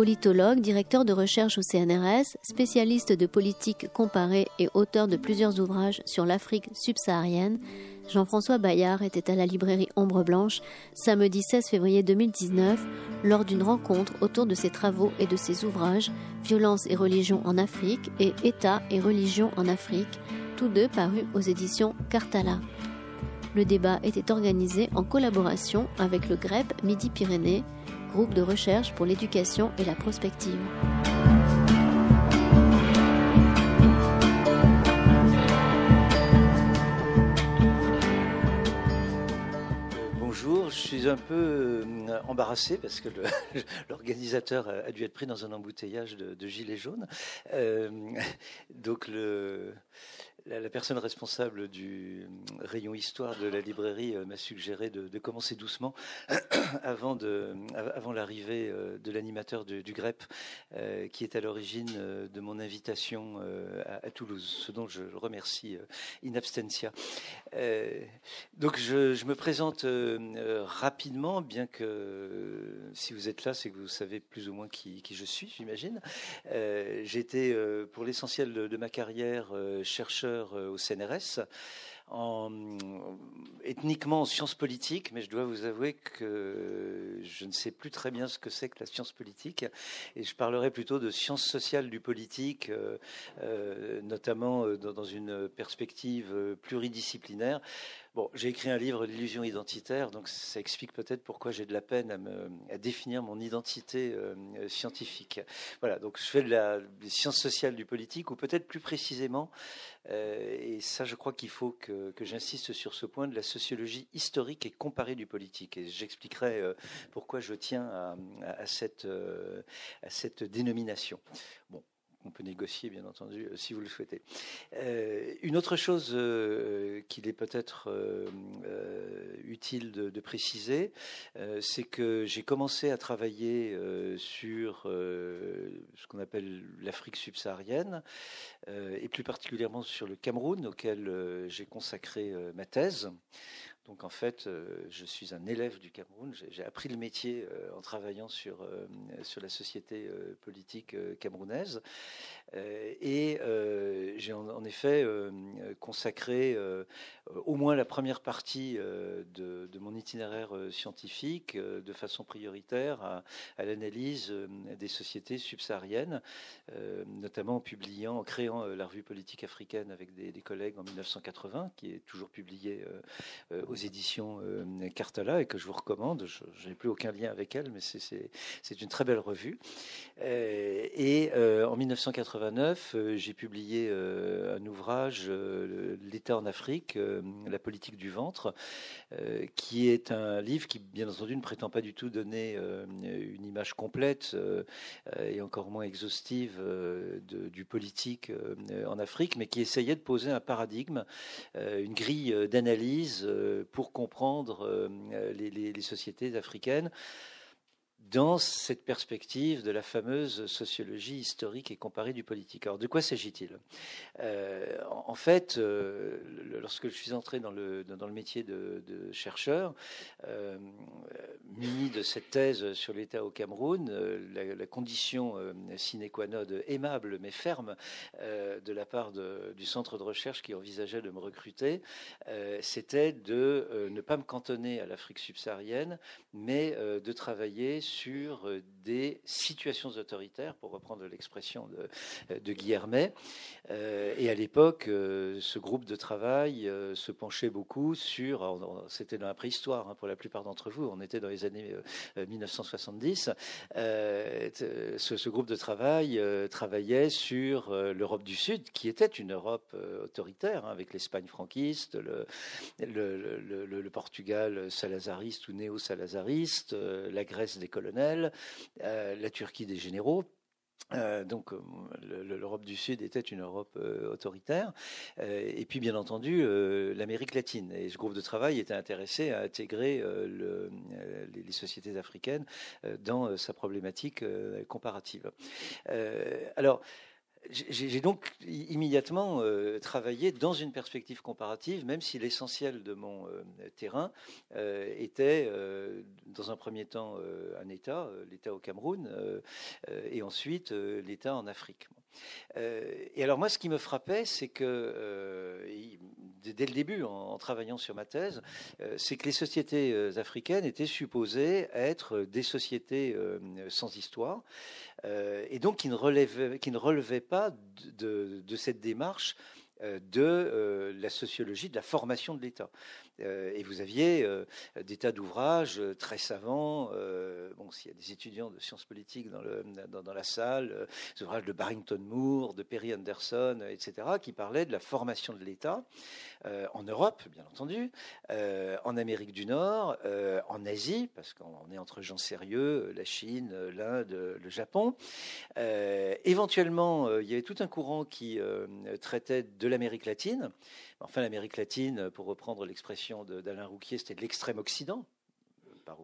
Politologue, directeur de recherche au CNRS, spécialiste de politique comparée et auteur de plusieurs ouvrages sur l'Afrique subsaharienne, Jean-François Bayard était à la librairie Ombre Blanche samedi 16 février 2019 lors d'une rencontre autour de ses travaux et de ses ouvrages Violence et religion en Afrique et État et religion en Afrique, tous deux parus aux éditions Cartala. Le débat était organisé en collaboration avec le GREP Midi-Pyrénées, groupe de recherche pour l'éducation et la prospective. Bonjour, je suis un peu euh, embarrassé parce que l'organisateur a dû être pris dans un embouteillage de, gilets jaunes. Euh, donc le, la, personne responsable du rayon histoire de la librairie euh, m'a suggéré de, commencer doucement avant, l'arrivée euh, de l'animateur du, GREP, euh, qui est à l'origine de mon invitation à, Toulouse, ce dont je remercie in absentia. donc je, me présente rapidement, bien que si vous êtes là, c'est que vous savez plus ou moins qui, je suis, j'imagine. J'ai été pour l'essentiel de, ma carrière chercheur euh, au CNRS, en, ethniquement en sciences politiques, mais je dois vous avouer que je ne sais plus très bien ce que c'est que la science politique, et je parlerai plutôt de sciences sociales du politique, euh, euh, notamment dans, une perspective pluridisciplinaire. Bon, j'ai écrit un livre, L'illusion identitaire, donc ça explique peut-être pourquoi j'ai de la peine à, définir mon identité euh, scientifique. Voilà, donc je fais de la des sciences sociales du politique, ou peut-être plus précisément, euh, et ça je crois qu'il faut que, que j'insiste sur ce point, de la sociologie historique et comparée du politique. Et j'expliquerai euh, pourquoi je tiens à, à, cette, à cette dénomination. Bon, on peut négocier, bien entendu, euh, si vous le souhaitez. Euh, une autre chose euh, qu'il est peut-être utile de, préciser, c'est que j'ai commencé à travailler sur ce qu'on appelle l'Afrique subsaharienne, et plus particulièrement sur le Cameroun, auquel j'ai consacré ma thèse. Donc en fait, je suis un élève du Cameroun. J'ai appris le métier en travaillant sur, sur la société politique camerounaise. Euh, et euh, j'ai en, effet euh, consacré au moins la première partie de, mon itinéraire scientifique de façon prioritaire à, l'analyse des sociétés subsahariennes, notamment en publiant, en créant la revue politique africaine avec des, collègues en 1980, qui est toujours publiée aux éditions Cartala et que je vous recommande. Je n'ai plus aucun lien avec elle, mais c'est une très belle revue. et en 1980, euh, j'ai publié euh, un ouvrage, euh, L'État en Afrique, la politique du ventre, qui est un livre qui, bien entendu, ne prétend pas du tout donner une image complète et encore moins exhaustive du politique en Afrique, mais qui essayait de poser un paradigme, une grille d'analyse pour comprendre les sociétés africaines dans cette perspective de la fameuse sociologie historique et comparée du politique. Alors, de quoi s'agit-il? Euh, En fait, euh, lorsque je suis entré dans le, dans le métier de, chercheur, euh, muni de cette thèse sur l'État au Cameroun, la, condition sine qua non aimable mais ferme de la part du centre de recherche qui envisageait de me recruter, c'était de ne pas me cantonner à l'Afrique subsaharienne, mais de travailler sur sur euh, des situations autoritaires, pour reprendre l'expression de, euh, de Guillermet. Euh, et à l'époque, ce groupe de travail se penchait beaucoup sur, c'était dans la préhistoire hein, pour la plupart d'entre vous, on était dans les années 1970, ce, groupe de travail travaillait sur l'Europe du Sud, qui était une Europe autoritaire, hein, avec l'Espagne franquiste, le, le, Portugal salazariste ou néo-salazariste, la Grèce des euh, la Turquie des généraux. Euh, donc l'Europe du Sud était une Europe euh, autoritaire, et puis bien entendu l'Amérique latine. Et ce groupe de travail était intéressé à intégrer les, sociétés africaines dans sa problématique comparative. alors j'ai donc immédiatement euh, travaillé dans une perspective comparative, même si l'essentiel de mon euh, terrain euh, était, dans un premier temps, un État, l'État au Cameroun, et ensuite l'État en Afrique. Et alors moi, ce qui me frappait, c'est que dès le début, en, travaillant sur ma thèse, c'est que les sociétés africaines étaient supposées être des sociétés sans histoire, et donc qui ne relevaient, qui ne relevaient pas de, cette démarche euh, de euh, la sociologie de la formation de l'État. Euh, et vous aviez des tas d'ouvrages très savants. bon, s'il y a des étudiants de sciences politiques dans, dans, la salle, des ouvrages de Barrington Moore, de Perry Anderson, etc., qui parlaient de la formation de l'État en Europe, bien entendu, en Amérique du Nord, en Asie, parce qu'on est entre gens sérieux, la Chine, l'Inde, le Japon. éventuellement, il y avait tout un courant qui traitait de l'Amérique latine. Enfin, l'Amérique latine, pour reprendre l'expression d'Alain Rouquier, c'était l'extrême Occident, par,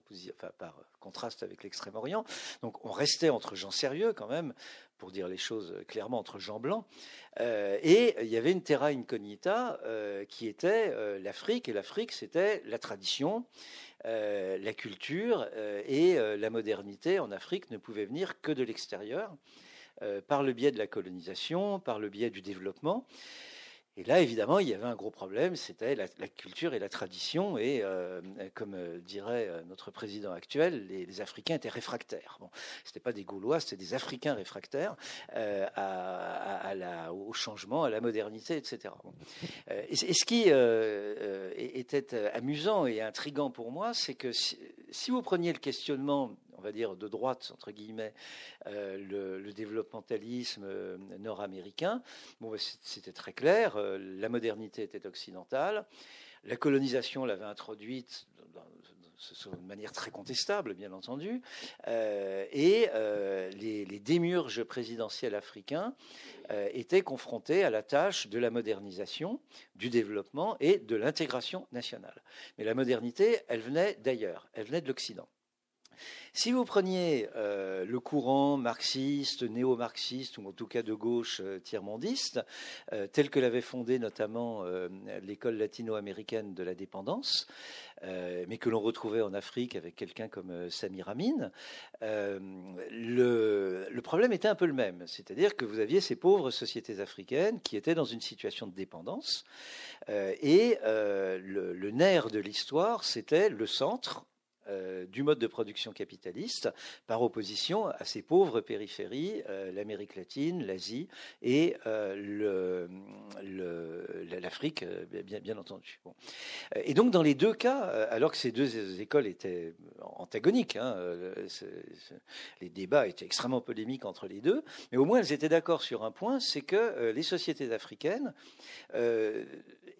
par contraste avec l'extrême Orient. Donc on restait entre gens sérieux quand même, pour dire les choses clairement, entre gens blancs. Euh, et il y avait une terra incognita euh, qui était euh, l'Afrique, et l'Afrique c'était la tradition. la culture et la modernité en Afrique ne pouvaient venir que de l'extérieur, par le biais de la colonisation, par le biais du développement. Et là, évidemment, il y avait un gros problème, c'était la, culture et la tradition. Et euh, comme euh, dirait euh, notre président actuel, les, Africains étaient réfractaires. Bon, c'était pas des Gaulois, c'était des Africains réfractaires au changement, à la modernité, etc. Et, ce qui était amusant et intrigant pour moi, c'est que si vous preniez le questionnement on va dire, de droite, entre guillemets, euh, le, développementalisme euh, nord-américain. Bon, ben, c'était très clair, euh, la modernité était occidentale, la colonisation l'avait introduite de manière très contestable, bien entendu, et les, les, présidentiels africains étaient confrontés à la tâche de la modernisation, du développement et de l'intégration nationale. Mais la modernité, elle venait d'ailleurs, elle venait de l'Occident. Si vous preniez euh, le courant marxiste, néo-marxiste, ou en tout cas de gauche euh, tiers-mondiste, euh, tel que l'avait fondé notamment l'école latino-américaine de la dépendance, mais que l'on retrouvait en Afrique avec quelqu'un comme Samir Amin, le, problème était un peu le même. C'est-à-dire que vous aviez ces pauvres sociétés africaines qui étaient dans une situation de dépendance, et le nerf de l'histoire, c'était le centre euh, du mode de production capitaliste par opposition à ces pauvres périphéries, euh, l'Amérique latine, l'Asie et euh, l'Afrique, bien, entendu. Et donc dans les deux cas, alors que ces deux écoles étaient antagoniques, hein, les débats étaient extrêmement polémiques entre les deux, mais au moins elles étaient d'accord sur un point, c'est que les sociétés africaines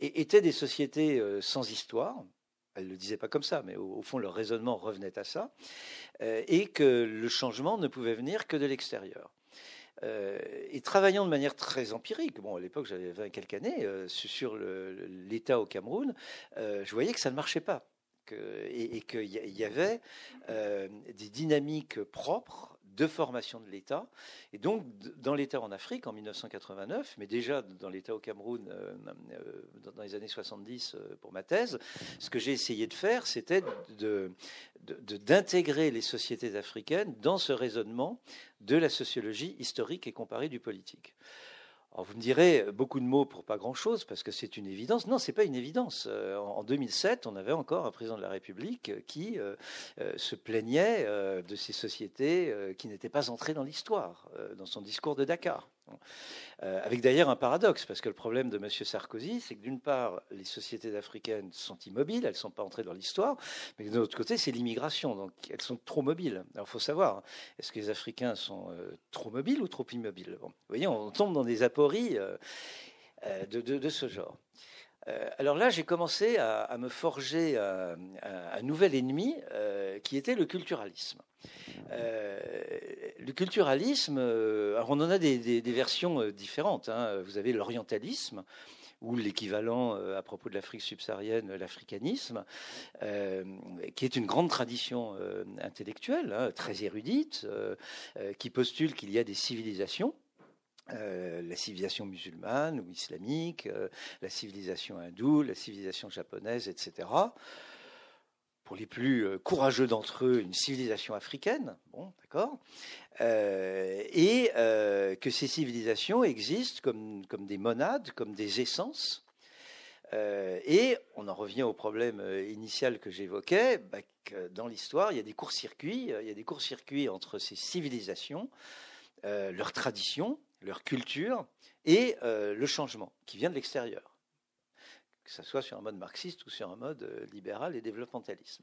étaient des sociétés sans histoire, elle ne le disait pas comme ça, mais au, fond, leur raisonnement revenait à ça, euh, et que le changement ne pouvait venir que de l'extérieur. Euh, et travaillant de manière très empirique, bon, à l'époque j'avais 20 quelques années, euh, sur l'État au Cameroun, je voyais que ça ne marchait pas. et, et qu'il y avait des dynamiques propres de formation de l'État. Et donc, dans l'État en Afrique, en 1989, mais déjà dans l'État au Cameroun euh, euh, dans les années 70 euh, pour ma thèse, ce que j'ai essayé de faire, c'était d'intégrer les sociétés africaines dans ce raisonnement de la sociologie historique et comparée du politique vous me direz beaucoup de mots pour pas grand-chose parce que c'est une évidence. Non, c'est pas une évidence. Euh, en 2007, on avait encore un président de la République qui euh, euh, se plaignait de ces sociétés qui n'étaient pas entrées dans l'histoire dans son discours de Dakar. Euh, avec d'ailleurs un paradoxe, parce que le problème de M. Sarkozy, c'est que d'une part, les sociétés africaines sont immobiles, elles ne sont pas entrées dans l'histoire, mais de l'autre côté, c'est l'immigration, donc elles sont trop mobiles. Alors il faut savoir, est-ce que les Africains sont euh, trop mobiles ou trop immobiles? Vous voyez, on tombe dans des apories euh, de, ce genre. alors là, j'ai commencé à, me forger un, nouvel ennemi qui était le culturalisme. Euh, le culturalisme, euh, alors on en a des, versions euh, différentes. Hein. Vous avez l'orientalisme, ou l'équivalent à propos de l'Afrique subsaharienne, l'africanisme, qui est une grande tradition intellectuelle, hein, très érudite, qui postule qu'il y a des civilisations la civilisation musulmane ou islamique, la civilisation hindoue, la civilisation japonaise, etc pour les plus euh, courageux d'entre eux, une civilisation africaine, bon, d'accord, euh, et euh, que ces civilisations existent comme, des monades, comme des essences. et on en revient au problème initial que j'évoquais, bah, dans l'histoire, il y a des courts-circuits, il y a des courts-circuits entre ces civilisations, leur tradition, leur culture et le changement qui vient de l'extérieur que ce soit sur un mode marxiste ou sur un mode euh, libéral et développementaliste.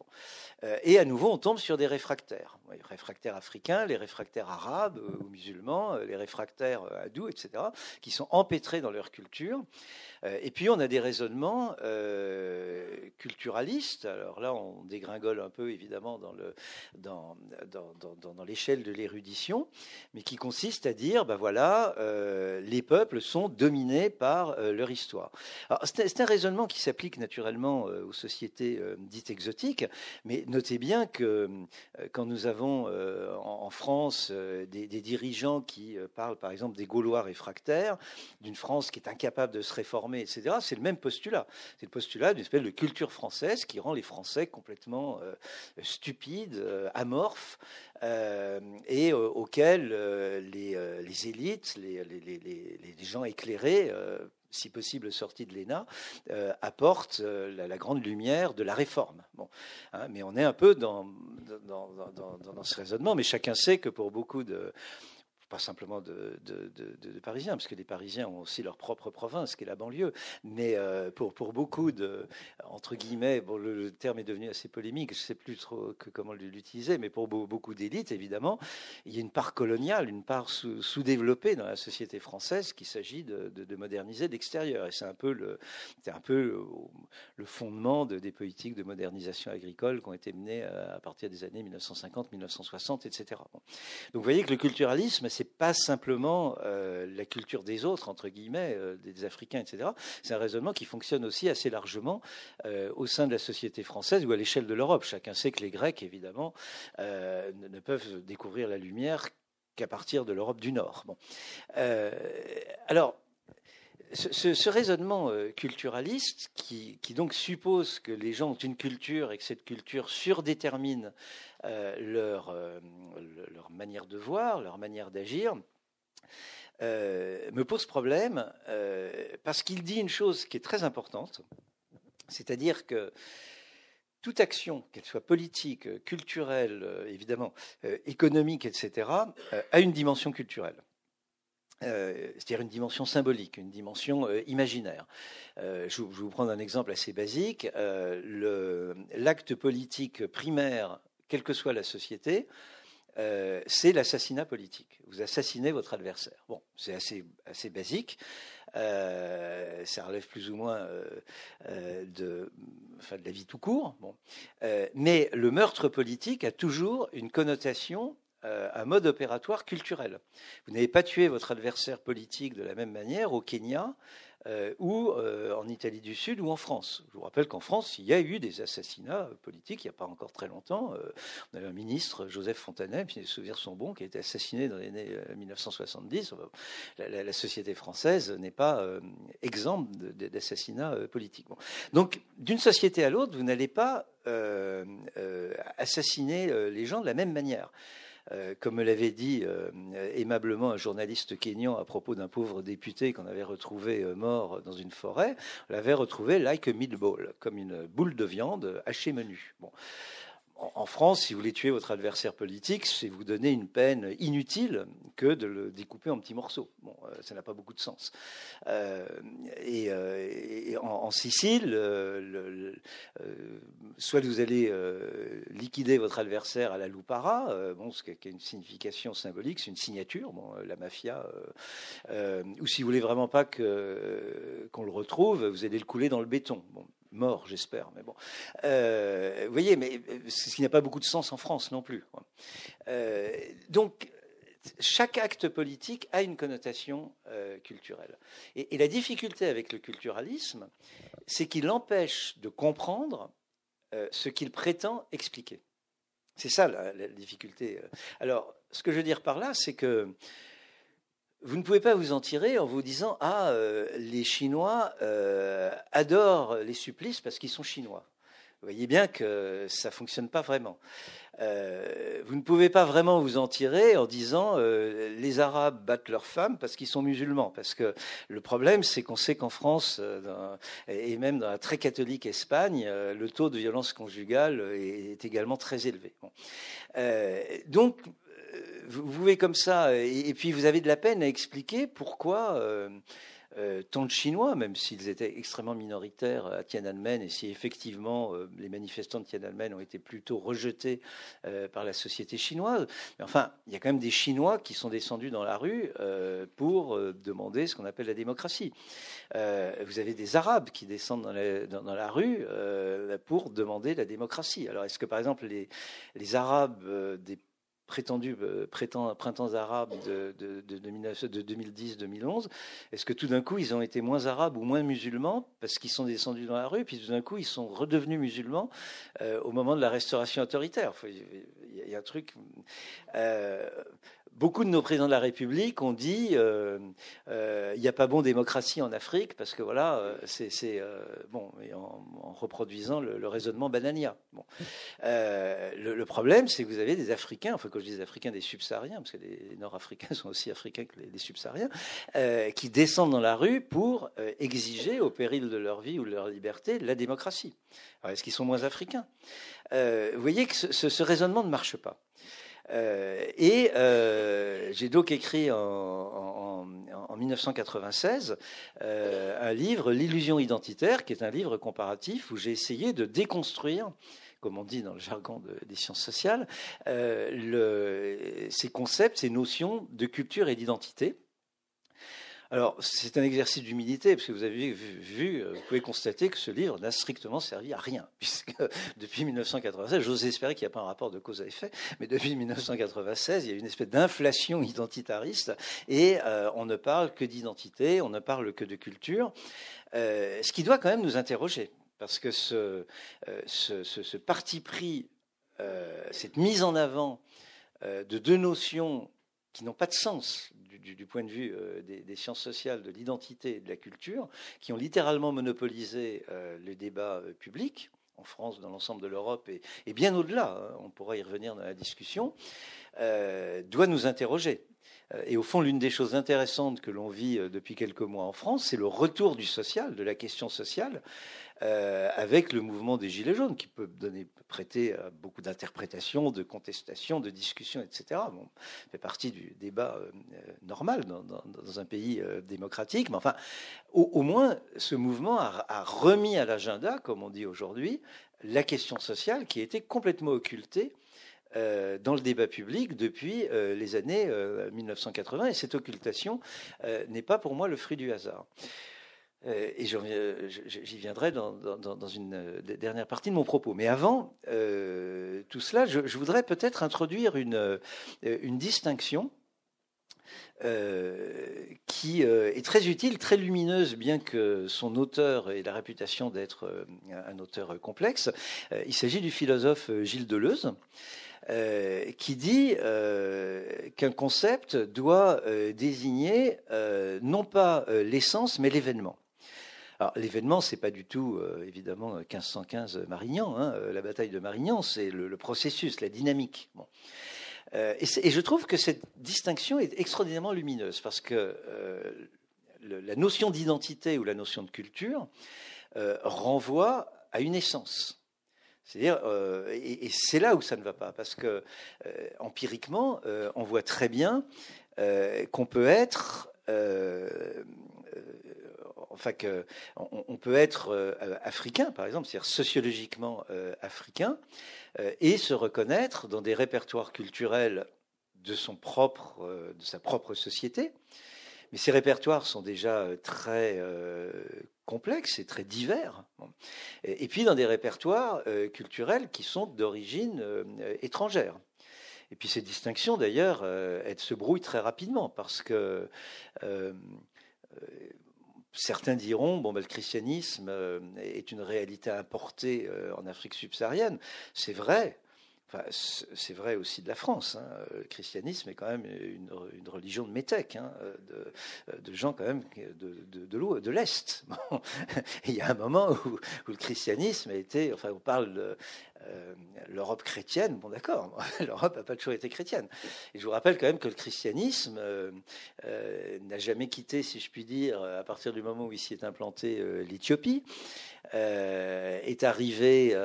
Euh, et à nouveau, on tombe sur des réfractaires. Les réfractaires africains, les réfractaires arabes euh, ou musulmans, les réfractaires hadous, etc., qui sont empêtrés dans leur culture. et puis, on a des raisonnements culturalistes. Alors là, on dégringole un peu, évidemment, dans, le, dans, dans, dans, l'échelle de l'érudition, mais qui consiste à dire, ben voilà, les peuples sont dominés par leur histoire. C'est un raisonnement qui s'applique naturellement euh, aux sociétés euh, dites exotiques, mais notez bien que euh, quand nous avons en France des, dirigeants qui parlent par exemple des Gaulois réfractaires, d'une France qui est incapable de se réformer, etc., c'est le même postulat. C'est le postulat d'une espèce de culture française qui rend les Français complètement stupides, amorphes, et auxquels les, élites, les, les, gens éclairés si possible sortie de l'ENA, euh, apporte euh, la, grande lumière de la réforme. Bon, hein, mais on est un peu dans dans, dans, ce raisonnement, mais chacun sait que pour beaucoup de, pas simplement de, Parisiens, parce que les Parisiens ont aussi leur propre province, qui est la banlieue. Mais euh, pour, pour beaucoup de, entre guillemets, bon, le, terme est devenu assez polémique, je ne sais plus trop que, comment l'utiliser, mais pour beaucoup d'élites, évidemment, il y a une part coloniale, une part sous-développée dans la société française qu'il s'agit de, moderniser d'extérieur. Et c'est un peu le, un peu le, fondement des politiques de modernisation agricole qui ont été menées à, partir des années 1950, 1960, etc. Donc vous voyez que le culturalisme, c'est pas simplement euh, la culture des autres, entre guillemets, euh, des Africains, etc. C'est un raisonnement qui fonctionne aussi assez largement euh, au sein de la société française ou à l'échelle de l'Europe. Chacun sait que les Grecs, évidemment, ne peuvent découvrir la lumière qu'à partir de l'Europe du Nord. Bon. alors, ce, raisonnement culturaliste, qui, donc suppose que les gens ont une culture et que cette culture surdétermine euh, leur, euh, leur, manière de voir, leur manière d'agir, euh, me pose problème parce qu'il dit une chose qui est très importante, c'est-à-dire que toute action, qu'elle soit politique, culturelle, évidemment, économique, etc., a une dimension culturelle. C'est-à-dire une dimension symbolique, une dimension imaginaire. je, vais vous prendre un exemple assez basique. L'acte politique primaire quelle que soit la société, euh, c'est l'assassinat politique. Vous assassinez votre adversaire. Bon, c'est assez, basique. Euh, ça relève plus ou moins euh, de, de la vie tout court. Bon. mais le meurtre politique a toujours une connotation un mode opératoire culturel. Vous n'avez pas tué votre adversaire politique de la même manière au Kenya euh, ou euh, en Italie du Sud ou en France. Je vous rappelle qu'en France, il y a eu des assassinats politiques il n'y a pas encore très longtemps. Euh, on avait un ministre, Joseph Fontanet, puis les souvenirs sont bons, qui a été assassiné dans les années 1970. La, société française n'est pas exempte d'assassinats politiques. Donc, d'une société à l'autre, vous n'allez pas assassiner les gens de la même manière. Euh, comme me l'avait dit euh, aimablement un journaliste kényan à propos d'un pauvre député qu'on avait retrouvé euh, mort dans une forêt, on l'avait retrouvé like a meatball, comme une boule de viande hachée menu. Bon en France, si vous voulez tuer votre adversaire politique, c'est vous donner une peine inutile que de le découper en petits morceaux. Bon, euh, ça n'a pas beaucoup de sens. Euh, et, euh, en, Sicile, soit vous allez liquider votre adversaire à la loupara, bon, ce qui a une signification symbolique, c'est une signature, bon, la mafia, ou si vous voulez vraiment pas qu'on le retrouve, vous allez le couler dans le béton. Mort, j'espère. Mais bon, euh, vous voyez, mais euh, ce qui n'a pas beaucoup de sens en France non plus. Euh, donc, chaque acte politique a une connotation culturelle. Et, la difficulté avec le culturalisme, c'est qu'il empêche de comprendre ce qu'il prétend expliquer. C'est ça la, difficulté. Alors, ce que je veux dire par là, c'est que vous ne pouvez pas vous en tirer en vous disant ah les Chinois adorent les supplices parce qu'ils sont chinois. Vous voyez bien que ça fonctionne pas vraiment. Euh, vous ne pouvez pas vraiment vous en tirer en disant euh, les Arabes battent leurs femmes parce qu'ils sont musulmans. Parce que le problème, c'est qu'on sait qu'en France euh, et même dans la très catholique Espagne, le taux de violence conjugale est, également très élevé. donc, vous pouvez comme ça, et, puis vous avez de la peine à expliquer pourquoi euh, tant de Chinois, même s'ils étaient extrêmement minoritaires à Tiananmen, et si effectivement euh, les manifestants de Tiananmen ont été plutôt rejetés euh, par la société chinoise. Mais enfin, il y a quand même des Chinois qui sont descendus dans la rue pour demander ce qu'on appelle la démocratie. vous avez des Arabes qui descendent dans la, rue pour demander la démocratie. Alors, est-ce que par exemple les, les Arabes des prétendu euh, printemps de, de 2010-2011, est-ce que tout d'un coup ils ont été moins arabes ou moins musulmans parce qu'ils sont descendus dans la rue, puis tout d'un coup ils sont redevenus musulmans euh, au moment de la restauration autoritaire? Il y, a un truc. Euh, beaucoup de nos présidents de la République ont dit euh, euh, il n'y a pas bon démocratie en Afrique parce que voilà, euh, c'est bon, en, reproduisant le, raisonnement banania. Bon. Le, problème, c'est que vous avez des Africains, enfin quand je dis des Africains, des subsahariens, parce que les, Nord-Africains sont aussi africains que les, subsahariens, qui descendent dans la rue pour exiger, au péril de leur vie ou de leur liberté, la démocratie. Est-ce qu'ils sont moins africains? Vous voyez que ce raisonnement ne marche pas. Euh, et euh, j'ai donc écrit en, 1996 euh, un livre, L'illusion identitaire, qui est un livre comparatif où j'ai essayé de déconstruire comme on dit dans le jargon des sciences sociales, ces concepts, ces notions de culture et d'identité. Alors, c'est un exercice d'humilité, parce que vous avez vu, euh, vous pouvez constater que ce livre n'a strictement servi à rien, puisque depuis 1996, j'ose espérer qu'il n'y a pas un rapport de cause à effet, mais depuis 1996, il y a une espèce d'inflation identitariste, et euh, on ne parle que d'identité, on ne parle que de culture, euh, ce qui doit quand même nous interroger, parce que ce, ce parti pris, cette mise en avant de deux notions qui n'ont pas de sens du, point de vue euh, des, sciences sociales, de l'identité et de la culture, qui ont littéralement monopolisé euh, le débat euh, public en France, dans l'ensemble de l'Europe et, bien au-delà, hein, on pourra y revenir dans la discussion, doit nous interroger. Et au fond, l'une des choses intéressantes que l'on vit depuis quelques mois en France, c'est le retour du social, de la question sociale, euh, avec le mouvement des Gilets jaunes, qui peut donner, prêter à beaucoup d'interprétations, de contestations, de discussions, etc. Bon, ça fait partie du débat euh, normal dans, un pays euh, démocratique. Mais enfin, au, moins, ce mouvement a, remis à l'agenda, comme on dit aujourd'hui, la question sociale qui était complètement occultée dans le débat public depuis les années 1980. Et cette occultation n'est pas pour moi le fruit du hasard. Euh, et j'y viendrai dans, une euh, dernière partie de mon propos. Mais avant euh, tout cela, je, voudrais peut-être introduire une distinction qui est très utile, très lumineuse, bien que son auteur ait la réputation d'être un auteur complexe. il s'agit du philosophe Gilles Deleuze. qui dit qu'un concept doit désigner non pas l'essence mais l'événement. Alors l'événement, c'est pas du tout euh, évidemment 1515 Marignan, hein, euh, la bataille de Marignan, c'est le, processus, la dynamique. Euh, et, je trouve que cette distinction est extraordinairement lumineuse parce que la notion d'identité ou la notion de culture renvoie à une essence. C'est-à-dire, et, c'est là où ça ne va pas, parce que empiriquement, on voit très bien qu'on peut être enfin que on, peut être euh, africain, par exemple, c'est-à-dire sociologiquement euh, africain, euh, et se reconnaître dans des répertoires culturels de son propre, de sa propre société. Mais ces répertoires sont déjà très complexes et très divers. Et, puis dans des répertoires culturels qui sont d'origine étrangère. Et puis ces distinctions, d'ailleurs, elles se brouillent très rapidement parce que Certains diront bon, ben, le christianisme euh, est une réalité importée euh, en Afrique subsaharienne. C'est vrai, c'est vrai aussi de la France. Hein. Le christianisme est quand même une, religion de métèques, hein, de, gens quand même de, de, de l'Est. Il y a un moment où, le christianisme a été, enfin on parle euh, l'Europe chrétienne, bon d'accord, l'Europe n'a pas toujours été chrétienne. Et je vous rappelle quand même que le christianisme euh, euh, n'a jamais quitté, si je puis dire, à partir du moment où il s'y est implanté l'Éthiopie. Est arrivé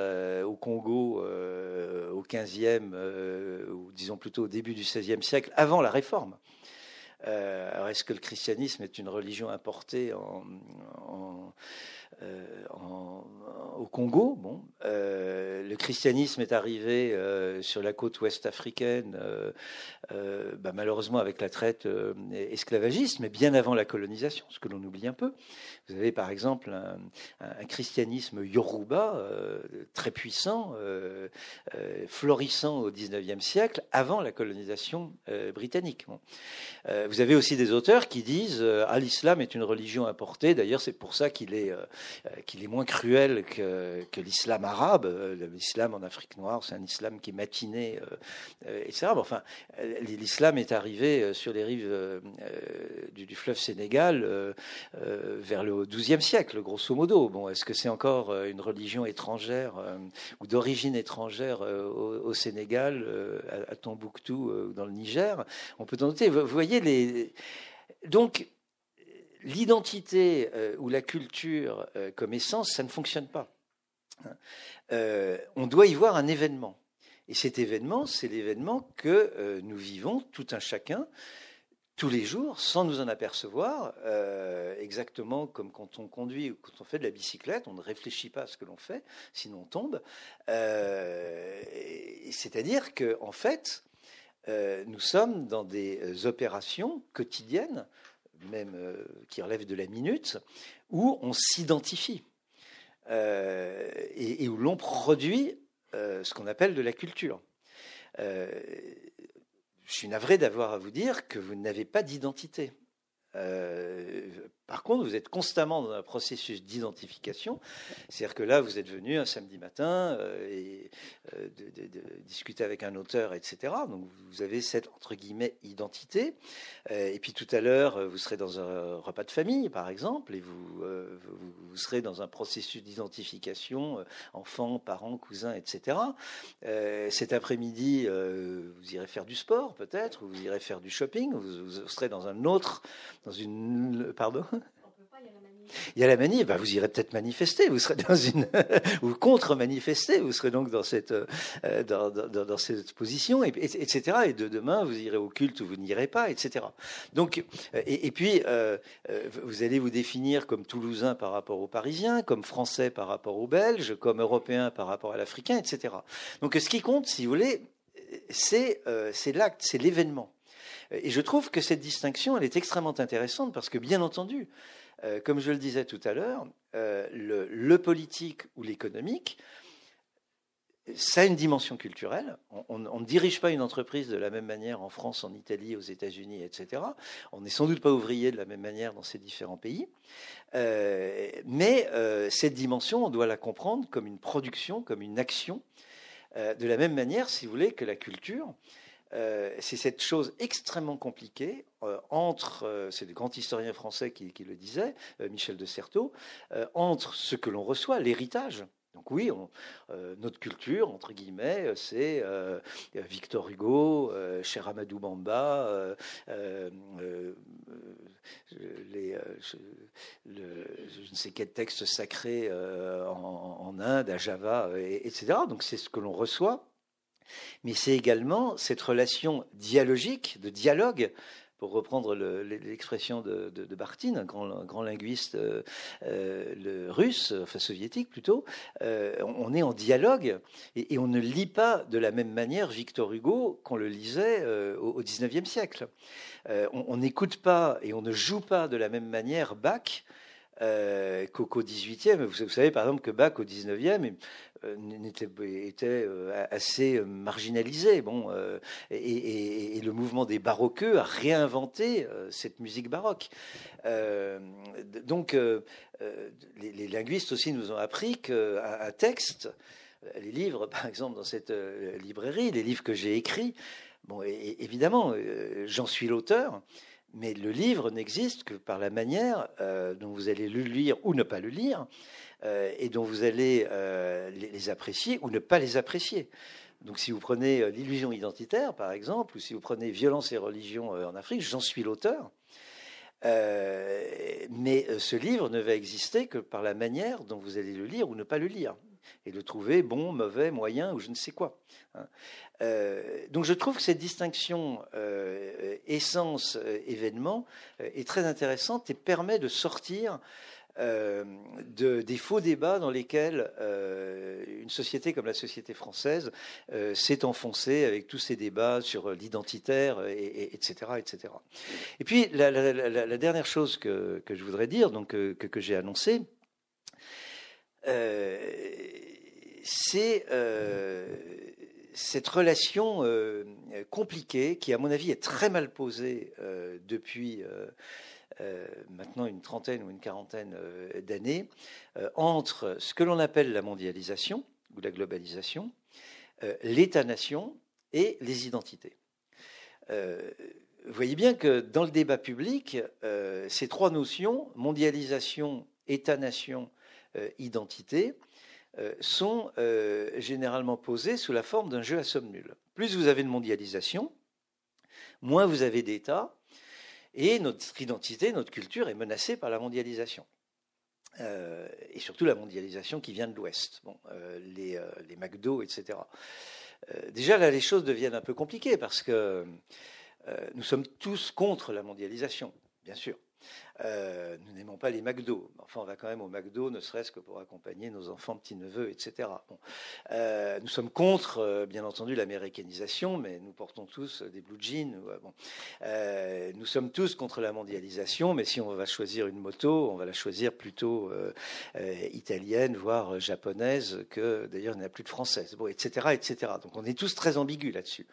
au Congo au 15e, ou disons plutôt au début du 16e siècle, avant la Réforme. alors est-ce que le christianisme est une religion importée en euh, au Congo. Bon, euh, le christianisme est arrivé euh, sur la côte ouest africaine, bah, malheureusement avec la traite esclavagiste, mais bien avant la colonisation, ce que l'on oublie un peu. Vous avez par exemple un, christianisme yoruba très puissant, florissant au XIXe siècle, avant la colonisation britannique. vous avez aussi des auteurs qui disent ah l'islam est une religion importée. D'ailleurs, c'est pour ça qu'il est qu'il est moins cruel que, l'islam arabe. Euh, l'islam en Afrique noire, c'est un islam qui est matiné, euh, etc. enfin, l'islam est arrivé sur les rives du, fleuve Sénégal vers le XIIe siècle, grosso modo. Bon, est-ce que c'est encore une religion étrangère ou d'origine étrangère au, Sénégal, à, Tombouctou, dans le Niger? On peut en noter. Vous, voyez les. Donc, l'identité euh, ou la culture euh, comme essence, ça ne fonctionne pas. Euh, on doit y voir un événement. Et cet événement, c'est l'événement que nous vivons, tout un chacun, tous les jours, sans nous en apercevoir, exactement comme quand on conduit ou quand on fait de la bicyclette, on ne réfléchit pas à ce que l'on fait, sinon on tombe. C'est-à-dire qu'en en fait, nous sommes dans des opérations quotidiennes même euh, qui relève de la minute, où on s'identifie euh, et, où l'on produit euh, ce qu'on appelle de la culture. je suis navré d'avoir à vous dire que vous n'avez pas d'identité. Par contre, vous êtes constamment dans un processus d'identification. C'est-à-dire que là, vous êtes venu un samedi matin euh, et euh, de, discuter avec un auteur, etc. Donc, vous avez cette entre guillemets identité. Euh, et puis tout à l'heure, vous serez dans un repas de famille, par exemple, et vous, vous, serez dans un processus d'identification, enfants, parents, cousins, etc. cet après-midi, vous irez faire du sport, peut-être, ou vous irez faire du shopping. Vous, vous serez dans un autre, dans une, pardon. Il y a la manif, bah vous irez peut-être manifester, vous serez dans une ou contre-manifester, vous serez donc dans cette euh, dans, dans, cette position, et, etc. Et de demain, vous irez au culte ou vous n'irez pas, etc. Donc, euh, et, puis euh, vous allez vous définir comme Toulousain par rapport aux Parisiens, comme Français par rapport aux Belges, comme Européen par rapport à l'Africain, etc. Donc, ce qui compte, si vous voulez, c'est c'est l'acte, c'est l'événement. Et je trouve que cette distinction, elle est extrêmement intéressante parce que, bien entendu, euh, comme je le disais tout à l'heure, euh, le, politique ou l'économique, ça a une dimension culturelle. On, ne dirige pas une entreprise de la même manière en France, en Italie, aux États-Unis, etc. On n'est sans doute pas ouvrier de la même manière dans ces différents pays. Euh, mais cette dimension, on doit la comprendre comme une production, comme une action. de la même manière, si vous voulez, que la culture, c'est cette chose extrêmement compliquée entre, euh, c'est le grand historien français qui, le disait, Michel de Certeau, entre ce que l'on reçoit, l'héritage. Donc oui, notre culture, entre guillemets, c'est Victor Hugo, Cher Amadou Bamba, je ne sais quel texte sacré en, Inde, à Java, etc. Donc c'est ce que l'on reçoit mais c'est également cette relation dialogique, de dialogue, pour reprendre l'expression de, Bartine, un grand, linguiste euh, euh, le russe, enfin soviétique plutôt, euh, on est en dialogue et, on ne lit pas de la même manière Victor Hugo qu'on le lisait euh, au XIXe siècle. on n'écoute pas et on ne joue pas de la même manière Bach. Qu'au 18e. Vous, savez par exemple que Bach au 19e, euh, était, euh, était assez euh, marginalisé. Bon, et, le mouvement des baroqueux a réinventé cette musique baroque. Donc, les, linguistes aussi nous ont appris qu'un texte, les livres, par exemple, dans cette librairie, les livres que j'ai écrits, bon, évidemment, j'en suis l'auteur. Mais le livre n'existe que par la manière dont vous allez le lire ou ne pas le lire, et dont vous allez les apprécier ou ne pas les apprécier. Donc si vous prenez euh, l'illusion identitaire, par exemple, ou si vous prenez violence et religion euh, en Afrique, j'en suis l'auteur. Euh, mais ce livre ne va exister que par la manière dont vous allez le lire ou ne pas le lire, et le trouver bon, mauvais, moyen ou je ne sais quoi. Hein. donc je trouve que cette distinction essence-événement est très intéressante et permet de sortir euh, de, des faux débats dans lesquels euh, une société comme la société française euh, s'est enfoncée avec tous ces débats sur l'identitaire, et, etc., etc. Et puis la, dernière chose que, je voudrais dire, donc que, que j'ai annoncé, c'est cette relation compliquée qui, à mon avis, est très mal posée depuis maintenant une trentaine ou une quarantaine euh, d'années, euh, entre ce que l'on appelle la mondialisation ou la globalisation, l'État-nation et les identités. vous voyez bien que dans le débat public, ces trois notions, mondialisation, État-nation, identité, sont généralement posées sous la forme d'un jeu à somme nulle. Plus vous avez de mondialisation, moins vous avez d'État, et notre identité, notre culture est menacée par la mondialisation. Euh, et surtout la mondialisation qui vient de l'Ouest, euh, les, euh, les, McDo, etc. déjà là, les choses deviennent un peu compliquées parce que nous sommes tous contre la mondialisation, bien sûr. Euh, nous n'aimons pas les McDo. Enfin, on va quand même au McDo, ne serait-ce que pour accompagner nos enfants, petits-neveux, etc. Euh, nous sommes contre, euh, bien entendu, l'américanisation, mais nous portons tous des blue jeans. Bon. nous sommes tous contre la mondialisation, mais si on va choisir une moto, on va la choisir plutôt italienne, voire japonaise, que d'ailleurs il n'y a plus de française, bon, etc., etc. Donc on est tous très ambigus là-dessus.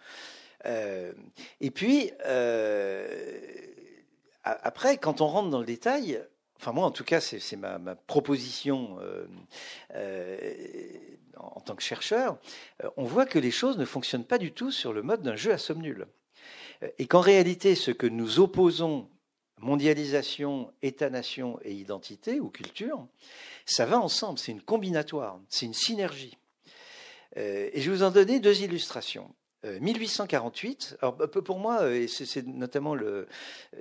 et puis, après, quand on rentre dans le détail, enfin moi en tout cas, c'est ma, proposition euh, euh, en, tant que chercheur, euh, on voit que les choses ne fonctionnent pas du tout sur le mode d'un jeu à somme nulle. Et qu'en réalité, ce que nous opposons, mondialisation, État-nation et identité ou culture, ça va ensemble, c'est une combinatoire, c'est une synergie. Et je vais vous en donner deux illustrations. 1848, euh, alors pour moi, euh, et c'est notamment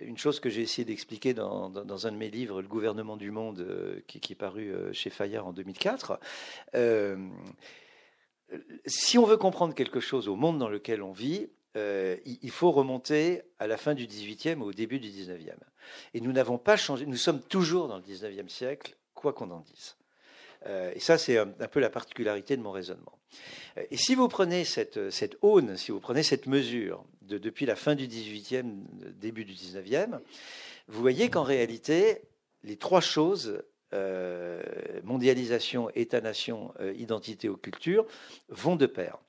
une chose que j'ai essayé d'expliquer dans, un de mes livres, Le gouvernement du monde, euh, qui, qui est paru chez Fayard en 2004. si on veut comprendre quelque chose au monde dans lequel on vit, il faut remonter à la fin du 18e ou au début du 19e. Et nous n'avons pas changé, nous sommes toujours dans le 19e siècle, quoi qu'on en dise. Et ça, c'est un, peu la particularité de mon raisonnement. Et si vous prenez cette, cette aune, si vous prenez cette mesure de, depuis la fin du 18e, début du 19e, vous voyez qu'en réalité, les trois choses, euh, mondialisation, État-nation, euh, identité ou culture, vont de pair.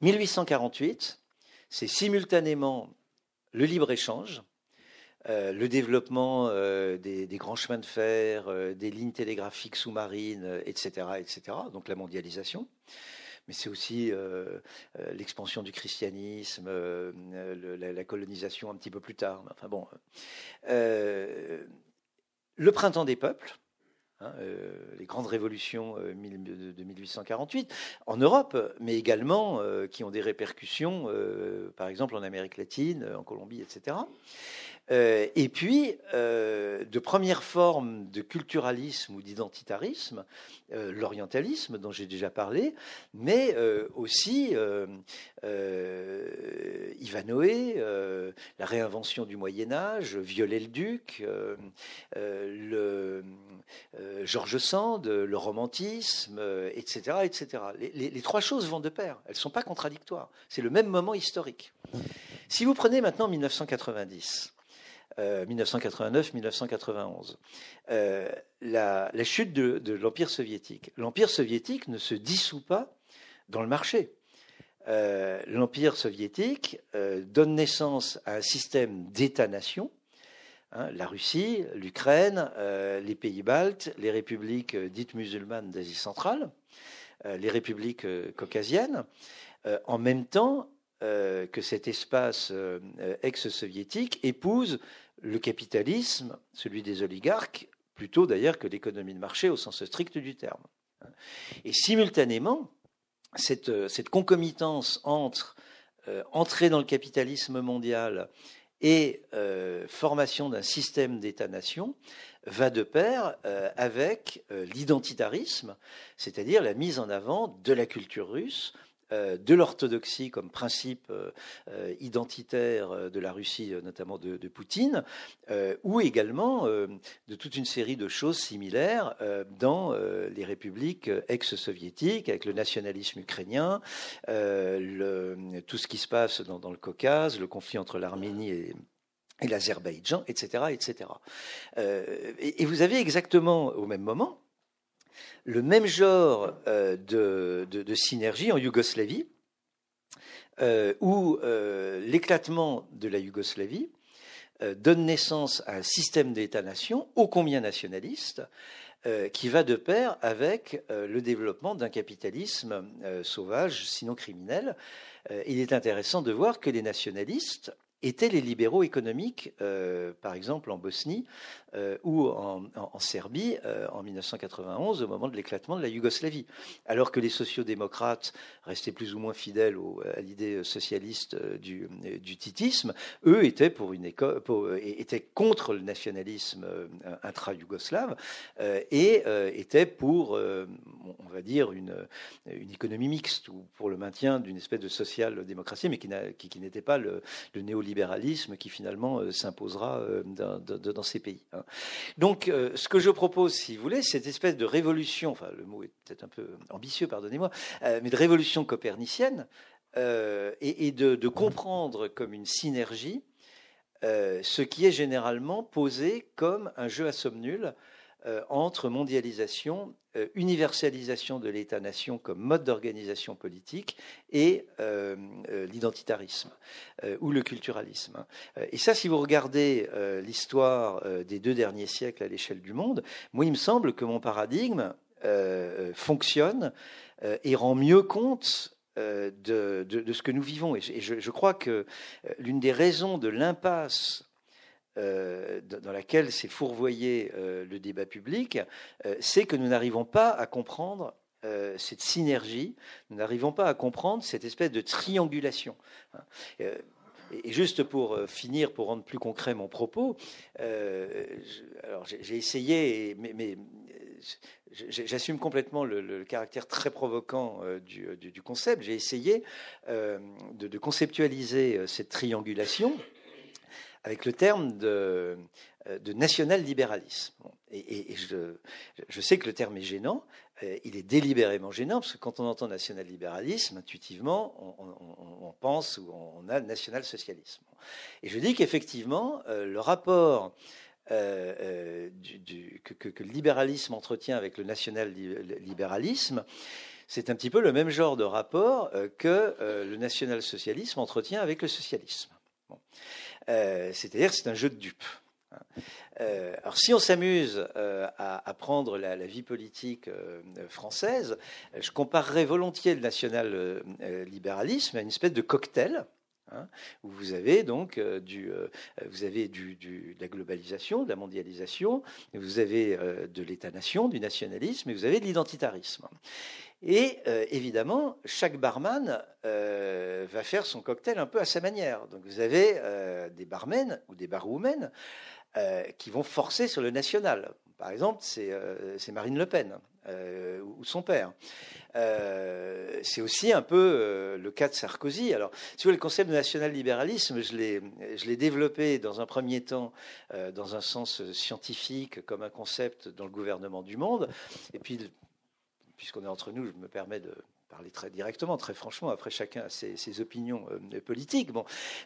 1848, c'est simultanément le libre-échange, euh, le développement des, des, grands chemins de fer, des lignes télégraphiques sous-marines, etc., etc., donc la mondialisation mais c'est aussi euh, euh, l'expansion du christianisme, euh, la, colonisation un petit peu plus tard. Enfin bon, le printemps des peuples. Hein, les grandes révolutions de 1848 en Europe, mais également qui ont des répercussions, par exemple en Amérique latine, en Colombie, etc. Euh, et puis, euh, de premières formes de culturalisme ou d'identitarisme, euh, l'orientalisme dont j'ai déjà parlé, mais aussi Ivanhoé, la réinvention du Moyen Âge, Viollet-le-Duc, le, Georges Sand, le romantisme, etc. etc. Les, trois choses vont de pair, elles ne sont pas contradictoires, c'est le même moment historique. Si vous prenez maintenant 1990, 1989-1991. Euh, euh, la, chute de, l'Empire soviétique. L'Empire soviétique ne se dissout pas dans le marché. Euh, L'Empire soviétique donne naissance à un système d'État-nation. Hein, la Russie, l'Ukraine, les pays baltes, les républiques dites musulmanes d'Asie centrale. les républiques caucasiennes, en même temps que cet espace ex-soviétique épouse le capitalisme, celui des oligarques, plutôt d'ailleurs que l'économie de marché au sens strict du terme. Et simultanément, cette, concomitance entre entrée dans le capitalisme mondial et formation d'un système d'État-nation va de pair avec l'identitarisme, c'est-à-dire la mise en avant de la culture russe, euh, de l'orthodoxie comme principe euh, euh, identitaire de la Russie, notamment de, Poutine, ou également de toute une série de choses similaires dans les républiques ex-soviétiques, avec le nationalisme ukrainien, tout ce qui se passe dans, le Caucase, le conflit entre l'Arménie et, l'Azerbaïdjan, etc. etc. et, vous avez exactement au même moment le même genre euh, de, synergie en Yougoslavie, euh, où euh, l'éclatement de la Yougoslavie donne naissance à un système d'État-nation ô combien nationaliste, qui va de pair avec le développement d'un capitalisme sauvage, sinon criminel. il est intéressant de voir que les nationalistes étaient les libéraux économiques, par exemple en Bosnie euh, ou en, Serbie euh, en 1991, au moment de l'éclatement de la Yougoslavie. Alors que les sociodémocrates restaient plus ou moins fidèles à l'idée socialiste du, titisme, eux étaient, pour une étaient contre le nationalisme intra-yougoslave et étaient pour, on va dire, une, une économie mixte ou pour le maintien d'une espèce de social-démocratie, mais qui, n'était pas le, néolibéralisme libéralisme qui finalement euh, s'imposera euh, dans, ces pays. Hein. Donc, euh, ce que je propose, si vous voulez, cette espèce de révolution, enfin, le mot est peut-être un peu ambitieux, pardonnez-moi, mais de révolution copernicienne, et, de, comprendre comme une synergie ce qui est généralement posé comme un jeu à somme nulle euh, entre mondialisation, euh, universalisation de l'État-nation comme mode d'organisation politique et euh, l'identitarisme ou le culturalisme. Et ça, si vous regardez l'histoire des deux derniers siècles à l'échelle du monde, moi, il me semble que mon paradigme fonctionne et rend mieux compte de, ce que nous vivons. Et je crois que l'une des raisons de l'impasse euh, dans laquelle s'est fourvoyé euh, le débat public, euh, c'est que nous n'arrivons pas à comprendre cette synergie, nous n'arrivons pas à comprendre cette espèce de triangulation. Et juste pour finir, pour rendre plus concret mon propos, j'ai essayé, mais, j'assume complètement le, caractère très provocant du, concept. J'ai essayé de, conceptualiser cette triangulation avec le terme de, euh, national-libéralisme. Et, je, sais que le terme est gênant, euh, il est délibérément gênant, parce que quand on entend national-libéralisme, intuitivement, on, pense ou on a national-socialisme. Et je dis qu'effectivement, euh, le rapport que, le libéralisme entretient avec le national-libéralisme, c'est un petit peu le même genre de rapport que le national-socialisme entretient avec le socialisme. Euh, c'est-à-dire c'est un jeu de dupes. Euh, alors si on s'amuse euh, à, prendre la, vie politique française, je comparerais volontiers le national-libéralisme à une espèce de cocktail. Hein, où vous avez donc du, vous avez du, de la globalisation, de la mondialisation, vous avez de l'État-nation, du nationalisme, et vous avez de l'identitarisme. Et euh, évidemment, chaque barman euh, va faire son cocktail un peu à sa manière. Donc vous avez euh, des barmen ou des barwomen qui vont forcer sur le national. Par exemple, c'est Marine Le Pen ou son père. C'est aussi un peu le cas de Sarkozy. Alors, si vous voulez, le concept de national-libéralisme, je l'ai développé dans un premier temps dans un sens scientifique, comme un concept dans le gouvernement du monde. Et puis, puisqu'on est entre nous, je me permets de parler très directement, très franchement, après chacun ses, opinions euh, politiques.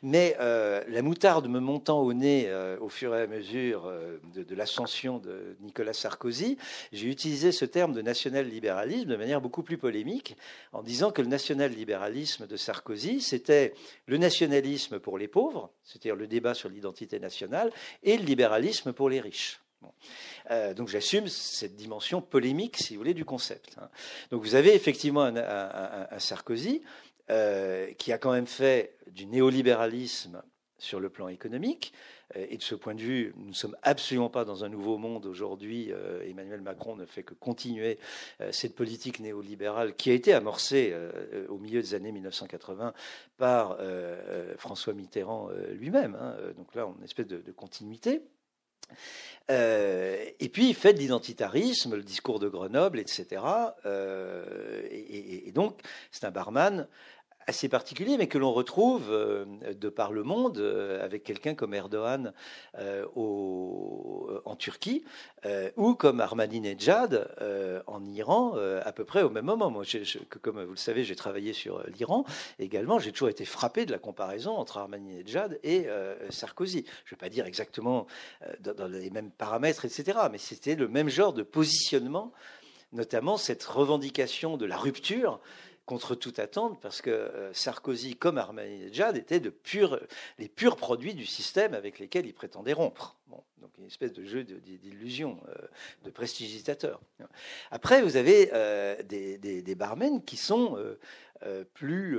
Mais euh, la moutarde me montant au nez euh, au fur et à mesure de, l'ascension de Nicolas Sarkozy, j'ai utilisé ce terme de national-libéralisme de manière beaucoup plus polémique, en disant que le national-libéralisme de Sarkozy, c'était le nationalisme pour les pauvres, c'est-à-dire le débat sur l'identité nationale, et le libéralisme pour les riches. Donc j'assume cette dimension polémique, si vous voulez, du concept. Hein. Donc vous avez effectivement un, Sarkozy qui a quand même fait du néolibéralisme sur le plan économique, euh, et de ce point de vue, nous ne sommes absolument pas dans un nouveau monde aujourd'hui. Euh, Emmanuel Macron ne fait que continuer euh, cette politique néolibérale qui a été amorcée au milieu des années 1980 par François Mitterrand lui-même. Hein. Donc là, on a une espèce de, continuité. Et puis, il fait de l'identitarisme, le discours de Grenoble, etc. et, donc, c'est un barman assez particulier, mais que l'on retrouve euh, de par le monde euh, avec quelqu'un comme Erdogan euh, en Turquie ou comme Ahmadinejad en Iran à peu près au même moment. Moi, comme vous le savez, j'ai travaillé sur l'Iran également. J'ai toujours été frappé de la comparaison entre Ahmadinejad et Sarkozy. Je ne vais pas dire exactement dans, les mêmes paramètres, etc., mais c'était le même genre de positionnement, notamment cette revendication de la rupture contre toute attente, parce que euh, Sarkozy, comme Ahmadinejad, étaient de les purs produits du système avec lesquels il prétendait rompre. donc une espèce de jeu d'illusion, euh, de prestigitateurs. Après, vous avez euh, des, des, qui sont plus,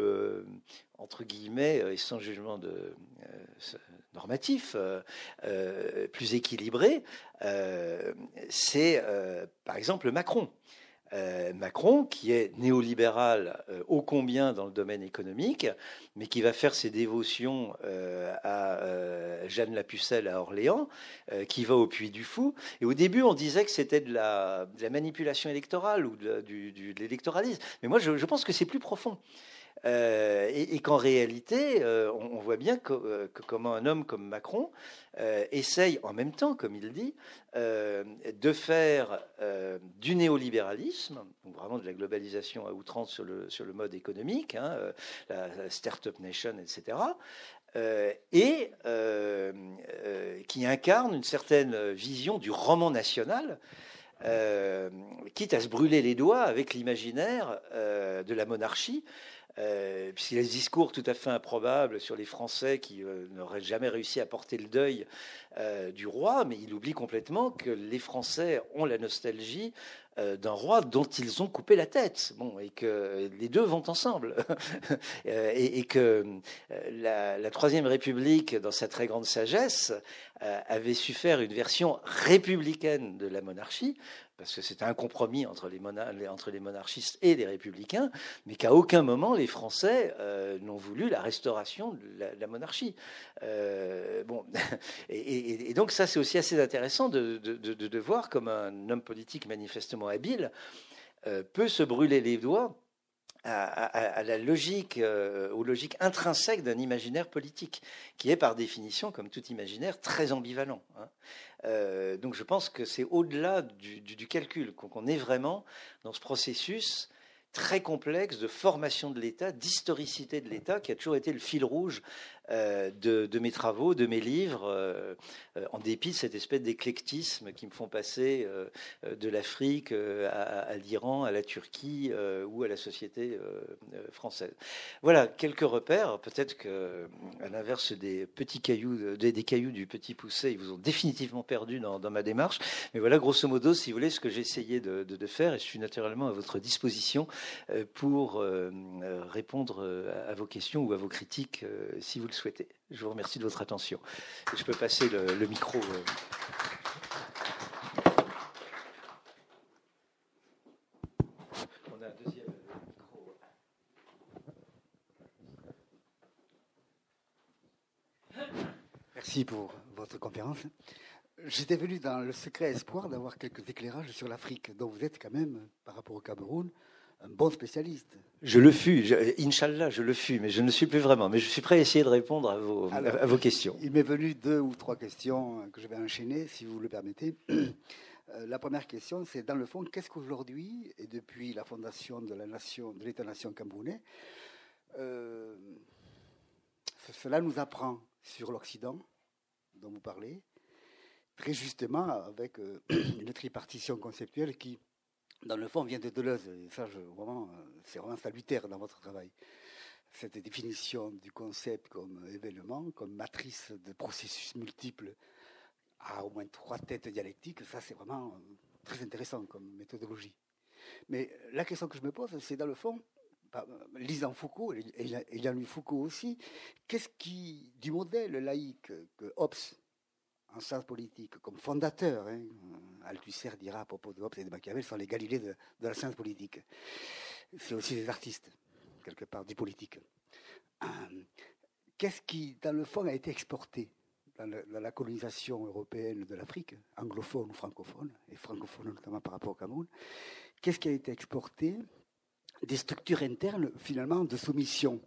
entre guillemets, et sans jugement de, normatif, plus équilibrés. C'est, par exemple, Macron. Euh, Macron, qui est néolibéral euh, ô combien dans le domaine économique, mais qui va faire ses dévotions euh, à Jeanne la Pucelle à Orléans, qui va au Puy du Fou. Et au début, on disait que c'était de la, manipulation électorale ou de, l'électoralisme. Mais moi, je pense que c'est plus profond. Euh, et, qu'en réalité, euh, on, voit bien que, comment un homme comme Macron euh, essaye en même temps, comme il dit, de faire du néolibéralisme, donc vraiment de la globalisation à outrance sur le, mode économique, hein, la, Startup Nation, etc., et qui incarne une certaine vision du roman national. Quitte à se brûler les doigts avec l'imaginaire de la monarchie, euh, puisqu'il a ce discours tout à fait improbable sur les Français qui euh, n'auraient jamais réussi à porter le deuil euh, du roi, mais il oublie complètement que les Français ont la nostalgie euh, d'un roi dont ils ont coupé la tête. Bon, et que les deux vont ensemble. et, que la, la, Troisième République, dans sa très grande sagesse, avait su faire une version républicaine de la monarchie, parce que c'était un compromis entre les, monarchistes et les républicains, mais qu'à aucun moment les Français euh, n'ont voulu la restauration de la, monarchie. Euh, bon, et, donc ça, c'est aussi assez intéressant de, de, voir comme un homme politique manifestement habile euh, peut se brûler les doigts à, la logique, aux logiques intrinsèques d'un imaginaire politique, qui est par définition, comme tout imaginaire, très ambivalent. Hein. Euh, donc je pense que c'est au-delà du, calcul, qu'on est vraiment dans ce processus très complexe de formation de l'État, d'historicité de l'État, qui a toujours été le fil rouge euh, de, mes travaux, de mes livres, euh, euh, en dépit de cette espèce d'éclectisme qui me font passer de l'Afrique à, l'Iran, à la Turquie ou à la société française. Voilà quelques repères. Peut-être que, à l'inverse des petits cailloux, des, cailloux du petit poussé, ils vous ont définitivement perdu dans, ma démarche. Mais voilà, grosso modo, si vous voulez, ce que j'ai essayé de, faire, et je suis naturellement à votre disposition pour répondre à vos questions ou à vos critiques, si vous le souhaitez. Je vous remercie de votre attention. je peux passer le, micro. Euh. On a un deuxième micro. Merci pour votre conférence. J'étais venu dans le secret espoir d'avoir quelques éclairages sur l'Afrique, dont vous êtes quand même, par rapport au Cameroun, un bon spécialiste. Je le fus, je, Inch'Allah, je le fus, mais je ne suis plus vraiment. Mais je suis prêt à essayer de répondre à vos, à vos questions. Il m'est venu deux ou trois questions que je vais enchaîner, si vous le permettez. Euh, la première question, c'est dans le fond, qu'est-ce qu'aujourd'hui, et depuis la fondation de la nation, de l'État-nation camerounais, euh, cela nous apprend sur l'Occident, dont vous parlez, très justement avec euh, une tripartition conceptuelle qui dans le fond, vient de Deleuze. Et ça, vraiment, c'est vraiment salutaire dans votre travail. Cette définition du concept comme événement, comme matrice de processus multiples a au moins trois têtes dialectiques. Ça, c'est vraiment très intéressant comme méthodologie. Mais la question que je me pose, c'est dans le fond, bah, lisant Foucault, et Foucault aussi, qu'est-ce qui, du modèle laïque que Hobbes, en sciences politiques, comme fondateur, hein, Althusser dira à propos de Hobbes et de Machiavel, sont les Galilées de, la science politique. C'est aussi des artistes, quelque part, du politique. Euh, qu'est-ce qui, dans le fond, a été exporté dans, la colonisation européenne de l'Afrique, anglophone ou francophone, et francophone notamment par rapport au Cameroun Qu'est-ce qui a été exporté des structures internes, finalement, de soumission?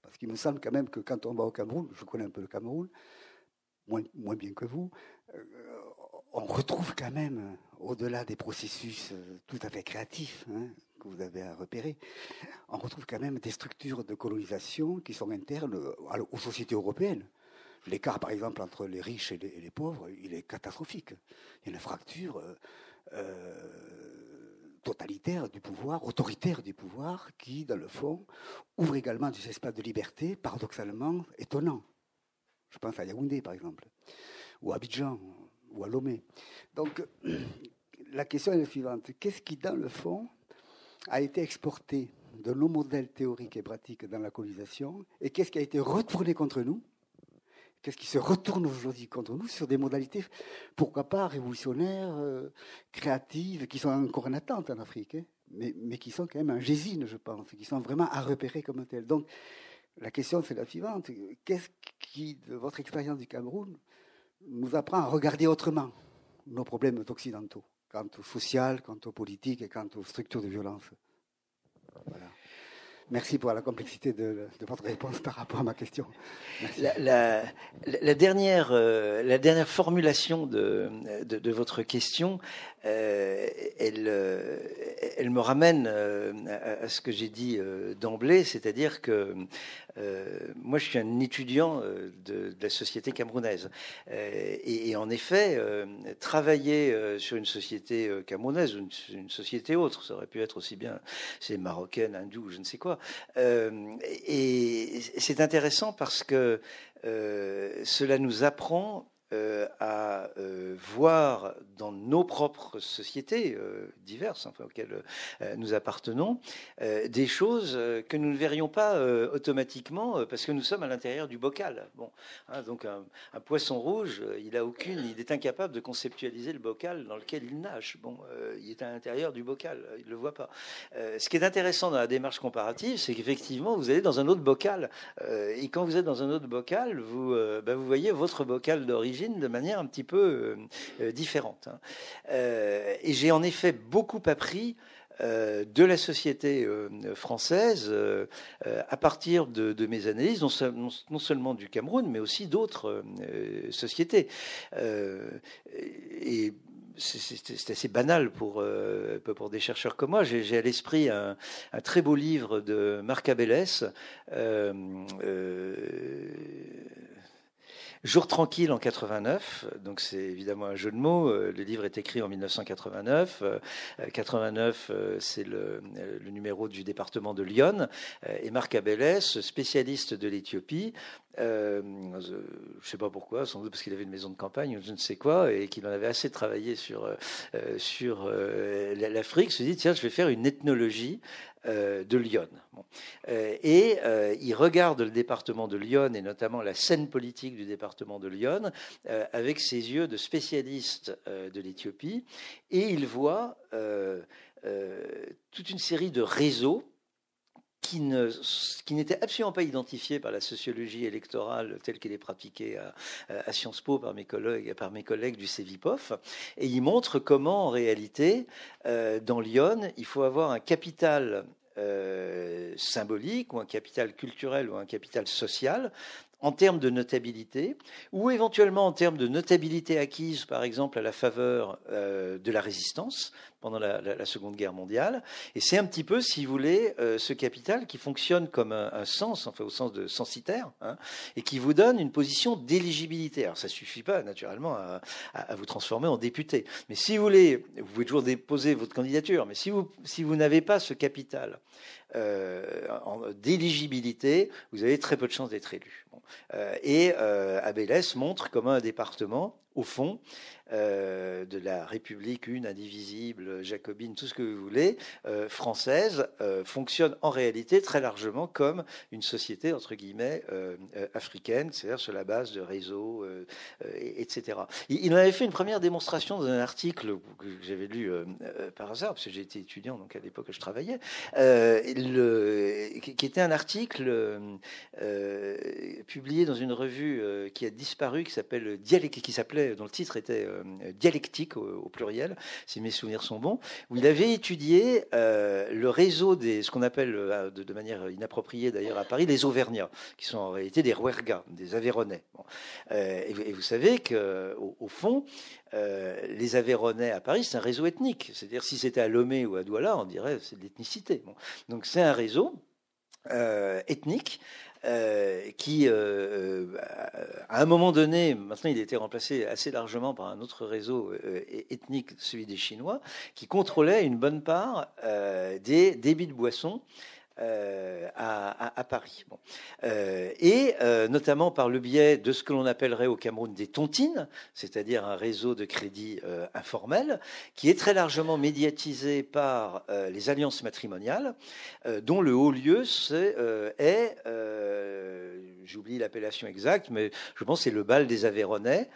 Parce qu'il me semble quand même que quand on va au Cameroun, je connais un peu le Cameroun, moins, bien que vous, euh, on retrouve quand même, au-delà des processus euh, tout à fait créatifs hein, que vous avez à repérer, on retrouve quand même des structures de colonisation qui sont internes aux sociétés européennes. L'écart, par exemple, entre les riches et les, pauvres, il est catastrophique. Il y a une fracture. Euh, totalitaire du pouvoir, autoritaire du pouvoir, qui, dans le fond, ouvre également des espaces de liberté paradoxalement étonnants. Je pense à Yaoundé, par exemple, ou à Abidjan, ou à Lomé. Donc, la question est la suivante. Qu'est-ce qui, dans le fond, a été exporté de nos modèles théoriques et pratiques dans la colonisation, et qu'est-ce qui a été retourné contre nous? Qu'est-ce qui se retourne aujourd'hui contre nous sur des modalités, pourquoi pas révolutionnaires, euh, créatives, qui sont encore en attente en Afrique, hein, mais, qui sont quand même un gésine, je pense, qui sont vraiment à repérer comme tels. Donc, la question, c'est la suivante. Qu'est-ce qui, de votre expérience du Cameroun, nous apprend à regarder autrement nos problèmes occidentaux, quant au social, quant aux politiques et quant aux structures de violence? Voilà. Merci pour la complexité de, votre réponse par rapport à ma question. La, dernière, euh, la dernière formulation de, votre question, euh, elle, euh, elle me ramène à, ce que j'ai dit d'emblée, c'est-à-dire que moi je suis un étudiant de, la société camerounaise. Et, en effet, travailler sur une société camerounaise, une, une société autre, ça aurait pu être aussi bien, c'est marocaine, hindoue, je ne sais quoi, euh, et c'est intéressant parce que euh, cela nous apprend euh, à euh, voir dans nos propres sociétés euh, diverses auxquelles nous appartenons des choses que nous ne verrions pas automatiquement parce que nous sommes à l'intérieur du bocal. Bon, hein, donc un, poisson rouge, il a aucune, il est incapable de conceptualiser le bocal dans lequel il nage. Bon, il est à l'intérieur du bocal, il ne le voit pas. ce qui est intéressant dans la démarche comparative, c'est qu'effectivement vous allez dans un autre bocal et quand vous êtes dans un autre bocal, vous, bah, vous voyez votre bocal d'origine de manière un petit peu euh, euh, différente. Hein. Euh, et j'ai en effet beaucoup appris de la société française à partir de, mes analyses, non, seulement du Cameroun, mais aussi d'autres sociétés. et c'est assez banal pour, pour des chercheurs comme moi. J'ai à l'esprit un, très beau livre de Marc Abélès, Jour tranquille en 89, donc c'est évidemment un jeu de mots. Euh, le livre est écrit en 1989. 89, euh, euh, c'est le, numéro du département de Lyon. Et Marc Abélès, spécialiste de l'Éthiopie, je ne sais pas pourquoi, sans doute parce qu'il avait une maison de campagne ou je ne sais quoi, et qu'il en avait assez travaillé sur, sur l'Afrique, se dit tiens, je vais faire une ethnologie de Lyon. Euh, et euh, il regarde le département de Lyon et notamment la scène politique du département de Lyon avec ses yeux de spécialiste de l'Éthiopie et il voit toute une série de réseaux qui, n'était absolument pas identifié par la sociologie électorale telle qu'elle est pratiquée à, Sciences Po par mes collègues, par mes collègues du CEVIPOF. Et il montre comment, en réalité, euh, dans Lyon, il faut avoir un capital euh, symbolique ou un capital culturel ou un capital social en termes de notabilité, ou éventuellement en termes de notabilité acquise, par exemple, à la faveur euh, de la résistance pendant la, Seconde Guerre mondiale. Et c'est un petit peu, si vous voulez, euh, ce capital qui fonctionne comme un, sens, enfin au sens de censitaire, hein, et qui vous donne une position d'éligibilité. Alors ça suffit pas, naturellement, à, à, vous transformer en député. Mais si vous voulez, vous pouvez toujours déposer votre candidature, mais si vous, si vous n'avez pas ce capital euh, d'éligibilité, vous avez très peu de chances d'être élu. et Abélès montre comment un département, au fond, euh, de la République une, indivisible, jacobine, tout ce que vous voulez, euh, française, euh, fonctionne en réalité très largement comme une société, entre guillemets, africaine, c'est-à-dire sur la base de réseaux, etc. Il, en avait fait une première démonstration dans un article que j'avais lu par hasard, parce que j'étais étudiant, donc à l'époque je travaillais, qui était un article publié dans une revue qui a disparu, qui s'appelle qui s'appelait, dont le titre était euh, dialectique au, pluriel, si mes souvenirs sont bons, où il avait étudié euh, le réseau des, ce qu'on appelle euh, de, manière inappropriée d'ailleurs à Paris, les Auvergnats, qui sont en réalité des Rouergas, des Aveyronais. et, vous, savez qu'au au fond, les Aveyronais à Paris, c'est un réseau ethnique. C'est-à-dire, si c'était à Lomé ou à Douala, on dirait c'est de l'ethnicité. Donc, c'est un réseau ethnique euh, qui, euh, euh, à un moment donné, maintenant il a été remplacé assez largement par un autre réseau ethnique, celui des Chinois, qui contrôlait une bonne part des débits de boissons euh, à, Paris. Euh, et euh, notamment par le biais de ce que l'on appellerait au Cameroun des tontines, c'est-à-dire un réseau de crédit informel, qui est très largement médiatisé par les alliances matrimoniales, dont le haut lieu est, j'oublie l'appellation exacte, mais je pense que c'est le bal des Aveyronais,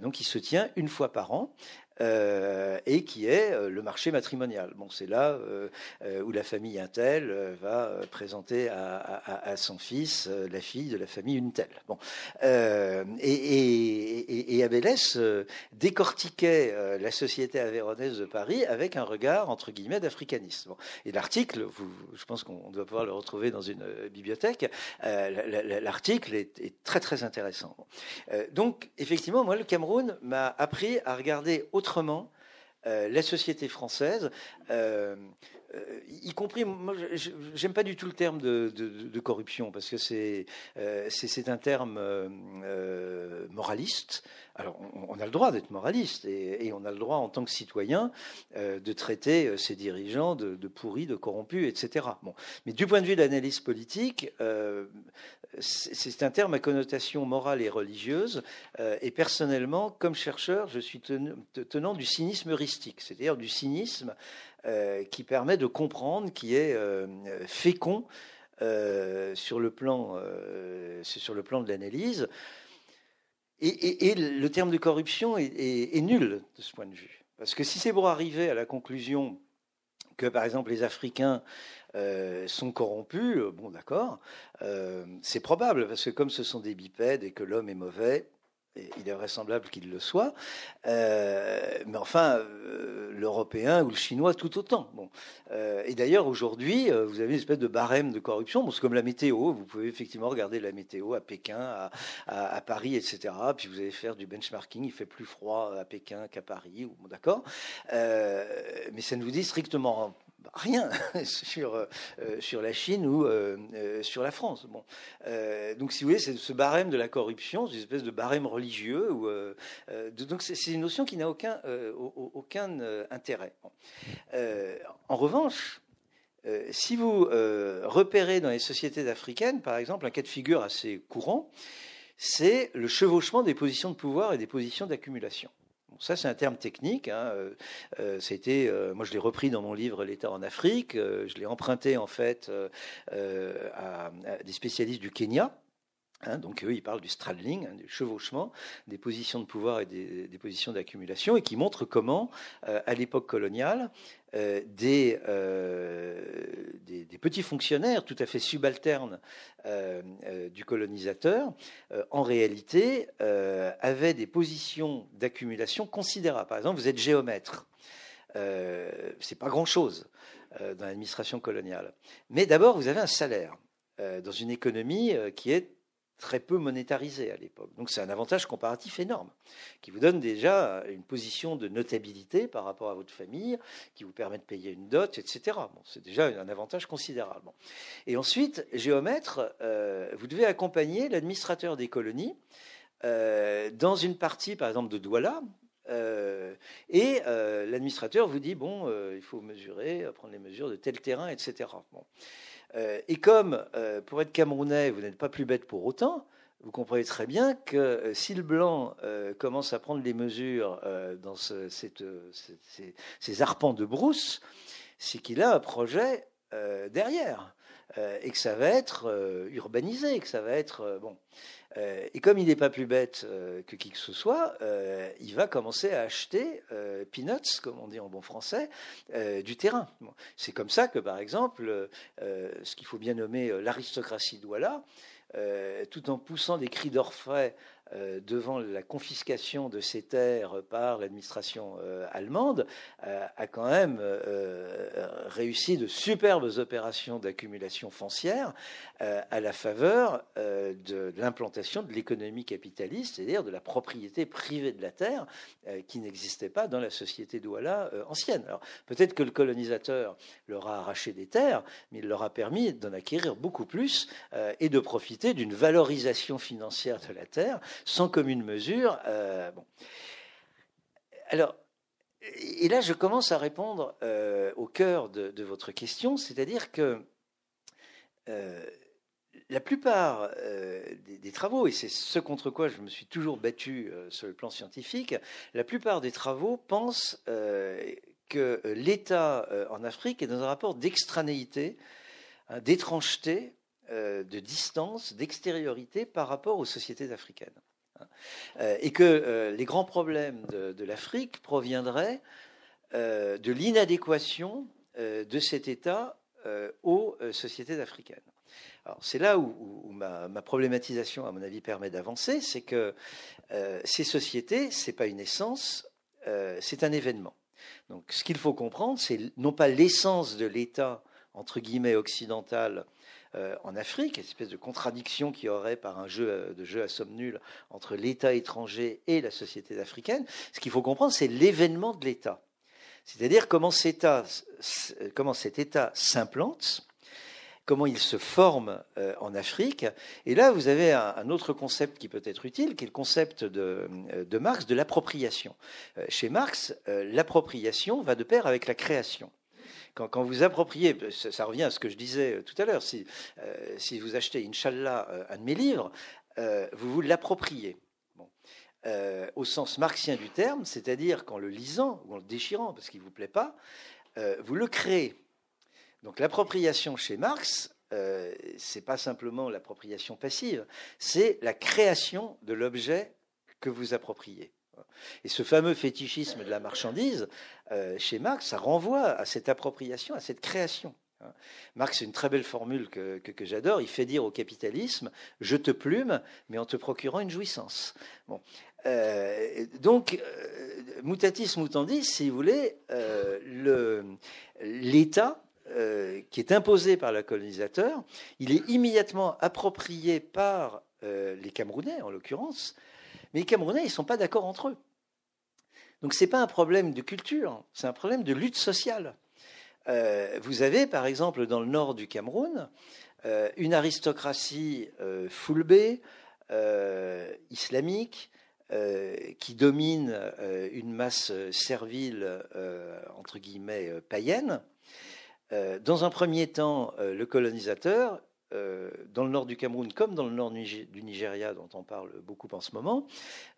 donc qui se tient une fois par an. Euh, et qui est euh, le marché matrimonial. Bon, c'est là euh, où la famille Intel va présenter à, son fils la fille de la famille Untel. Bon, et, et, Abélès décortiquait la société avéronaise de Paris avec un regard entre guillemets d'africanisme. Bon. Et l'article, je pense qu'on doit pouvoir le retrouver dans une bibliothèque. l'article est, est, très très intéressant. donc, effectivement, moi, le Cameroun m'a appris à regarder autrement euh, la société française, euh, euh, y compris, moi, j'aime pas du tout le terme de, corruption parce que c'est c'est un terme moraliste. Alors, on, a le droit d'être moraliste et, on a le droit, en tant que citoyen, de traiter ses dirigeants de, pourris, de corrompus, etc. Bon, mais du point de vue de l'analyse politique, c'est un terme à connotation morale et religieuse. Euh, et personnellement, comme chercheur, je suis tenant du cynisme heuristique, c'est-à-dire du cynisme euh, qui permet de comprendre, qui est euh, fécond sur, le plan, sur le plan de l'analyse. Et, le terme de corruption est, nul de ce point de vue. Parce que si c'est pour arriver à la conclusion que, par exemple, les Africains euh, sont corrompus, euh, bon d'accord, euh, c'est probable, parce que comme ce sont des bipèdes et que l'homme est mauvais, il est vraisemblable qu'il le soit, mais enfin, l'Européen ou le Chinois tout autant. Bon. et d'ailleurs, aujourd'hui, vous avez une espèce de barème de corruption. Bon, c'est comme la météo, vous pouvez effectivement regarder la météo à Pékin, à, Paris, etc. Puis vous allez faire du benchmarking, il fait plus froid à Pékin qu'à Paris, bon, d'accord. mais ça ne vous dit strictement rien sur, euh, sur la Chine ou euh, euh, sur la France. Bon. donc, si vous voulez, c'est ce barème de la corruption, une espèce de barème religieux. Donc, c'est une notion qui n'a aucun intérêt. en revanche, si vous repérez dans les sociétés africaines, par exemple, un cas de figure assez courant, c'est le chevauchement des positions de pouvoir et des positions d'accumulation ça, c'est un terme technique. Hein. Euh, euh, euh, moi, je l'ai repris dans mon livre L'État en Afrique. je l'ai emprunté en fait à, des spécialistes du Kenya. Hein. donc eux, ils parlent du straddling, hein, du chevauchement, des positions de pouvoir et des, des positions d'accumulation, et qui montrent comment, à l'époque coloniale, euh, euh, des, des, petits fonctionnaires tout à fait subalternes euh, du colonisateur, en réalité, avaient des positions d'accumulation considérables. Par exemple, vous êtes géomètre. c'est pas grand-chose dans l'administration coloniale. Mais d'abord, vous avez un salaire dans une économie qui est très peu monétarisé à l'époque. Donc c'est un avantage comparatif énorme, qui vous donne déjà une position de notabilité par rapport à votre famille, qui vous permet de payer une dot, etc. Bon, c'est déjà un avantage considérable. Et ensuite, géomètre, euh, vous devez accompagner l'administrateur des colonies euh, dans une partie, par exemple, de Douala, euh, et l'administrateur vous dit bon, il faut mesurer, prendre les mesures de tel terrain, etc. Bon. Euh, et comme, euh, pour être camerounais, vous n'êtes pas plus bête pour autant, vous comprenez très bien que si le blanc commence à prendre des mesures dans ces, arpents de brousse, c'est qu'il a un projet derrière et que ça va être urbanisé, que ça va être bon. Euh, et comme il n'est pas plus bête euh, que qui que ce soit, euh, il va commencer à acheter peanuts, comme on dit en bon français, du terrain. C'est comme ça que, par exemple, ce qu'il faut bien nommer l'aristocratie Douala, tout en poussant des cris d'orfraie euh, devant la confiscation de ces terres par l'administration euh, allemande, euh, a quand même réussi de superbes opérations d'accumulation foncière à la faveur de l'implantation de l'économie capitaliste, c'est-à-dire de la propriété privée de la terre qui n'existait pas dans la société douala ancienne. Alors peut-être que le colonisateur leur a arraché des terres, mais il leur a permis d'en acquérir beaucoup plus et de profiter d'une valorisation financière de la terre sans commune mesure. Euh. Alors, et là, je commence à répondre euh, au cœur de, votre question, c'est-à-dire que euh, la plupart des, travaux, et c'est ce contre quoi je me suis toujours battu sur le plan scientifique, la plupart des travaux pensent que l'État en Afrique est dans un rapport d'extranéité, hein, d'étrangeté, de distance, d'extériorité par rapport aux sociétés africaines. Euh, et que euh, les grands problèmes de, l'Afrique proviendraient euh, de l'inadéquation de cet État aux sociétés africaines. Alors c'est là où, ma, problématisation, à mon avis, permet d'avancer, c'est que ces sociétés, c'est pas une essence, c'est un événement. Donc ce qu'il faut comprendre, c'est non pas l'essence de l'État entre guillemets occidental en Afrique, une espèce de contradiction qui aurait par un jeu euh, de jeu à somme nulle entre l'État étranger et la société africaine. Ce qu'il faut comprendre, c'est l'événement de l'État. C'est-à-dire comment, comment cet État s'implante, comment il se forme euh, en Afrique. Et là, vous avez un, autre concept qui peut être utile, qui est le concept de Marx de l'appropriation. chez Marx, l'appropriation va de pair avec la création. Quand, vous appropriez, ça, revient à ce que je disais euh, tout à l'heure, si, euh, vous achetez, Inch'Allah, euh, un de mes livres, vous vous l'appropriez. au sens marxien du terme, c'est-à-dire qu'en le lisant ou en le déchirant parce qu'il ne vous plaît pas, vous le créez. Donc l'appropriation chez Marx, euh, c'est pas simplement l'appropriation passive, c'est la création de l'objet que vous appropriez. Et ce fameux fétichisme de la marchandise, euh, chez Marx, ça renvoie à cette appropriation, à cette création. Hein. Marx, c'est une très belle formule que, j'adore. Il fait dire au capitalisme Je te plume, mais en te procurant une jouissance. Bon. Euh, donc, euh, mutatis mutandis, si vous voulez, l'État qui est imposé par le colonisateur, il est immédiatement approprié par les Camerounais, en l'occurrence, mais les Camerounais, ils ne sont pas d'accord entre eux. Donc ce n'est pas un problème de culture, c'est un problème de lutte sociale. Euh, vous avez, par exemple, dans le nord du Cameroun, euh, une aristocratie euh, foulbée, islamique, qui domine une masse servile, entre guillemets, païenne. dans un premier temps, le colonisateur euh, dans le nord du Cameroun comme dans le nord du Nigeria, dont on parle beaucoup en ce moment,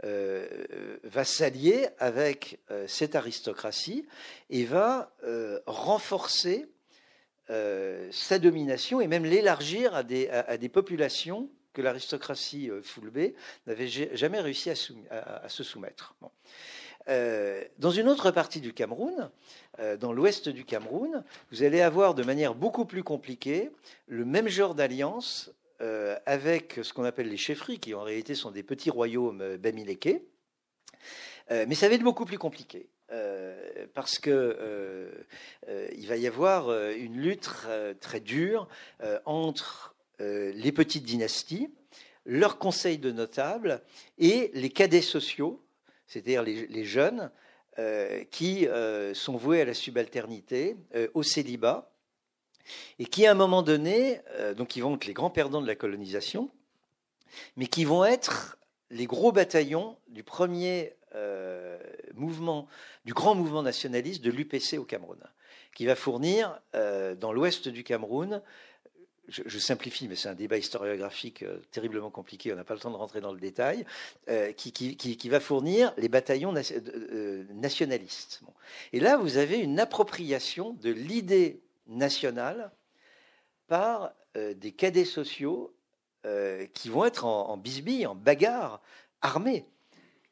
euh, va s'allier avec euh, cette aristocratie et va renforcer sa domination et même l'élargir à des, populations que l'aristocratie Fulbé n'avait jamais réussi à, se soumettre. Euh, dans une autre partie du Cameroun, euh, dans l'ouest du Cameroun, vous allez avoir de manière beaucoup plus compliquée le même genre d'alliance euh, avec ce qu'on appelle les chefferies, qui en réalité sont des petits royaumes bamilékés. mais ça va être beaucoup plus compliqué. parce que il va y avoir une lutte très dure entre les petites dynasties, leurs conseils de notables et les cadets sociaux c'est-à-dire les, jeunes euh, qui euh, sont voués à la subalternité, euh, au célibat, et qui à un moment donné, vont être les grands perdants de la colonisation, mais qui vont être les gros bataillons du premier mouvement, du grand mouvement nationaliste de l'UPC au Cameroun, qui va fournir dans l'ouest du Cameroun je, simplifie, mais c'est un débat historiographique euh, terriblement compliqué, on n'a pas le temps de rentrer dans le détail, euh, qui, va fournir les bataillons euh, nationalistes. Et là, vous avez une appropriation de l'idée nationale par des cadets sociaux qui vont être en, en bisbille, en bagarre, armés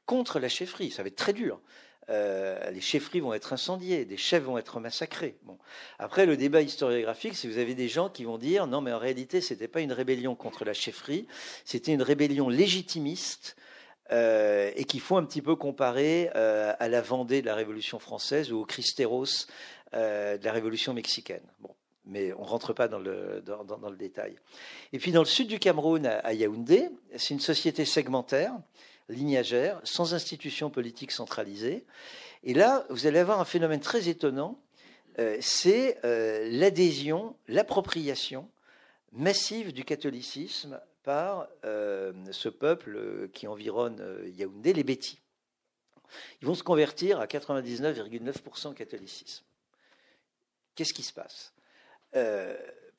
contre la chefferie. Ça va être très dur. Euh, les chefferies vont être incendiées, des chefs vont être massacrés. Bon. Après, le débat historiographique, si vous avez des gens qui vont dire non, mais en réalité, ce n'était pas une rébellion contre la chefferie, c'était une rébellion légitimiste. Euh, et qu'il faut un petit peu comparer euh, à la Vendée de la Révolution française ou au Cristeros de la Révolution mexicaine. Bon, mais on ne rentre pas dans le, dans, le, détail. Et puis dans le sud du Cameroun, à Yaoundé, c'est une société segmentaire lignagère, sans institution politique centralisée. Et là, vous allez avoir un phénomène très étonnant, euh, c'est euh, l'adhésion, l'appropriation massive du catholicisme par euh, ce peuple qui environne Yaoundé, les Bétis. Ils vont se convertir à 99,9% catholicisme. Qu'est-ce qui se passe?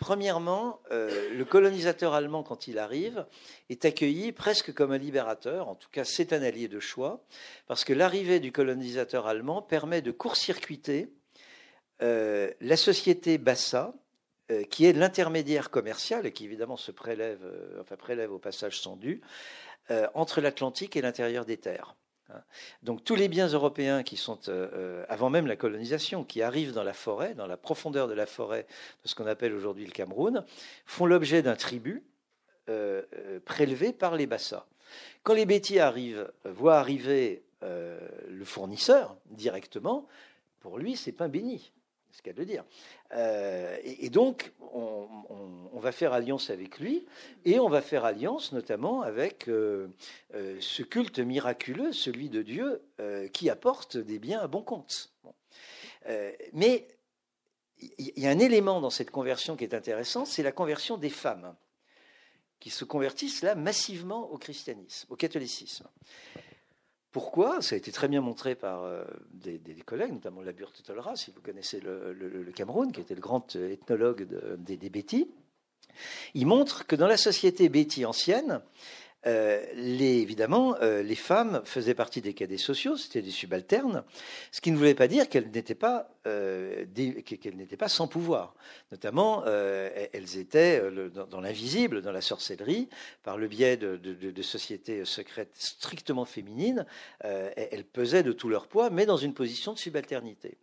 Premièrement, euh, le colonisateur allemand, quand il arrive, est accueilli presque comme un libérateur, en tout cas c'est un allié de choix, parce que l'arrivée du colonisateur allemand permet de court-circuiter euh, la société Bassa, euh, qui est l'intermédiaire commercial et qui évidemment se prélève, prélève au passage sans dû, entre l'Atlantique et l'intérieur des terres. Hein. Donc tous les biens européens qui sont, euh, euh, avant même la colonisation, qui arrivent dans la forêt, dans la profondeur de la forêt de ce qu'on appelle aujourd'hui le Cameroun, font l'objet d'un tribut euh, prélevé par les Bassa. Quand les bêtis arrivent, voient arriver le fournisseur directement, pour lui, c'est pain béni ce qu'elle de dire. Euh, et, donc, on, va faire alliance avec lui, et on va faire alliance notamment avec euh, euh, ce culte miraculeux, celui de Dieu, qui apporte des biens à bon compte. mais il y a un élément dans cette conversion qui est intéressant, c'est la conversion des femmes, qui se convertissent là massivement au christianisme, au catholicisme. Pourquoi Ça a été très bien montré par euh, des, collègues, notamment Labur Tolra, si vous connaissez le, Cameroun, qui était le grand ethnologue des, des Bétis. Il montre que dans la société Béti ancienne, euh, les, évidemment, euh, les femmes faisaient partie des cadets sociaux, c'était des subalternes, ce qui ne voulait pas dire qu'elles n'étaient pas, euh, pas sans pouvoir. Notamment, elles étaient dans, l'invisible, dans la sorcellerie, par le biais de, de sociétés secrètes strictement féminines, elles pesaient de tout leur poids, mais dans une position de subalternité.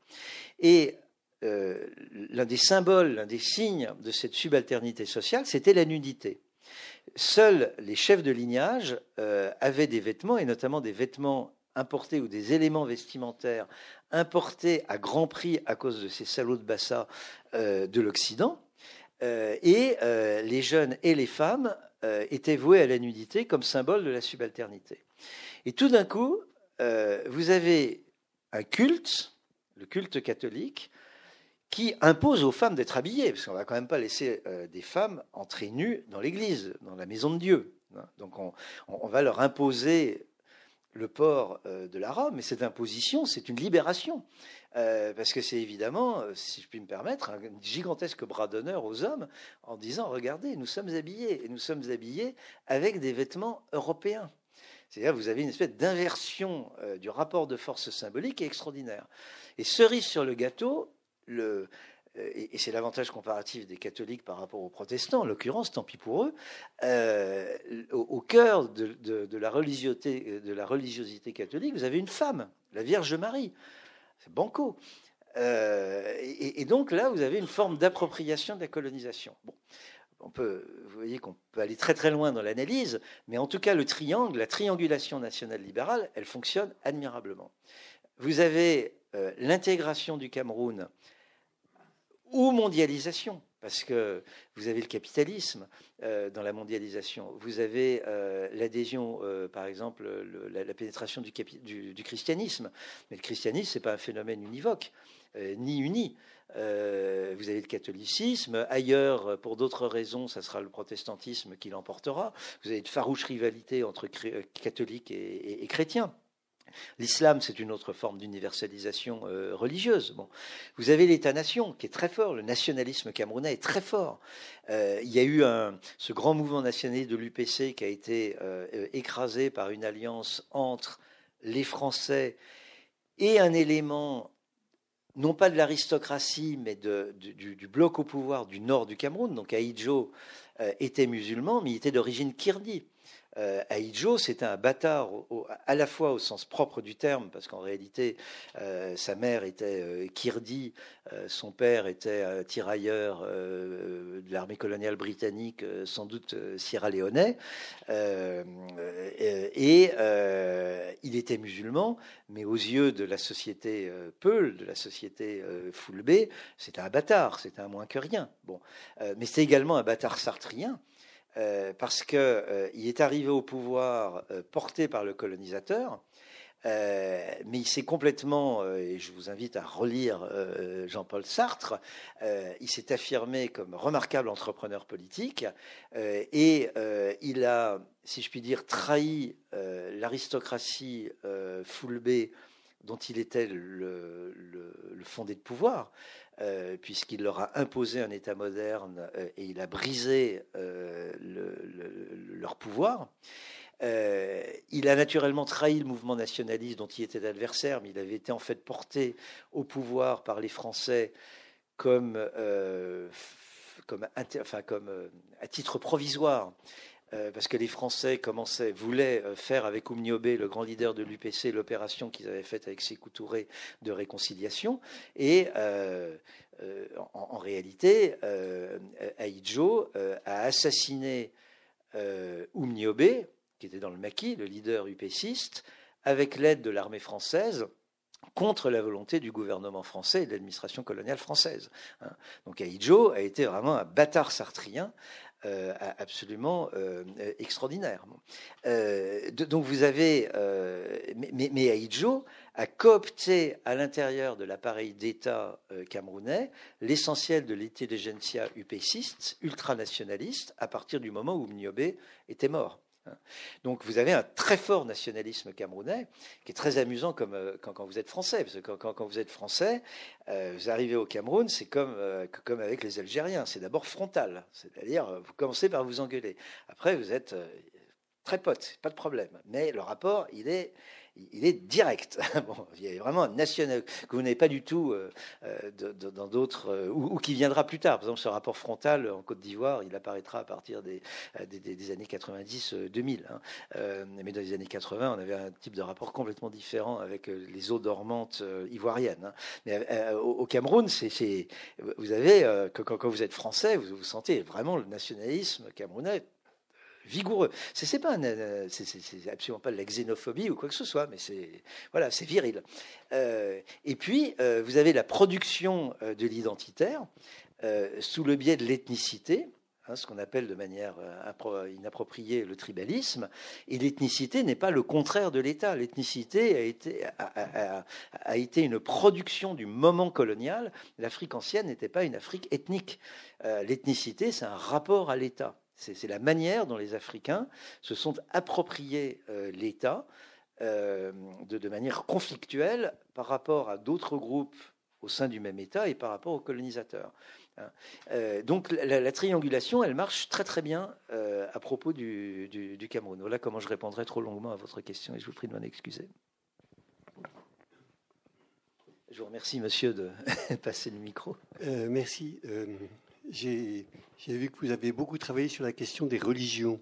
Et l'un des symboles, l'un des signes de cette subalternité sociale, c'était la nudité. Seuls les chefs de lignage euh, avaient des vêtements, et notamment des vêtements importés ou des éléments vestimentaires importés à grand prix à cause de ces salauds de Bassa euh, de l'Occident. Euh, et les jeunes et les femmes étaient voués à la nudité comme symbole de la subalternité. Et tout d'un coup, vous avez un culte, le culte catholique, qui impose aux femmes d'être habillées, parce qu'on ne va quand même pas laisser euh, des femmes entrer nues dans l'église, dans la maison de Dieu. Hein. Donc on, va leur imposer le port euh, de la robe, mais cette imposition, c'est une libération. Euh, parce que c'est évidemment, si je puis me permettre, un gigantesque bras d'honneur aux hommes en disant, regardez, nous sommes habillés, et nous sommes habillés avec des vêtements européens. C'est-à-dire, vous avez une espèce d'inversion du rapport de force symbolique extraordinaire. Et cerise sur le gâteau, euh, et c'est l'avantage comparatif des catholiques par rapport aux protestants, en l'occurrence, tant pis pour eux, euh, au, cœur de, la religiosité, de la religiosité catholique, vous avez une femme, la Vierge Marie. Banco. Euh, et, donc là, vous avez une forme d'appropriation de la colonisation. Bon, on peut, vous voyez qu'on peut aller très très loin dans l'analyse, mais en tout cas, le triangle, la triangulation nationale libérale, elle fonctionne admirablement. Vous avez l'intégration du Cameroun ou mondialisation, parce que vous avez le capitalisme euh, dans la mondialisation, vous avez euh, l'adhésion, euh, par exemple, la, pénétration du, du, christianisme. Mais le christianisme, ce n'est pas un phénomène univoque, ni uni. vous avez le catholicisme. Ailleurs, pour d'autres raisons, ça sera le protestantisme qui l'emportera. Vous avez de farouches rivalités entre catholiques et chrétiens. L'islam, c'est une autre forme d'universalisation euh, religieuse. Bon. Vous avez l'État-nation qui est très fort, le nationalisme camerounais est très fort. Euh, il y a eu ce grand mouvement nationaliste de l'UPC qui a été euh, écrasé par une alliance entre les Français et un élément, non pas de l'aristocratie, mais du, bloc au pouvoir du nord du Cameroun. Donc Aïdjo était musulman, mais il était d'origine kirdi. Euh, Aïdjo, c'était un bâtard à la fois au sens propre du terme, parce qu'en réalité, euh, sa mère était euh, kirdi, son père était tirailleur de l'armée coloniale britannique, sans doute sierra-léonais, et il était musulman, mais aux yeux de la société Peul, de la société Foulbé, c'était un bâtard, c'était un moins que rien. Bon, mais c'est également un bâtard sartrien euh, parce qu'il euh, est arrivé au pouvoir euh, porté par le colonisateur, mais il s'est complètement, et je vous invite à relire Jean-Paul Sartre, il s'est affirmé comme remarquable entrepreneur politique, et il a, si je puis dire, trahi l'aristocratie Foulbé dont il était le, le fondé de pouvoir. Euh, puisqu'il leur a imposé un État moderne euh, et il a brisé euh, leur pouvoir. il a naturellement trahi le mouvement nationaliste dont il était adversaire, mais il avait été en fait porté au pouvoir par les Français comme, comme, enfin, comme à titre provisoire. Euh, parce que les Français commençaient, voulaient euh, faire avec Oumniobé, le grand leader de l'UPC, l'opération qu'ils avaient faite avec Sékou Touré de réconciliation. Et euh, en, réalité, Aïdjo a assassiné Oumniobé, qui était dans le maquis, le leader UPCiste, avec l'aide de l'armée française contre la volonté du gouvernement français et de l'administration coloniale française. Hein. Donc Aïdjo a été vraiment un bâtard sartrien euh, absolument euh, extraordinaire. Euh, donc vous avez, mais, mais Aïdjo a coopté à l'intérieur de l'appareil d'État camerounais l'essentiel de l'intelligentsia upéciste, ultranationaliste, à partir du moment où Mniobé était mort. Hein. Donc vous avez un très fort nationalisme camerounais qui est très amusant comme, euh, quand, vous êtes français. Parce que quand, vous êtes français, euh, vous arrivez au Cameroun, c'est comme, euh, comme avec les Algériens. C'est d'abord frontal. C'est-à-dire, vous commencez par vous engueuler. Après, vous êtes très potes, pas de problème. Mais le rapport, il est, il est direct. bon, il a vraiment national que vous n'avez pas du tout euh, euh, dans d'autres, euh, ou, qui viendra plus tard. Par exemple, ce rapport frontal en Côte d'Ivoire, il apparaîtra à partir des, années 90-2000. Hein. mais dans les années 80, on avait un type de rapport complètement différent avec les eaux dormantes ivoiriennes. Hein. Mais au, Cameroun, vous avez, quand, quand, vous êtes français, vous sentez vraiment le nationalisme camerounais vigoureux. C'est pas, c'est absolument pas de la xénophobie ou quoi que ce soit, mais c'est voilà, c'est viril. Euh, et puis euh, vous avez la production euh, de l'identitaire sous le biais de l'ethnicité. Hein, ce qu'on appelle de manière inappropriée le tribalisme, et l'ethnicité n'est pas le contraire de l'État. L'ethnicité a été, a été une production du moment colonial. L'Afrique ancienne n'était pas une Afrique ethnique. L'ethnicité, c'est un rapport à l'État. C'est la manière dont les Africains se sont appropriés euh, l'État euh, de, manière conflictuelle par rapport à d'autres groupes au sein du même État et par rapport aux colonisateurs. Hein. Euh, donc la, triangulation, elle marche très très bien à propos du, du, Cameroun. Voilà comment je répondrai trop longuement à votre question et je vous prie de m'en excuser. Je vous remercie, monsieur, de passer le micro. merci. J'ai vu que vous avez beaucoup travaillé sur la question des religions.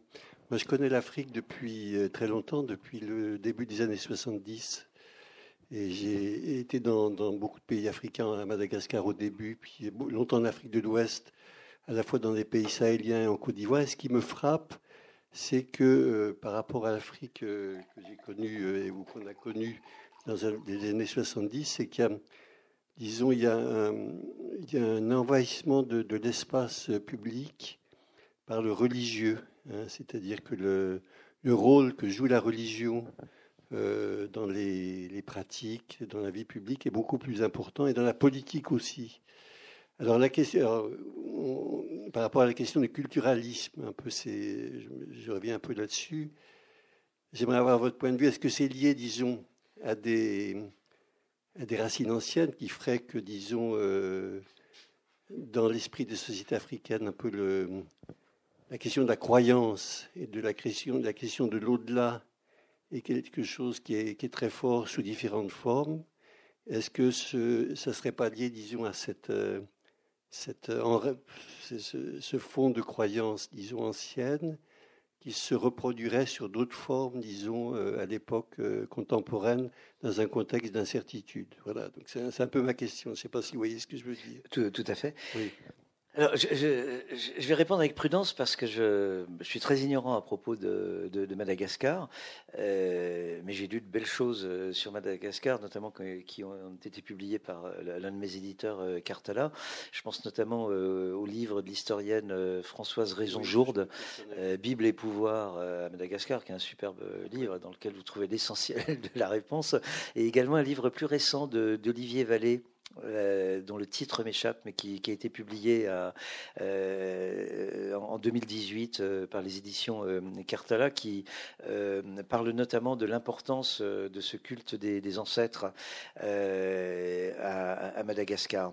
Moi, je connais l'Afrique depuis euh, très longtemps, depuis le début des années 70. Et j'ai été dans, beaucoup de pays africains, à Madagascar au début, puis longtemps en Afrique de l'Ouest, à la fois dans des pays sahéliens et en Côte d'Ivoire. Et ce qui me frappe, c'est que euh, par rapport à l'Afrique euh, que j'ai connue et qu'on a connue dans les années 70, c'est qu'il y a disons, il y a un, envahissement de, l'espace public par le religieux, hein. c'est-à-dire que le, rôle que joue la religion euh, dans les, pratiques, dans la vie publique est beaucoup plus important et dans la politique aussi. Alors la question, par rapport à la question du culturalisme, un peu, je, reviens un peu là-dessus. J'aimerais avoir votre point de vue. Est-ce que c'est lié, disons, a des, des racines anciennes qui feraient que, disons, dans l'esprit des sociétés africaines, un peu la question de la croyance et de la question, de la question de l'au-delà est quelque chose qui est, très fort sous différentes formes. Est-ce que ce, ça ne serait pas lié, disons, à cette, cette, ce, ce, fond de croyance, disons, ancienne, qui se reproduirait sur d'autres formes, disons, euh, à l'époque euh, contemporaine, dans un contexte d'incertitude. Voilà, donc c'est un peu ma question. Je ne sais pas si vous voyez ce que je veux dire. Tout, tout à fait. Oui. Alors, je, je, vais répondre avec prudence parce que je, suis très ignorant à propos de, de, Madagascar, euh, mais j'ai lu de belles choses euh, sur Madagascar, notamment qui ont été publiées par euh, l'un de mes éditeurs, Cartala. Je pense notamment au livre de l'historienne Françoise Raison-Jourde, Bible et pouvoir à Madagascar, qui est un superbe livre dans lequel vous trouvez l'essentiel de la réponse, et également un livre plus récent d'Olivier Vallée. Euh, dont le titre m'échappe, mais qui, a été publié euh, en 2018 euh, par les éditions Cartala, qui parle notamment de l'importance de ce culte des, ancêtres à, Madagascar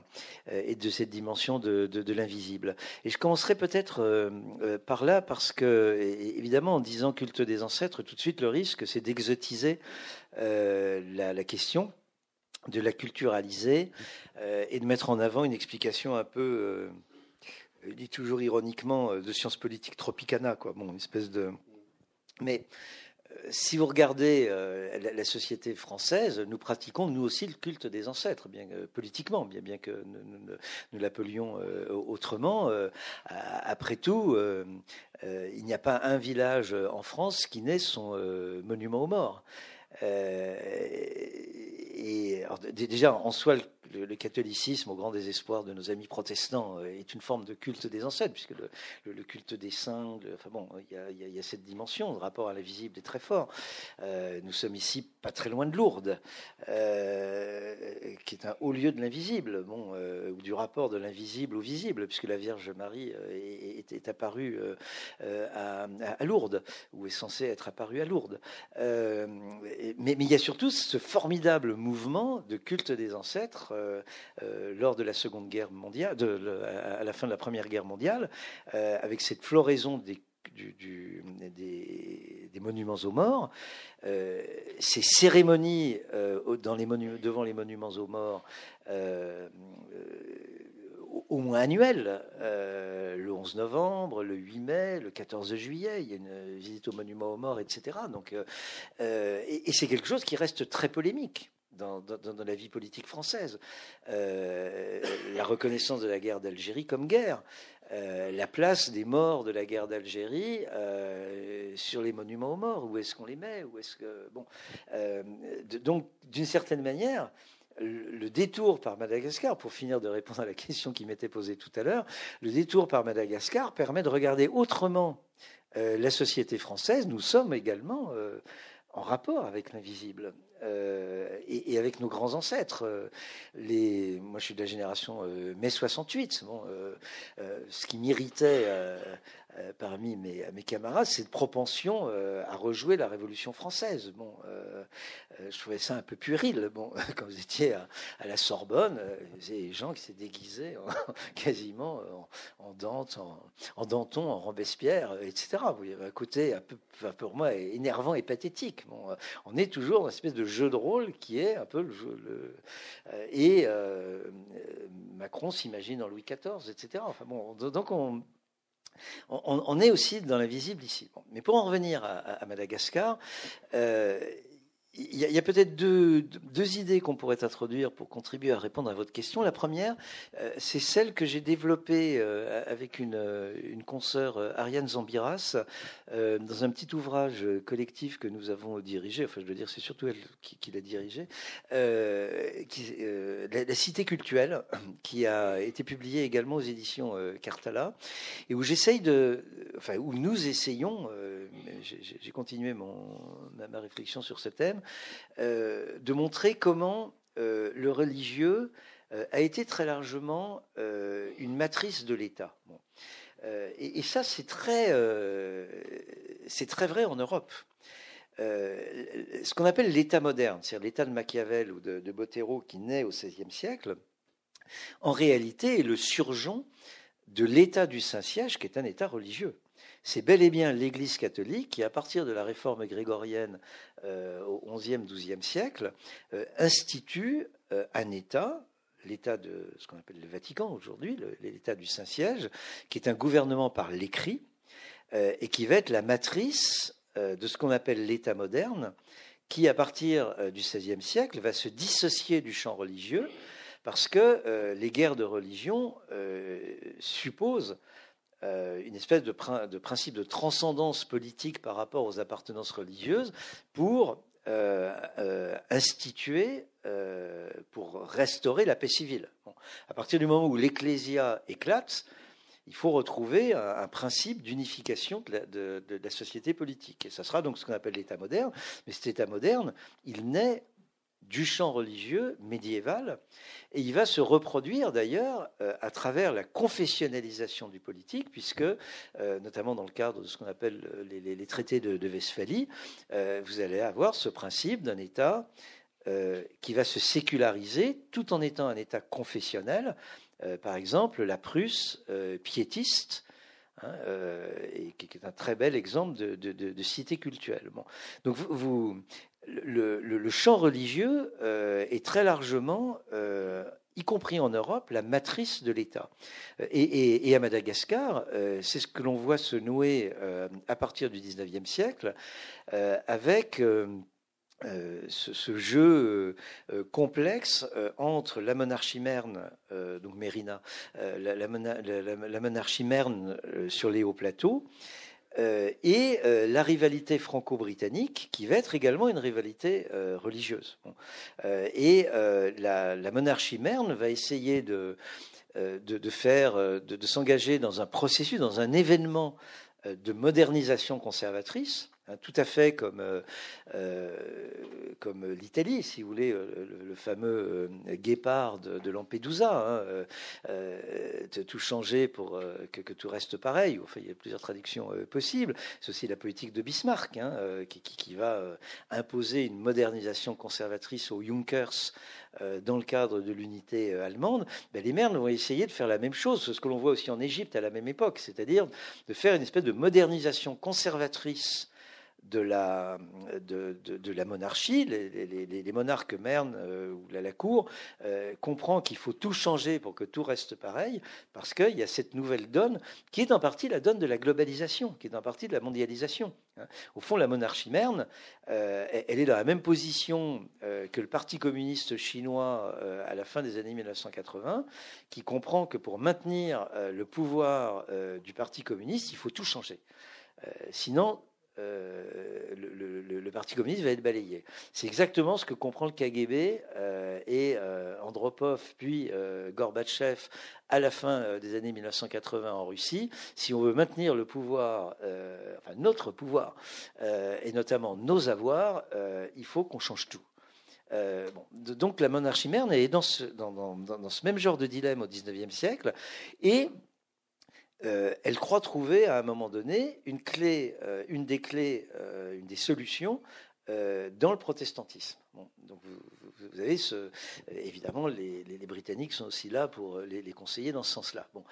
et de cette dimension de, l'invisible. Et je commencerai peut-être par là, parce que, évidemment, en disant culte des ancêtres, tout de suite, le risque, c'est d'exotiser la question de la culturaliser euh, et de mettre en avant une explication un peu, euh, dit toujours ironiquement, euh, de sciences politiques tropicana, quoi. Bon, une espèce de. Mais si vous regardez la, société française, nous pratiquons nous aussi le culte des ancêtres, bien politiquement, bien, bien que nous, nous l'appelions autrement. après tout, il n'y a pas un village en France qui n'ait son monument aux morts. Euh, et déjà, en soi, le, catholicisme, au grand désespoir de nos amis protestants, euh, est une forme de culte des ancêtres, puisque le, culte des saints, enfin bon, il y, a, cette dimension, le rapport à l'invisible est très fort. Euh, nous sommes ici pas très loin de Lourdes, qui est un haut lieu de l'invisible, bon, ou du rapport de l'invisible au visible, puisque la Vierge Marie est, apparue à, Lourdes, ou est censée être apparue à Lourdes. mais, il y a surtout ce formidable mouvement de culte des ancêtres euh, euh, lors de la Seconde Guerre mondiale, à la fin de la Première Guerre mondiale, euh, avec cette floraison des des, monuments aux morts, ces cérémonies devant les monuments aux morts, au moins annuelles, le 11 novembre, le 8 mai, le 14 juillet, il y a une visite au monument aux morts, etc. Donc, et c'est quelque chose qui reste très polémique dans, la vie politique française. Euh, la reconnaissance de la guerre d'Algérie comme guerre, euh, la place des morts de la guerre d'Algérie euh, sur les monuments aux morts, où est-ce qu'on les met? Où que bon donc d'une certaine manière le détour par Madagascar, pour finir de répondre à la question qui m'était posée tout à l'heure, le détour par Madagascar permet de regarder autrement la société française. Nous sommes également en rapport avec l'invisible. Euh, et, avec nos grands ancêtres. Euh, les, moi, je suis de la génération euh, mai 68. Bon, ce qui m'irritait euh, parmi mes, camarades cette propension euh, à rejouer la Révolution française. Bon, euh, je trouvais ça un peu puéril. Bon, quand vous étiez à, la Sorbonne, vous avez des gens qui s'étaient déguisés quasiment en, Dante, en, Danton, en Robespierre, etc. Vous avez un côté un peu, pour moi, énervant et pathétique. On est toujours dans une espèce de jeu de rôle qui est un peu le jeu. Le, et Macron s'imagine en Louis XIV, etc. Enfin bon, donc on on, est aussi dans l'invisible ici. Mais pour en revenir à, Madagascar, euh, il y a, peut-être deux, idées qu'on pourrait introduire pour contribuer à répondre à votre question. La première, euh, c'est celle que j'ai développée euh, avec une, une consoeur Ariane Zambiras dans un petit ouvrage collectif que nous avons dirigé. Enfin, je veux dire, c'est surtout elle qui, l'a dirigé. Qui, la, Cité cultuelle, qui a été publiée également aux éditions Cartala, et où j'essaye de, enfin, où nous essayons, j'ai continué mon, ma réflexion sur ce thème, euh, de montrer comment euh, le religieux euh, a été très largement une matrice de l'État. et, ça, c'est très, c'est très vrai en Europe. ce qu'on appelle l'État moderne, c'est-à-dire l'État de Machiavel ou de, de Botero qui naît au XVIe siècle, en réalité est le surgeon de l'État du Saint-Siège, qui est un État religieux. C'est bel et bien l'Église catholique qui, à partir de la réforme grégorienne euh, au XIe, XIIe siècle, euh, institue euh, un État, l'État de ce qu'on appelle le Vatican aujourd'hui, l'État du Saint-Siège, qui est un gouvernement par l'écrit et qui va être la matrice de ce qu'on appelle l'État moderne, qui, à partir du XVIe siècle, va se dissocier du champ religieux parce que les guerres de religion supposent une espèce de, principe de transcendance politique par rapport aux appartenances religieuses pour instituer, pour restaurer la paix civile. À partir du moment où l'ecclésia éclate, il faut retrouver un, principe d'unification de, de, la société politique. Et ça sera donc ce qu'on appelle l'État moderne. Mais cet État moderne, il naît du champ religieux médiéval, et il va se reproduire d'ailleurs euh, à travers la confessionnalisation du politique, puisque, euh, notamment dans le cadre de ce qu'on appelle euh, les, traités de, Westphalie, vous allez avoir ce principe d'un État qui va se séculariser tout en étant un État confessionnel. par exemple, la Prusse piétiste, hein, qui est un très bel exemple de, cité culturelle. Donc vous, le, champ religieux euh, est très largement, euh, y compris en Europe, la matrice de l'État. Et, à Madagascar, euh, c'est ce que l'on voit se nouer à partir du XIXe siècle avec ce, jeu complexe entre la monarchie merne, donc Mérina, la, la, monarchie merne sur les hauts plateaux, euh, et euh, la rivalité franco-britannique, qui va être également une rivalité euh, religieuse. et la, monarchie merne va essayer de, de, faire, de s'engager dans un processus, dans un événement de modernisation conservatrice, Hein, tout à fait comme, euh, euh, comme l'Italie, si vous voulez, euh, le, fameux guépard de, Lampedusa, hein, tout changer pour que, tout reste pareil. Enfin, il y a plusieurs traductions possibles. C'est aussi la politique de Bismarck, hein, qui, va imposer une modernisation conservatrice aux Junkers dans le cadre de l'unité allemande. Ben, les Mernes vont essayer de faire la même chose, ce que l'on voit aussi en Égypte à la même époque, c'est-à-dire de faire une espèce de modernisation conservatrice de la, de, de, la monarchie, les, les, monarques Merne euh, ou la, la cour, euh, comprend qu'il faut tout changer pour que tout reste pareil, parce qu'il y a cette nouvelle donne qui est en partie la donne de la globalisation, qui est en partie de la mondialisation. Hein. Au fond, la monarchie Merne, euh, elle est dans la même position que le Parti communiste chinois à la fin des années 1980, qui comprend que pour maintenir le pouvoir du Parti communiste, il faut tout changer. sinon, euh, le, Parti communiste va être balayé. C'est exactement ce que comprend le KGB euh, et euh, Andropov, puis Gorbatchev à la fin des années 1980 en Russie. Si on veut maintenir le pouvoir, enfin notre pouvoir, et notamment nos avoirs, il faut qu'on change tout. donc la monarchie merne est dans ce, dans, dans ce, même genre de dilemme au XIXe siècle et euh, elle croit trouver à un moment donné une clé, euh, une des clés, euh, une des solutions dans le protestantisme. Donc vous, avez évidemment les, Britanniques sont aussi là pour les, conseiller dans ce sens-là. Bon,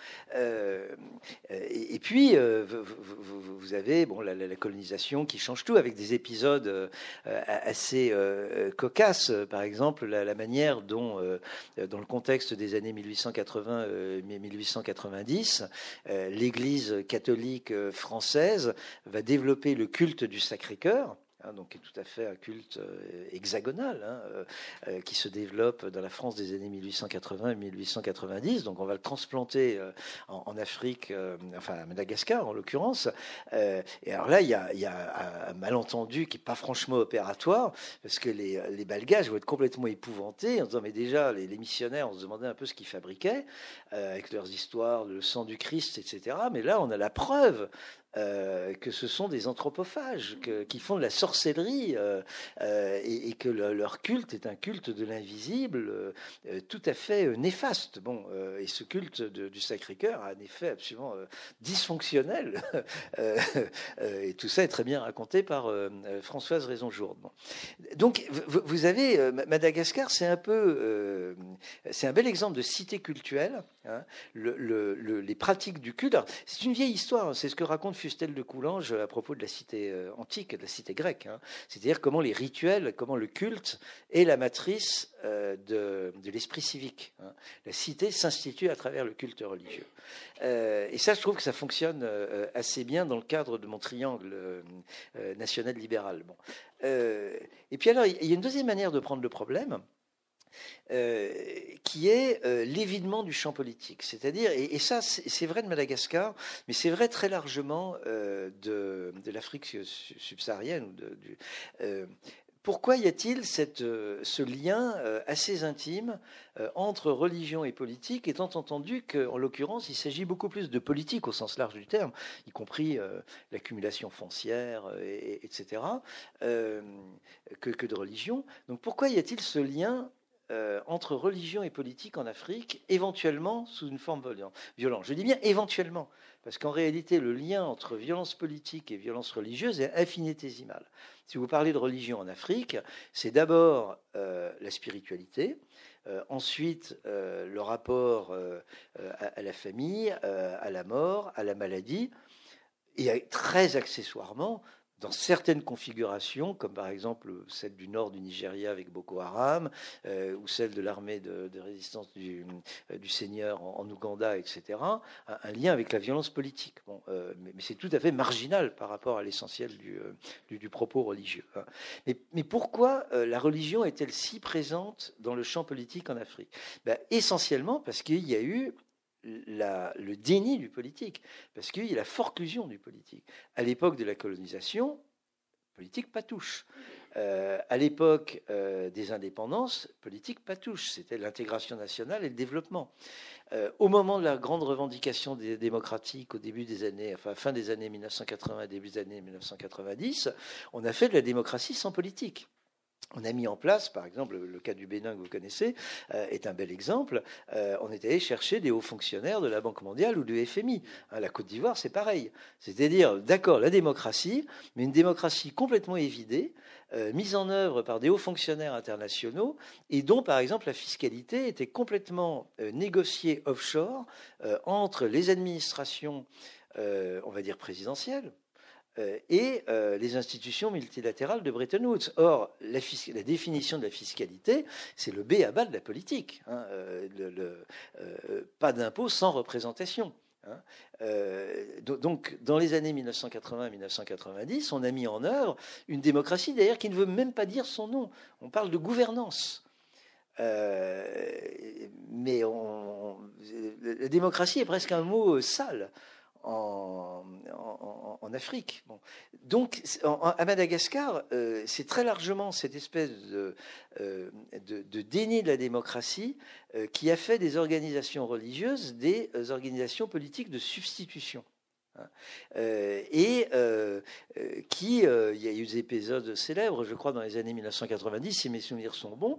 et, puis vous, avez bon la, colonisation qui change tout avec des épisodes assez cocasses. Par exemple, la, manière dont, dans le contexte des années 1880-1890, l'Église catholique française va développer le culte du Sacré-Cœur Hein, donc qui est tout à fait un culte euh, hexagonal, hein, euh, euh, qui se développe dans la France des années 1880 et 1890. Donc on va le transplanter en, Afrique, enfin à Madagascar en l'occurrence. et alors là, il y a, un malentendu qui n'est pas franchement opératoire, parce que les, les Balgages vont être complètement épouvantés en disant, mais déjà, les, les missionnaires, on se demandait un peu ce qu'ils fabriquaient, avec leurs histoires, le sang du Christ, etc. Mais là, on a la preuve euh, que ce sont des anthropophages, qui font de la sorcellerie euh, euh, et, que leur culte est un culte de l'invisible tout à fait néfaste. Bon, et ce culte du Sacré-Cœur a un effet absolument dysfonctionnel. et tout ça est très bien raconté par Françoise Raison-Jourde. Donc, vous, avez Madagascar, c'est un peu, c'est un bel exemple de cité culturelle. Hein. les pratiques du culte. C'est une vieille histoire. Hein. c'est ce que raconte Fustel de Coulanges à propos de la cité euh, antique, de la cité grecque. Hein. C'est-à-dire comment les rituels, comment le culte est la matrice euh, de, l'esprit civique. Hein. La cité s'institue à travers le culte religieux. Euh, et ça, je trouve que ça fonctionne assez bien dans le cadre de mon triangle national libéral. Bon. et puis alors, il y a une deuxième manière de prendre le problème. Euh, qui est euh, l'évidement du champ politique. C'est-à-dire, et, ça, c'est vrai de Madagascar, mais c'est vrai très largement euh, de, l'Afrique subsaharienne. pourquoi y a-t-il ce lien assez intime entre religion et politique, étant entendu qu'en l'occurrence, il s'agit beaucoup plus de politique au sens large du terme, y compris l'accumulation foncière, etc., que, que, de religion. Donc pourquoi y a-t-il ce lien euh, entre religion et politique en Afrique, éventuellement sous une forme violente. Je dis bien éventuellement, parce qu'en réalité, le lien entre violence politique et violence religieuse est infinitésimal. Si vous parlez de religion en Afrique, c'est d'abord euh, la spiritualité, euh, ensuite le rapport à, la famille, à la mort, à la maladie, et très accessoirement dans certaines configurations, comme par exemple celle du nord du Nigeria avec Boko Haram, euh, ou celle de l'armée de, résistance du, euh, du Seigneur en, Ouganda, etc., un, lien avec la violence politique. Bon, euh, mais, c'est tout à fait marginal par rapport à l'essentiel du, propos religieux. Hein. Mais, mais, pourquoi la religion est-elle si présente dans le champ politique en Afrique? Ben, Essentiellement parce qu'il y a eu le déni du politique, parce qu'il y a la forclusion du politique. À l'époque de la colonisation, politique pas touche. Euh, à l'époque euh, des indépendances, politique pas touche. C'était l'intégration nationale et le développement. Euh, au moment de la grande revendication des au début des années, enfin fin des années 1980, début des années 1990, on a fait de la démocratie sans politique. On a mis en place, par exemple, le cas du Bénin que vous connaissez euh, est un bel exemple. Euh, on est allé chercher des hauts fonctionnaires de la Banque mondiale ou du FMI. Hein, la Côte d'Ivoire, c'est pareil. C'est-à-dire, d'accord, la démocratie, mais une démocratie complètement évidée, euh, mise en œuvre par des hauts fonctionnaires internationaux, et dont, par exemple, la fiscalité était complètement négociée offshore entre les administrations, on va dire présidentielles, et euh, les institutions multilatérales de Bretton Woods. Or, la, définition de la fiscalité, c'est le B à bas de la politique. Hein, euh, pas d'impôt sans représentation. Hein. donc, dans les années 1980-1990, on a mis en œuvre une démocratie, d'ailleurs, qui ne veut même pas dire son nom. On parle de gouvernance. mais la démocratie est presque un mot sale en, Afrique. Donc, à Madagascar, euh, c'est très largement cette espèce de, euh, déni de la démocratie euh, qui a fait des organisations religieuses des organisations politiques de substitution. Hein. et qui, il y a eu des épisodes célèbres, je crois, dans les années 1990, si mes souvenirs sont bons,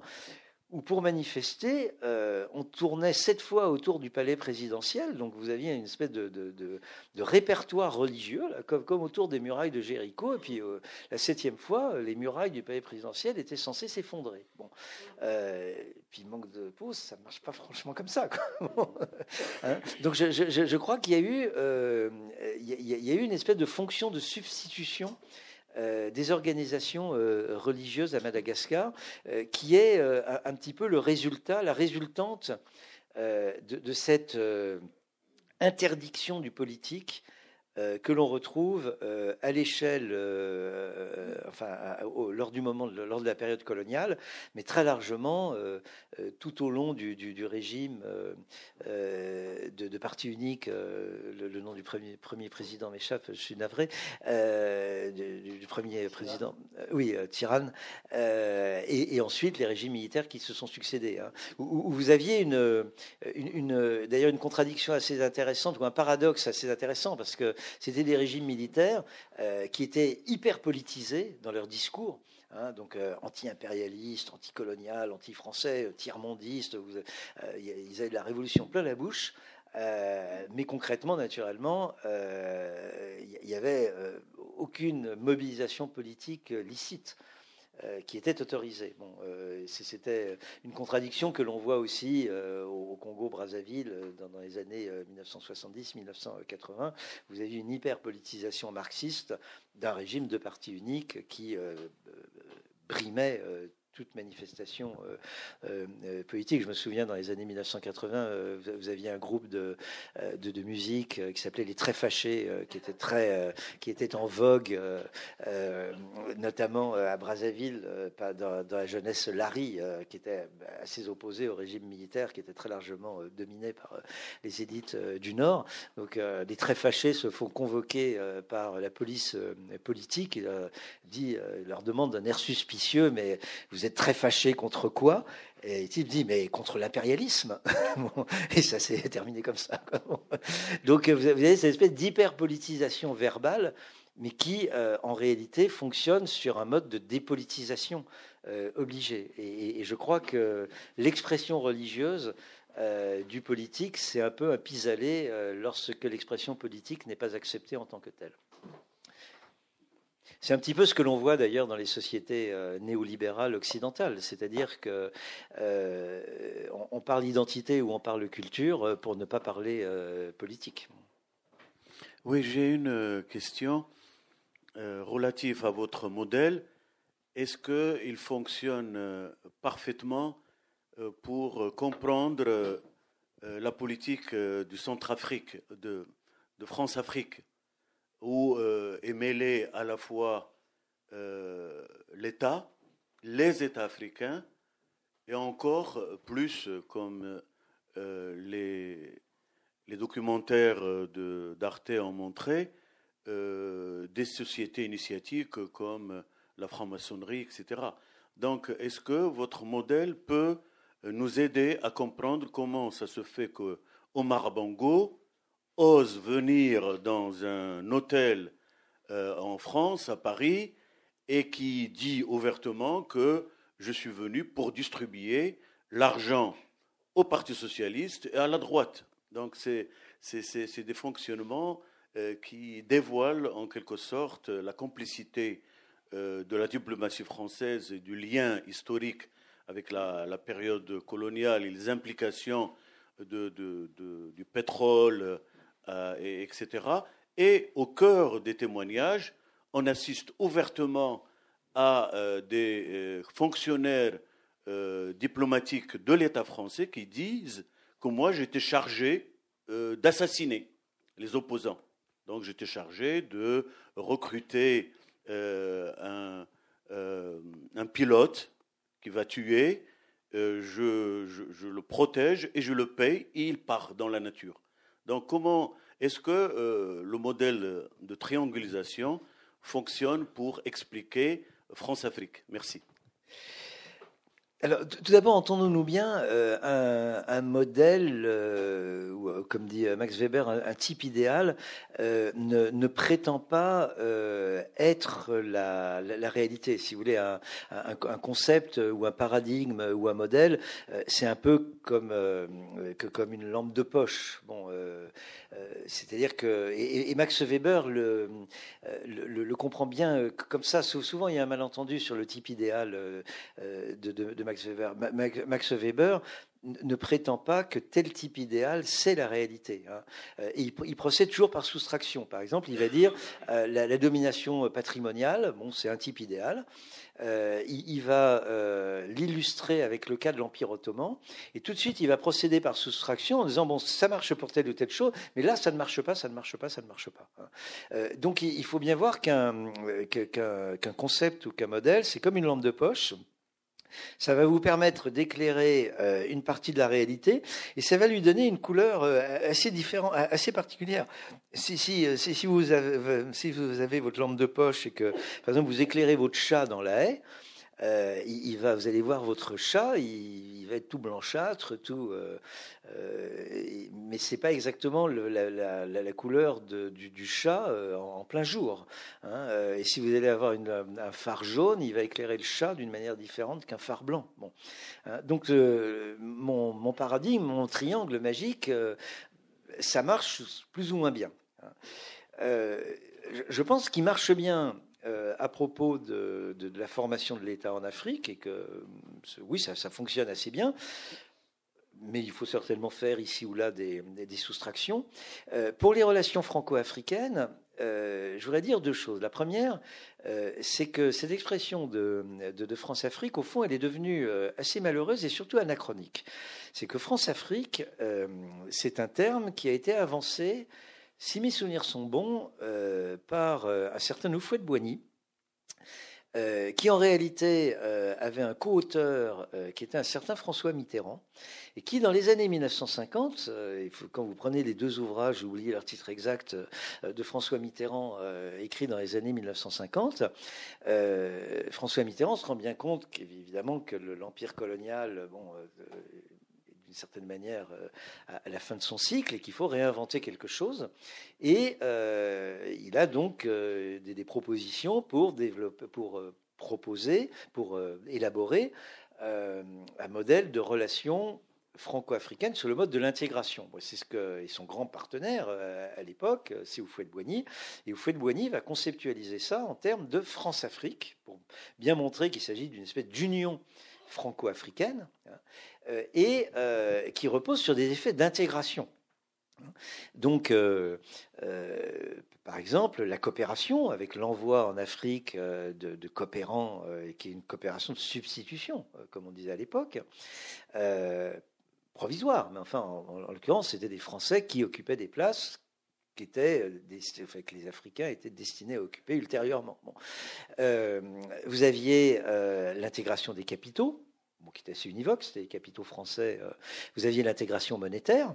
où pour manifester, euh, on tournait sept fois autour du palais présidentiel, donc vous aviez une espèce de, répertoire religieux, comme, autour des murailles de Jéricho, et puis euh, la septième fois, les murailles du palais présidentiel étaient censées s'effondrer. Bon. Euh, puis manque de pause, ça marche pas franchement comme ça. Hein. donc je, crois qu'il y a eu une espèce de fonction de substitution euh, des organisations euh, religieuses à Madagascar, euh, qui est un petit peu le résultat, la résultante de, cette interdiction du politique euh, que l'on retrouve euh, à l'échelle, euh, enfin, lors du moment, lors de la période coloniale, mais très largement tout au long du, régime de, parti unique. Le, nom du premier, premier président m'échappe, je suis navré. Du, premier président, oui, tyranne. Et, ensuite les régimes militaires qui se sont succédés. Hein, où, vous aviez une, une, d'ailleurs une contradiction assez intéressante ou un paradoxe assez intéressant parce que c'était des régimes militaires qui étaient hyper politisés dans leur discours. Hein, donc anti-impérialiste, anti-colonial, anti-français, tiers-mondiste, ils avaient de la révolution plein la bouche. mais concrètement, naturellement, il n'y avait aucune mobilisation politique licite. Euh, qui était autorisé. Bon, euh, c'était une contradiction que l'on voit aussi euh, au Congo-Brazzaville dans, les années 1970-1980. Vous avez une hyper-politisation marxiste d'un régime de parti unique qui brimait toute manifestation euh, euh, euh, politique. Je me souviens dans les années 1980, vous aviez un groupe de, musique qui s'appelait les Très Fâchés, qui était très, qui était en vogue, notamment à Brazzaville, dans, dans, la jeunesse Larry, qui était assez opposé au régime militaire, qui était très largement dominé par les élites du Nord. Donc les Très Fâchés se font convoquer par la police politique. Il dit, leur demande d'un air suspicieux, mais vous êtes très fâché contre quoi Et il dit, mais contre l'impérialisme. et ça s'est terminé comme ça. Donc vous avez cette espèce d'hyperpolitisation verbale, mais qui, euh, en réalité, fonctionne sur un mode de dépolitisation euh, obligé. Et, je crois que l'expression religieuse euh, du politique, c'est un peu un pis-aller lorsque l'expression politique n'est pas acceptée en tant que telle. C'est un petit peu ce que l'on voit d'ailleurs dans les sociétés euh, néolibérales occidentales, c'est-à-dire que euh, parle identité ou on parle culture euh, pour ne pas parler politique. Oui, j'ai une question relative à votre modèle. Est-ce qu'il fonctionne parfaitement pour comprendre la politique du Centrafrique, de, de France-Afrique? Où euh, est mêlé à la fois euh, l'État, les États africains, et encore plus, comme euh, les, documentaires d'Arte ont montré, des sociétés initiatiques comme la franc-maçonnerie, etc. Donc, est-ce que votre modèle peut nous aider à comprendre comment ça se fait que Omar ose venir dans un hôtel euh, en France, à Paris, et qui dit ouvertement que je suis venu pour distribuer l'argent au Parti socialiste et à la droite. Donc c'est des fonctionnements euh, qui dévoilent en quelque sorte la complicité euh, de la diplomatie française et du lien historique avec la, période coloniale et les implications du pétrole euh, etc. Et au cœur des témoignages, on assiste ouvertement à euh, des euh, fonctionnaires diplomatiques de l'État français qui disent que moi j'étais chargé d'assassiner les opposants. Donc j'étais chargé de recruter un, pilote qui va tuer, je, le protège et je le paye et il part dans la nature. Donc comment est-ce que euh, le modèle de triangulisation fonctionne pour expliquer France-Afrique? Merci. Alors, tout d'abord, entendons-nous bien, euh, un, modèle, euh, ou comme dit Max Weber, un, type idéal, ne, prétend pas être la, réalité. Si vous voulez, un, concept ou un paradigme ou un modèle, c'est un peu comme, une lampe de poche. Bon, c'est-à-dire que et, Max Weber le, comprend bien comme ça. Souvent, il y a un malentendu sur le type idéal de, de Max Max Weber. Ne prétend pas que tel type idéal, c'est la réalité. Hein. Euh, il, procède toujours par soustraction. Par exemple, il va dire euh, la, domination patrimoniale, bon, c'est un type idéal. Euh, il, va l'illustrer avec le cas de l'Empire ottoman, et tout de suite, il va procéder par soustraction en disant bon, ça marche pour telle ou telle chose, mais là, ça ne marche pas, ça ne marche pas, ça ne marche pas. Hein. donc, il, faut bien voir qu'un concept ou qu'un modèle, c'est comme une lampe de poche ça va vous permettre d'éclairer euh, une partie de la réalité et ça va lui donner une couleur euh, assez différente, assez particulière. Si, euh, si, si, vous avez, si vous avez votre lampe de poche et que, par exemple, vous éclairez votre chat dans la haie, euh, il, va, vous allez voir votre chat, il, va être tout blanchâtre, tout, euh, euh, mais c'est pas exactement la, couleur du, chat en, plein jour. Hein. et si vous allez avoir un phare jaune, il va éclairer le chat d'une manière différente qu'un phare blanc. Bon. Hein. donc mon, mon, paradigme, mon triangle magique, ça marche plus ou moins bien. Hein. je pense qu'il marche bien euh, à propos de, la formation de l'État en Afrique, et que oui, ça, fonctionne assez bien, mais il faut certainement faire ici ou là des, soustractions. Euh, pour les relations franco-africaines, euh, je voudrais dire deux choses. La première, c'est que cette expression de, de France-Afrique, au fond, elle est devenue assez malheureuse et surtout anachronique. C'est que France-Afrique, c'est un terme qui a été avancé si mes souvenirs sont bons, euh, par euh, un certain Oufouet de Boigny, euh, qui en réalité avait un co-auteur qui était un certain François Mitterrand, et qui dans les années 1950, quand vous prenez les deux ouvrages, j'ai oublié leur titre exact, de François Mitterrand, écrit dans les années 1950, François Mitterrand se rend bien compte qu'évidemment que l'empire colonial, bon, certaine manière euh, à la fin de son cycle et qu'il faut réinventer quelque chose. Et euh, il a donc euh, des, propositions pour développer, pour proposer, pour élaborer un modèle de relation franco-africaine sur le mode de l'intégration. C'est ce que son grand partenaire à l'époque, c'est Oufouet-de-Boigny. Et Oufouet-de-Boigny va conceptualiser ça en termes de France-Afrique, pour bien montrer qu'il s'agit d'une espèce d'union franco-africaine. Euh, et euh, qui repose sur des effets d'intégration. Donc, euh, par exemple, la coopération avec l'envoi en Afrique de, coopérants, qui est une coopération de substitution, comme on disait à l'époque, provisoire, mais enfin, en, l'occurrence, c'était des Français qui occupaient des places qui étaient, que les Africains étaient destinés à occuper ultérieurement. vous aviez l'intégration des capitaux, qui était assez univoque, c'était les capitaux français. Euh, vous aviez l'intégration monétaire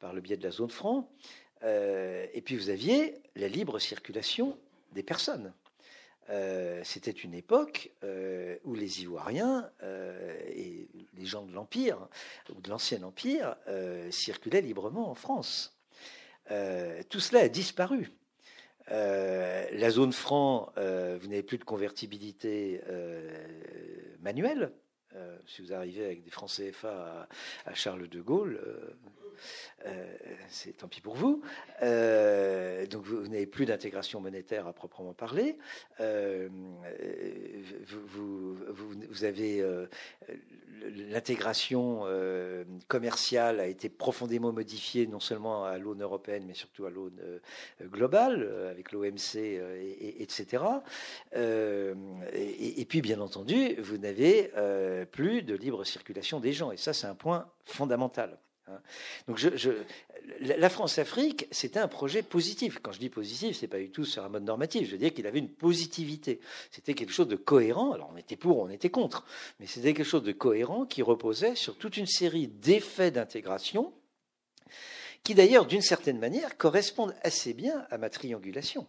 par le biais de la zone franc, euh, et puis vous aviez la libre circulation des personnes. Euh, c'était une époque où les Ivoiriens et les gens de l'Empire, ou de l'Ancien Empire, circulaient librement en France. tout cela a disparu. la zone franc, vous n'avez plus de convertibilité manuelle, si vous arrivez avec des francs CFA à, Charles de Gaulle, euh, euh, c'est tant pis pour vous. donc vous, n'avez plus d'intégration monétaire à proprement parler. Vous, vous, avez l'intégration commerciale a été profondément modifiée non seulement à l'aune européenne mais surtout à l'aune globale avec l'OMC et, etc. Et, et, puis bien entendu vous n'avez plus de libre circulation des gens. Et ça, c'est un point fondamental. Hein. Donc, je, la France-Afrique, c'était un projet positif. Quand je dis positif, c'est pas du tout sur un mode normatif. Je veux dire qu'il avait une positivité. C'était quelque chose de cohérent. Alors, on était pour, on était contre, mais c'était quelque chose de cohérent qui reposait sur toute une série d'effets d'intégration qui, d'ailleurs, d'une certaine manière, correspondent assez bien à ma triangulation.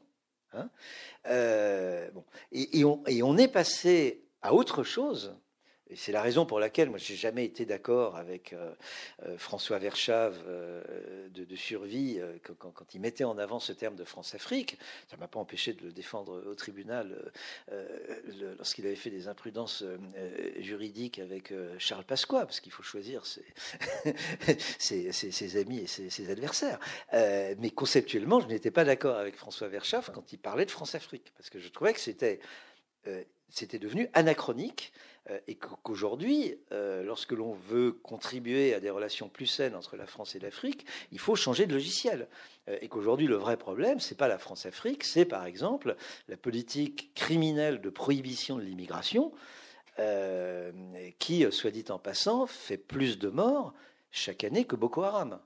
Hein. Euh, bon. et, on, et on est passé à autre chose et c'est la raison pour laquelle moi j'ai jamais été d'accord avec euh, euh, François Verschave euh, de, survie quand, quand, il mettait en avant ce terme de France-Afrique. Ça m'a pas empêché de le défendre au tribunal lorsqu'il avait fait des imprudences juridiques avec Charles Pasqua, parce qu'il faut choisir ses, amis et ses, adversaires. mais conceptuellement, je n'étais pas d'accord avec François Verschave quand il parlait de France-Afrique, parce que je trouvais que c'était devenu anachronique euh, et qu'aujourd'hui, euh, lorsque l'on veut contribuer à des relations plus saines entre la France et l'Afrique, il faut changer de logiciel. Euh, et qu'aujourd'hui, le vrai problème, c'est pas la France-Afrique, c'est par exemple la politique criminelle de prohibition de l'immigration, qui, soit dit en passant, fait plus de morts chaque année que Boko Haram.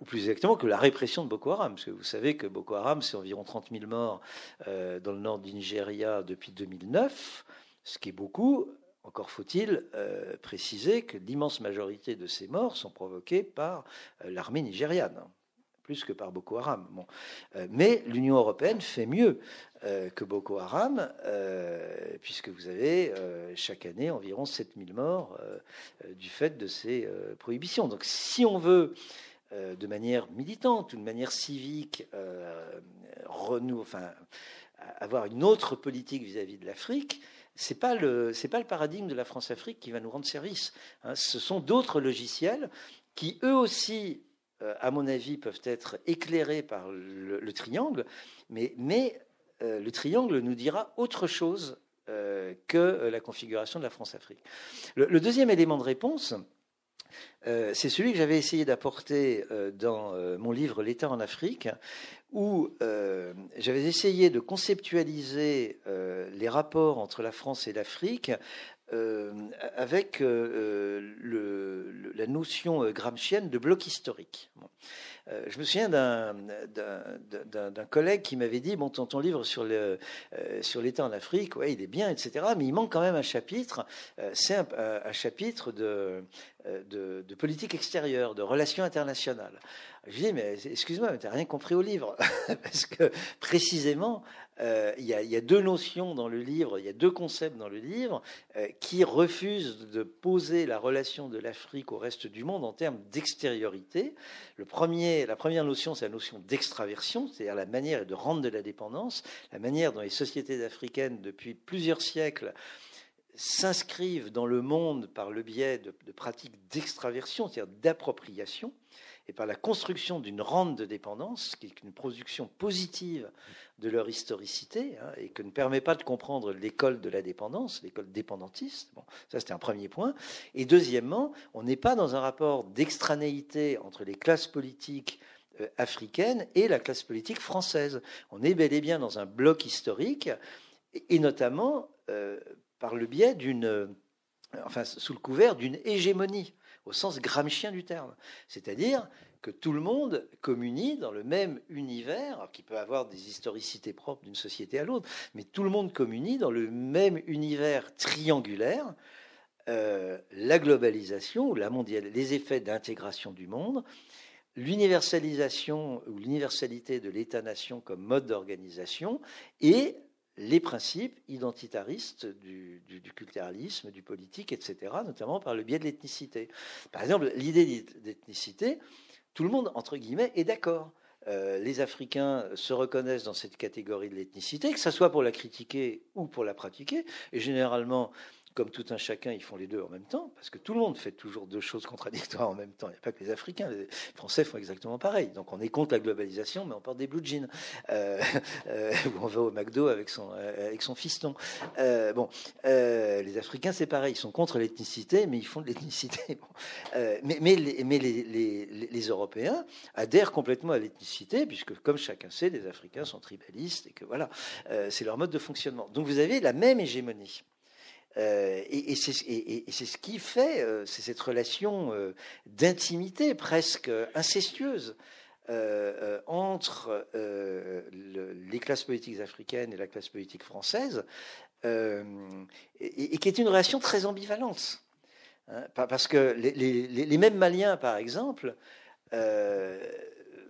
ou plus exactement que la répression de Boko Haram, parce que vous savez que Boko Haram, c'est environ 30 000 morts dans le nord du Nigeria depuis 2009 ce qui est beaucoup. Encore faut-il euh, préciser que l'immense majorité de ces morts sont provoquées par euh, l'armée nigériane plus que par Boko Haram. Bon. mais l'Union européenne fait mieux que Boko Haram, puisque vous avez chaque année environ 7000 morts du fait de ces prohibitions. Donc si on veut de manière militante ou de manière civique renou, enfin, avoir une autre politique vis-à-vis de l'Afrique, c'est pas le c'est pas le paradigme de la France-Afrique qui va nous rendre service. Hein. Ce sont d'autres logiciels qui eux aussi, euh, à mon avis, peuvent être éclairés par le, triangle, mais mais euh, le triangle nous dira autre chose euh, que la configuration de la France-Afrique. le, deuxième élément de réponse, euh, c'est celui que j'avais essayé d'apporter euh, dans euh, mon livre L'État en Afrique, où j'avais essayé de conceptualiser les rapports entre la France et l'Afrique avec la notion gramscienne de bloc historique. Euh, je me souviens d'un collègue qui m'avait dit, bon, ton, ton livre sur euh, l'État en Afrique, ouais, il est bien, etc., mais il manque quand même un chapitre, euh, c'est un, chapitre de, politique extérieure, de relations internationales. Je dis, mais excuse-moi, tu n'as rien compris au livre. Parce que précisément, euh, il, y a, deux notions dans le livre, il y a deux concepts dans le livre euh, qui refusent de poser la relation de l'Afrique au reste du monde en termes d'extériorité. La première notion, c'est la notion d'extraversion, c'est-à-dire la manière de rendre de la dépendance, la manière dont les sociétés africaines, depuis plusieurs siècles, s'inscrivent dans le monde par le biais de pratiques d'extraversion, c'est-à-dire d'appropriation et par la construction d'une rente de dépendance, qui est une production positive de leur historicité, hein, et que ne permet pas de comprendre l'école de la dépendance, l'école dépendantiste. Bon, ça, c'était un premier point. Et deuxièmement, on n'est pas dans un rapport d'extranéité entre les classes politiques euh, africaines et la classe politique française. On est bel et bien dans un bloc historique, et, notamment euh, par le biais d'une, enfin, sous le couvert d'une hégémonie au sens gramscien du terme. C'est-à-dire que tout le monde communie dans le même univers, qui peut avoir des historicités propres d'une société à l'autre, mais tout le monde communie dans le même univers triangulaire, euh, la globalisation, la mondiale, les effets d'intégration du monde, l'universalisation ou l'universalité de l'État-nation comme mode d'organisation et les principes identitaristes du, culturalisme, du politique, etc., notamment par le biais de l'ethnicité. Par exemple, l'idée d'ethnicité, tout le monde, entre guillemets, est d'accord. Euh, les Africains se reconnaissent dans cette catégorie de l'ethnicité, que ce soit pour la critiquer ou pour la pratiquer. Et généralement, comme tout un chacun, ils font les deux en même temps, parce que tout le monde fait toujours deux choses contradictoires en même temps. Il n'y a pas que les Africains, les Français font exactement pareil. Donc on est contre la globalisation, mais on porte des blue jeans, euh, euh, ou on va au McDo avec son, euh, avec son fiston. bon, les Africains, c'est pareil, ils sont contre l'ethnicité, mais ils font de l'ethnicité. mais les, mais les, les, les, Européens adhèrent complètement à l'ethnicité, puisque comme chacun sait, les Africains sont tribalistes, et que voilà, c'est leur mode de fonctionnement. Donc vous avez la même hégémonie. Euh, et, c'est ce qui fait, euh, cette relation euh, d'intimité presque incestueuse entre les classes politiques africaines et la classe politique française, et, qui est une relation très ambivalente. Hein, parce que les, mêmes Maliens, par exemple,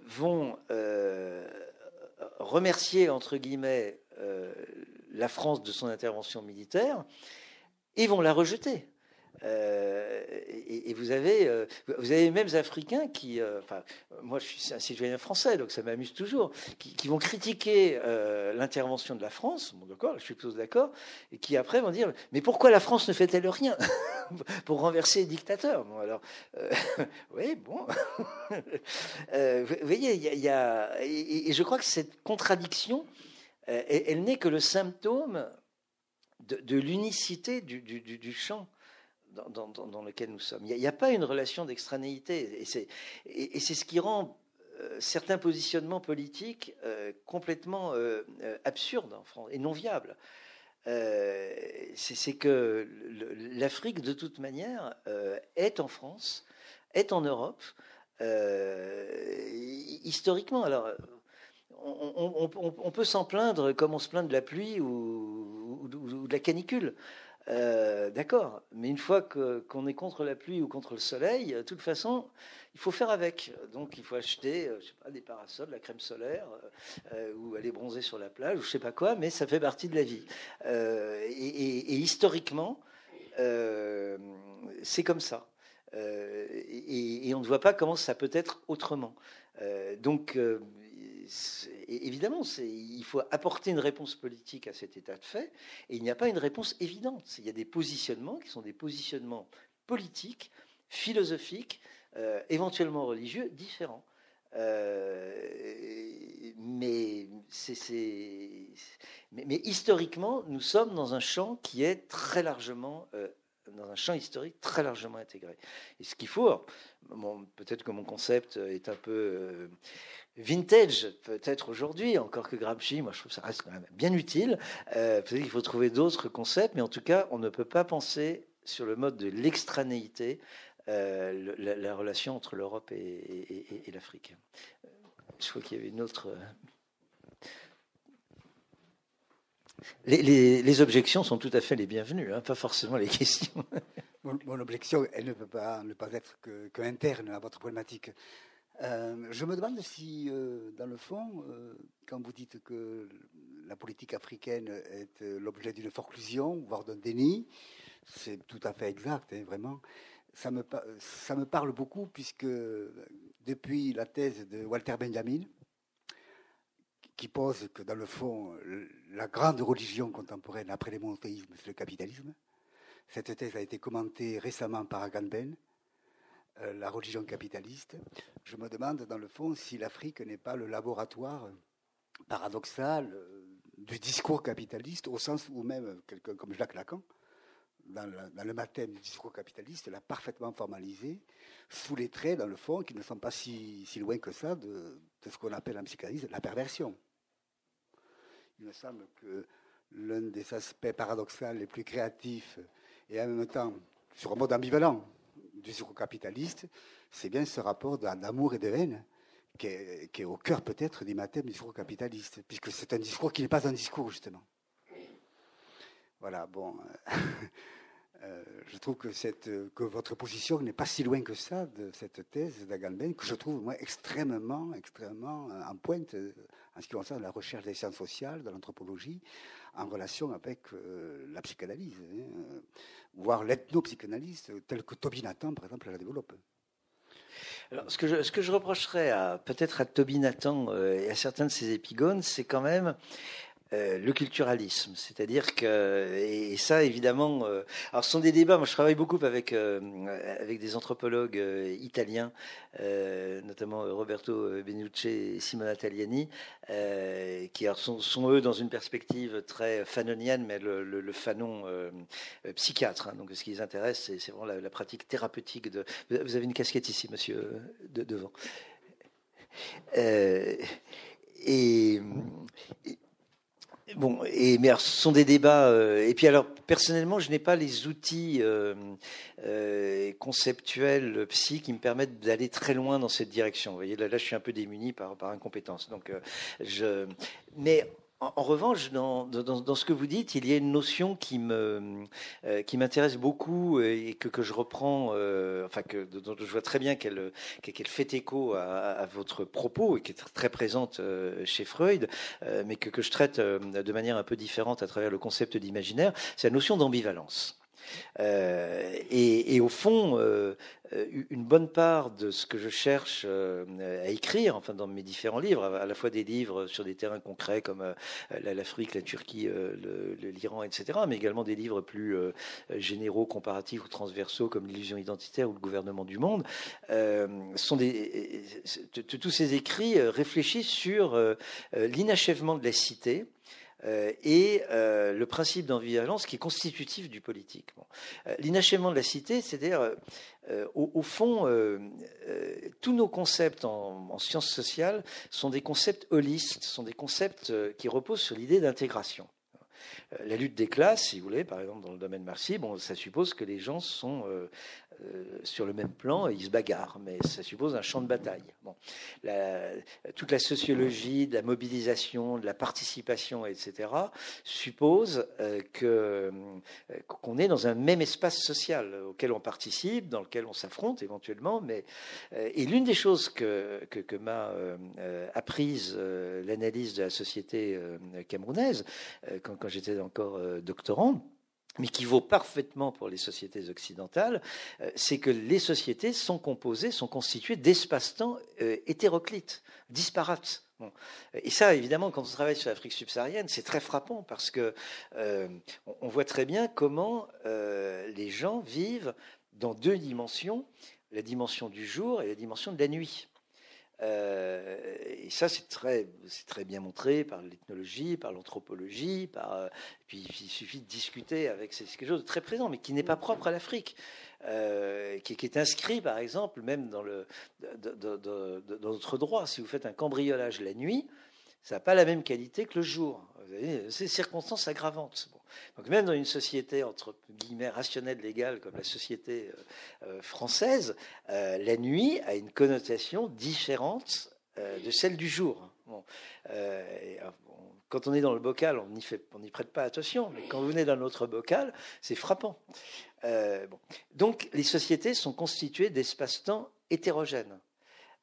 vont remercier, entre guillemets, la France de son intervention militaire, ils vont la rejeter. Euh, et, vous avez, euh, vous avez mêmes Africains qui, euh, enfin, moi je suis un citoyen français, donc ça m'amuse toujours, qui, vont critiquer l'intervention de la France, bon d'accord, je suis plutôt d'accord, et qui après vont dire, mais pourquoi la France ne fait-elle rien pour renverser les dictateurs? Bon alors, oui, bon, vous voyez, il y, a, et, je crois que cette contradiction, elle n'est que le symptôme de, l'unicité du, du, champ dans, lequel nous sommes. Il n'y a, pas une relation d'extranéité. Et c'est ce qui rend euh, certains positionnements politiques euh, complètement euh, absurdes en France et non viables. c'est que l'Afrique, de toute manière, est en France, est en Europe, historiquement. Alors, on, peut s'en plaindre comme on se plaint de la pluie ou, de la canicule. D'accord, mais une fois qu'on est contre la pluie ou contre le soleil, de toute façon, il faut faire avec. Donc il faut acheter, je sais pas, des parasols, de la crème solaire, ou aller bronzer sur la plage, ou je sais pas quoi, mais ça fait partie de la vie. Et, et, historiquement, c'est comme ça. Et, on ne voit pas comment ça peut être autrement. donc évidemment, il faut apporter une réponse politique à cet état de fait, et il n'y a pas une réponse évidente. Il y a des positionnements qui sont des positionnements politiques, philosophiques, euh, éventuellement religieux, différents. Euh, mais, historiquement, nous sommes dans un champ qui est très largement euh, dans un champ historique très largement intégré. Et ce qu'il faut, peut-être que mon concept est un peu vintage peut-être aujourd'hui, encore que Gramsci, moi je trouve ça reste quand même bien utile. Euh, peut-être qu'il faut trouver d'autres concepts, mais en tout cas, on ne peut pas penser sur le mode de l'extranéité euh, la, relation entre l'Europe et, l'Afrique. Je crois qu'il y avait une autre. Euh, les, objections sont tout à fait les bienvenues, hein, pas forcément les questions. Mon, objection, elle ne peut pas ne pas être que à votre problématique. Euh, je me demande si, euh, dans le fond, euh, quand vous dites que la politique africaine est l'objet d'une forclusion, voire d'un déni, c'est tout à fait exact, hein, vraiment. Ça me, ça me parle beaucoup puisque depuis la thèse de Walter Benjamin, qui pose que dans le fond, la grande religion contemporaine après les monothéismes, c'est le capitalisme. Cette thèse a été commentée récemment par Agamben, la religion capitaliste, je me demande dans le fond si l'Afrique n'est pas le laboratoire paradoxal euh, du discours capitaliste, au sens où même quelqu'un comme Jacques Lacan, dans le, dans du discours capitaliste, l'a parfaitement formalisé, sous les traits, dans le fond, qui ne sont pas si, loin que ça de, ce qu'on appelle en psychanalyse la perversion. Il me semble que l'un des aspects paradoxaux les plus créatifs et en même temps sur un mode ambivalent du capitaliste, c'est bien ce rapport d'amour et de haine qui est, au cœur peut-être du mathème du discours capitaliste, puisque c'est un discours qui n'est pas un discours, justement. Voilà, bon. Euh, euh, je trouve que, cette, que votre position n'est pas si loin que ça de cette thèse d'Agamben, que je trouve moi extrêmement, extrêmement en pointe en ce qui concerne la recherche des sciences sociales, de l'anthropologie, en relation avec euh, la psychanalyse, hein, voire l'ethnopsychanalyse, telle que Tobinatan, par exemple, la développe. Alors, ce que je, ce que je reprocherais peut-être à Tobinatan euh, et à certains de ses épigones, c'est quand même euh, le culturalisme, c'est-à-dire que et, ça évidemment, euh, alors ce sont des débats. Moi, je travaille beaucoup avec euh, avec des anthropologues italiens, notamment Roberto Benucci et Simona Tagliani, qui sont, eux dans une perspective très fanonienne, mais le, le, fanon psychiatre. Hein. donc, ce qui les intéresse, c'est vraiment la, pratique thérapeutique de. Vous avez une casquette ici, monsieur, de, devant. et Bon, et mais ce sont des débats. Euh, et puis alors, personnellement, je n'ai pas les outils euh, euh, conceptuels psy qui me permettent d'aller très loin dans cette direction. Vous voyez, là, là, je suis un peu démuni par, par incompétence. Donc, je. Mais en, revanche, dans, dans, ce que vous dites, il y a une notion qui me euh, qui m'intéresse beaucoup et que, que je reprends, euh, enfin que dont je vois très bien qu'elle qu'elle fait écho à, votre propos et qui est très présente euh, chez Freud, mais que, que je traite de manière un peu différente à travers le concept d'imaginaire, c'est la notion d'ambivalence. Euh, et, au fond, euh, une bonne part de ce que je cherche euh, à écrire, enfin dans mes différents livres, à la fois des livres sur des terrains concrets comme l'Afrique, la Turquie, l'Iran, etc., mais également des livres plus généraux, comparatifs ou transversaux comme l'illusion identitaire ou le gouvernement du monde, sont tous ces écrits réfléchissent sur l'inachèvement de la cité euh, et euh, le principe d'ambivalence qui est constitutif du politique. Euh, l'inachèvement de la cité, c'est-à-dire, au, fond, tous nos concepts en, sciences sociales sont des concepts holistes, sont des concepts qui reposent sur l'idée d'intégration. La lutte des classes, si vous voulez, par exemple dans le domaine marxiste, bon, ça suppose que les gens sont sur le même plan et ils se bagarrent, mais ça suppose un champ de bataille. Toute la sociologie de la mobilisation, de la participation, etc., suppose que qu'on est dans un même espace social auquel on participe, dans lequel on s'affronte éventuellement. Mais et l'une des choses que m'a apprise l'analyse de la société camerounaise quand j'étais encore doctorant mais qui vaut parfaitement pour les sociétés occidentales, euh, c'est que les sociétés sont composées, sont constituées d'espaces-temps euh, hétéroclites, disparates. Et ça, évidemment, quand on travaille sur l'Afrique subsaharienne, c'est très frappant parce que euh, on voit très bien comment les gens vivent dans deux dimensions, la dimension du jour et la dimension de la nuit. Euh, et ça, c'est très, très bien montré par l'ethnologie, par l'anthropologie. Euh, puis il suffit de discuter avec. C'est quelque chose de très présent, mais qui n'est pas propre à l'Afrique, euh, qui, est inscrit, par exemple, même dans le dans notre droit. Si vous faites un cambriolage la nuit, ça n'a pas la même qualité que le jour. C'est circonstances aggravantes. Donc même dans une société entre guillemets rationnelle légale comme la société euh, euh, française, euh, la nuit a une connotation différente de celle du jour. quand on est dans le bocal, on n'y prête pas attention, mais quand vous venez d'un autre bocal, c'est frappant. Donc les sociétés sont constituées d'espaces-temps hétérogènes.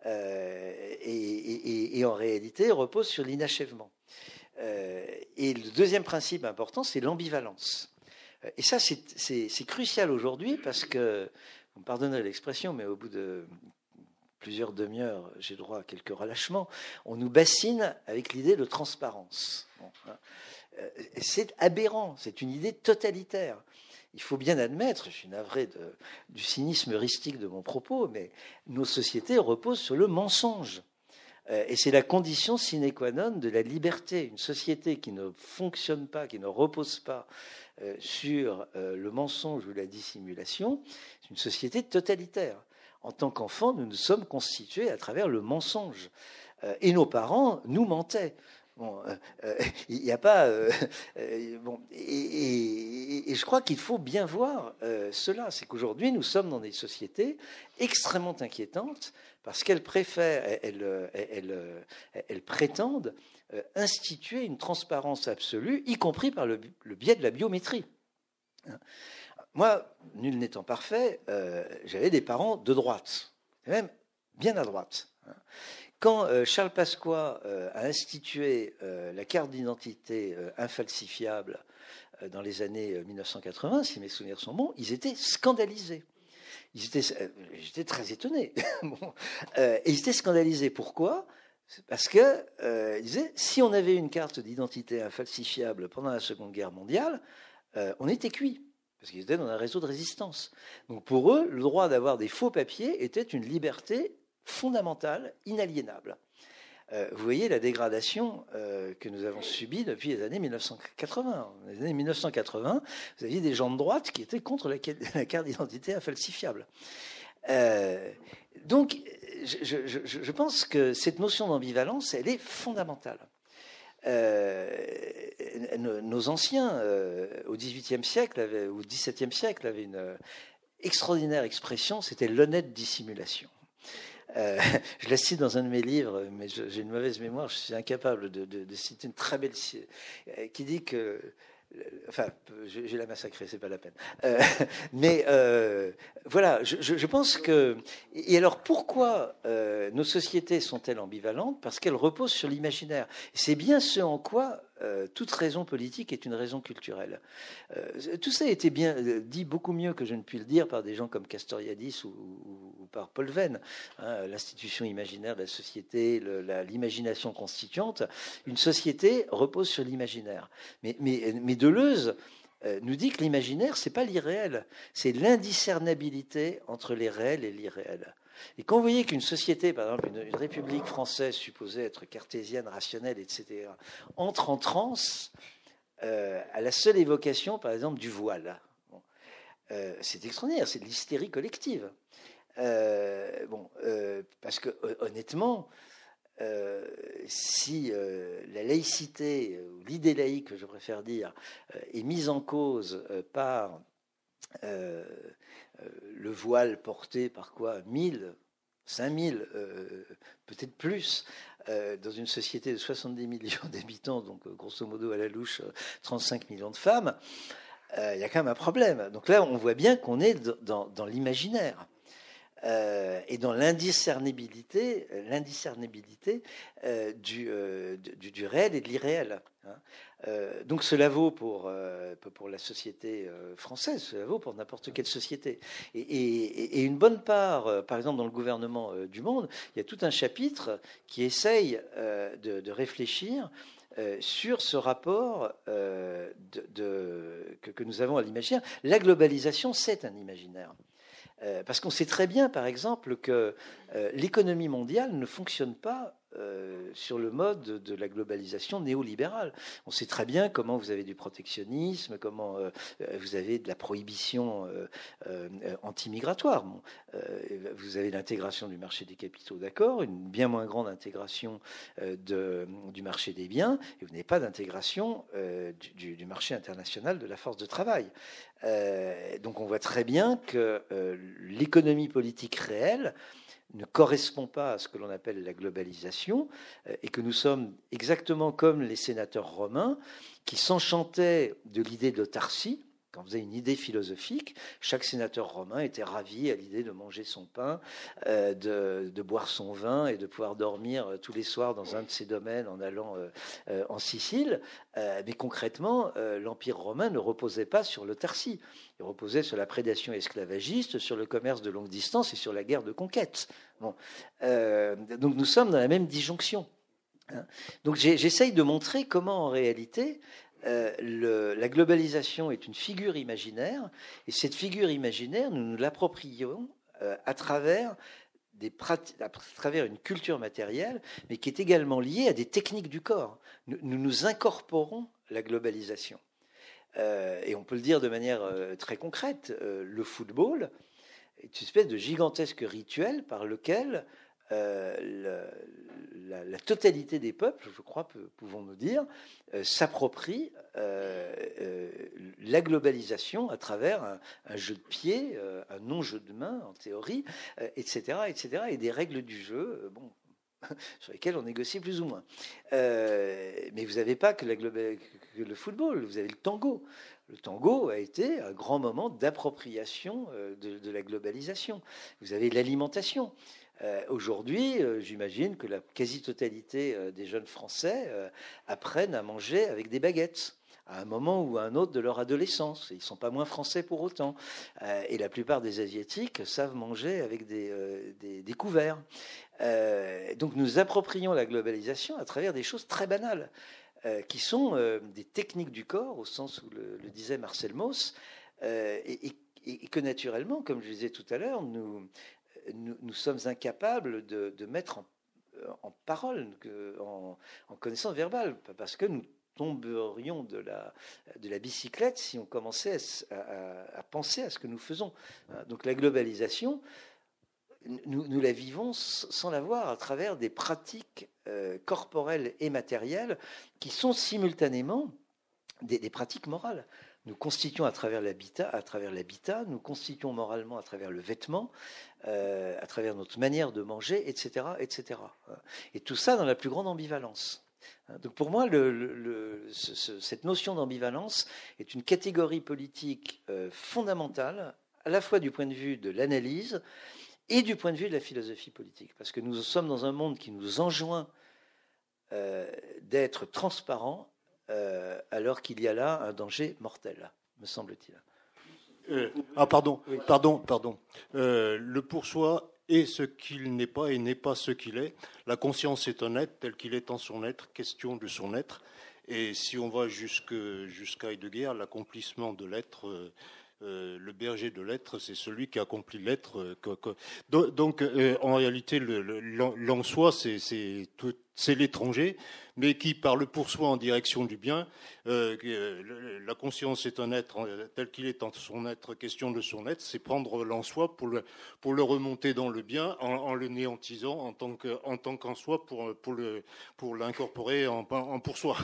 Et, en réalité reposent sur l'inachèvement. Euh, et le deuxième principe important, c'est l'ambivalence. Euh, et ça, c'est crucial aujourd'hui parce que, vous me pardonnerez l'expression, mais au bout de plusieurs demi-heures, j'ai droit à quelques relâchements, on nous bassine avec l'idée de transparence. Hein. Euh, c'est aberrant, c'est une idée totalitaire. Il faut bien admettre, je suis navré du cynisme heuristique de mon propos, mais nos sociétés reposent sur le mensonge. Euh, et c'est la condition sine qua non de la liberté. Une société qui ne fonctionne pas, qui ne repose pas euh, sur euh, le mensonge ou la dissimulation, c'est une société totalitaire. En tant qu'enfants, nous nous sommes constitués à travers le mensonge. Et nos parents nous mentaient. Bon, il n'y a pas. bon, et, je crois qu'il faut bien voir cela. C'est qu'aujourd'hui, nous sommes dans des sociétés extrêmement inquiétantes parce qu'elles préfèrent, elles, prétendent euh, instituer une transparence absolue, y compris par le, biais de la biométrie. Moi, nul n'étant parfait, euh, j'avais des parents de droite, même bien à droite. Quand euh, Charles Pasqua a institué la carte d'identité infalsifiable dans les années 1980, si mes souvenirs sont bons, ils étaient scandalisés. Euh, j'étais très étonné. Euh, ils étaient scandalisés. Pourquoi? Parce que euh, disaient, si on avait une carte d'identité infalsifiable pendant la Seconde Guerre mondiale, on était cuit. Parce qu'ils étaient dans un réseau de résistance. Donc pour eux, le droit d'avoir des faux papiers était une liberté fondamentale, inaliénable. Euh, vous voyez la dégradation euh, que nous avons subie depuis les années 1980. Dans les années 1980, vous aviez des gens de droite qui étaient contre la, carte d'identité infalsifiable. Euh, donc, je, pense que cette notion d'ambivalence, elle est fondamentale. nos, anciens, au XVIIIe siècle ou au XVIIe siècle, avaient une extraordinaire expression, c'était l'honnête dissimulation. Euh, je la cite dans un de mes livres, mais j'ai une mauvaise mémoire, je suis incapable de, citer une très belle euh, qui dit que Enfin, j'ai la massacré, c'est pas la peine. Euh, mais voilà, je, pense que. Et alors, pourquoi nos sociétés sont-elles ambivalentes? Parce qu'elles reposent sur l'imaginaire. C'est bien ce en quoi euh, toute raison politique est une raison culturelle. Euh, tout ça a été bien euh, dit beaucoup mieux que je ne puis le dire par des gens comme Castoriadis ou, par Paul Venn. Hein, l'institution imaginaire de la société, l'imagination constituante. Une société repose sur l'imaginaire. Mais, Deleuze nous dit que l'imaginaire, c'est pas l'irréel, c'est l'indiscernabilité entre les réels et l'irréel. Et quand vous voyez qu'une société, par exemple une, république française supposée être cartésienne, rationnelle, etc., entre en transe euh, à la seule évocation, par exemple, du voile, euh, c'est extraordinaire, c'est de l'hystérie collective. Euh, bon, parce que honnêtement, si la laïcité, ou l'idée laïque, je préfère dire, est mise en cause par le voile porté par quoi 1000, 5000, peut-être plus, dans une société de 70 millions d'habitants, donc grosso modo à la louche 35 millions de femmes, il y a quand même un problème. Donc là, on voit bien qu'on est dans l'imaginaire. Euh, et dans l'indiscernibilité, euh, euh, du, réel et de l'irréel. Hein. Donc cela vaut pour, pour la société française, cela vaut pour n'importe quelle société. Et, une bonne part, par exemple dans le gouvernement du monde, il y a tout un chapitre qui essaye de, réfléchir sur ce rapport que, que, nous avons à l'imaginaire. La globalisation, c'est un imaginaire. Euh, parce qu'on sait très bien, par exemple, que euh, l'économie mondiale ne fonctionne pas euh, sur le mode de la globalisation néolibérale. On sait très bien comment vous avez du protectionnisme, comment vous avez de la prohibition anti-migratoire. vous avez l'intégration du marché des capitaux, d'accord, une bien moins grande intégration du marché des biens, et vous n'avez pas d'intégration du, marché international de la force de travail. donc on voit très bien que l'économie politique réelle ne correspond pas à ce que l'on appelle la globalisation, euh, et que nous sommes exactement comme les sénateurs romains qui s'enchantaient de l'idée d'autarcie, vous avez une idée philosophique, chaque sénateur romain était ravi à l'idée de manger son pain, euh, de, boire son vin et de pouvoir dormir euh, tous les soirs dans un de ses domaines en allant euh, en Sicile. mais concrètement, l'Empire romain ne reposait pas sur l'autarcie. Il reposait sur la prédation esclavagiste, sur le commerce de longue distance et sur la guerre de conquête. Donc nous sommes dans la même disjonction. Hein. Donc j'essaye de montrer comment en réalité euh, la globalisation est une figure imaginaire, et cette figure imaginaire, nous nous l'approprions euh, à travers des à travers une culture matérielle, mais qui est également liée à des techniques du corps. Nous nous, incorporons la globalisation. Euh, et on peut le dire de manière très concrète, le football est une espèce de gigantesque rituel par lequel la, la, totalité des peuples, je crois, pouvons-nous dire, euh, s'approprie euh, euh, la globalisation à travers un, jeu de pied, un non-jeu de main en théorie, etc., etc., et des règles du jeu, bon, sur lesquelles on négocie plus ou moins. mais vous n'avez pas que, le football, vous avez le tango. Le tango a été un grand moment d'appropriation de, de, la globalisation. Vous avez l'alimentation. Euh, aujourd'hui, euh, j'imagine que la quasi-totalité euh, des jeunes Français apprennent à manger avec des baguettes à un moment ou à un autre de leur adolescence. Ils ne sont pas moins français pour autant. et la plupart des Asiatiques savent manger avec des, couverts. donc nous approprions la globalisation à travers des choses très banales, qui sont des techniques du corps, au sens où le, disait Marcel Mauss, et, que naturellement, comme je disais tout à l'heure, nous, nous, sommes incapables de, mettre en, parole, en, connaissance verbale, parce que nous tomberions de la, bicyclette si on commençait à, penser à ce que nous faisons. Donc la globalisation, nous, la vivons sans la voir à travers des pratiques euh, corporelles et matérielles qui sont simultanément des pratiques morales. Nous constituons à travers l'habitat, à travers l'habitat, nous constituons moralement à travers le vêtement, euh, à travers notre manière de manger, etc., etc. Et tout ça dans la plus grande ambivalence. Donc pour moi, cette notion d'ambivalence est une catégorie politique euh, fondamentale, à la fois du point de vue de l'analyse et du point de vue de la philosophie politique, parce que nous sommes dans un monde qui nous enjoint euh, d'être transparent alors qu'il y a là un danger mortel, me semble-t-il. Euh, ah, pardon, pardon, pardon. Euh, le pour soi est ce qu'il n'est pas et n'est pas ce qu'il est. La conscience est être tel qu'il est en son être, question de son être. Et si on va jusqu'à Heidegger, l'accomplissement de l'être euh, le berger de l'être, c'est celui qui accomplit l'être. Euh, donc, euh, en réalité, l'en soi, c'est l'étranger, mais qui parle pour soi en direction du bien. la conscience est un être tel qu'il est en son être, question de son être, c'est prendre l'en soi pour le, remonter dans le bien en, le néantisant en tant tant soi pour, l'incorporer en, en pour soi.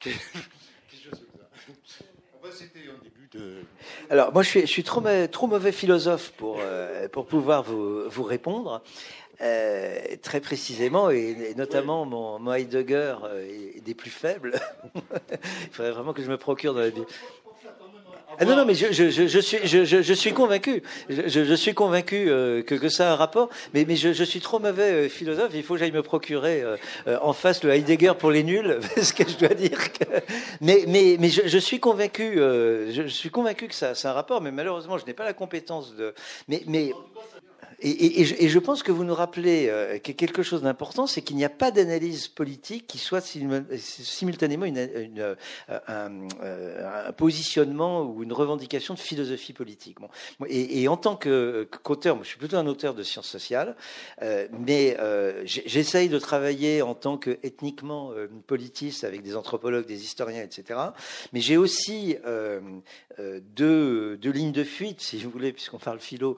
Alors, moi, je suis, je suis trop, trop mauvais philosophe pour, euh, pour pouvoir vous, vous répondre. Euh, très précisément, et, notamment mon, mon Heidegger est des plus faibles. Il faudrait vraiment que je me procure dans la vie. Ah non, non, mais je, je, je, suis, je, suis convaincu. Je, suis convaincu euh, que, que ça a un rapport, mais, mais je, suis trop mauvais euh, philosophe. Il faut que j'aille me procurer euh, en face le Heidegger pour les nuls, parce que je dois dire que. Mais, mais, mais je, suis convaincu. je, suis convaincu que ça, a un rapport, mais malheureusement, je n'ai pas la compétence de. Mais, mais et, je, pense que vous nous rappelez euh, quelque chose d'important, c'est qu'il n'y a pas d'analyse politique qui soit simultanément euh, euh, un, positionnement ou une revendication de philosophie politique. Et, en tant qu'auteur, moi je suis plutôt un auteur de sciences sociales, mais j'essaye de travailler en tant qu'ethniquement politiste avec des anthropologues, des historiens, etc. Mais j'ai aussi deux, deux, lignes de fuite, si vous voulez, puisqu'on parle philo.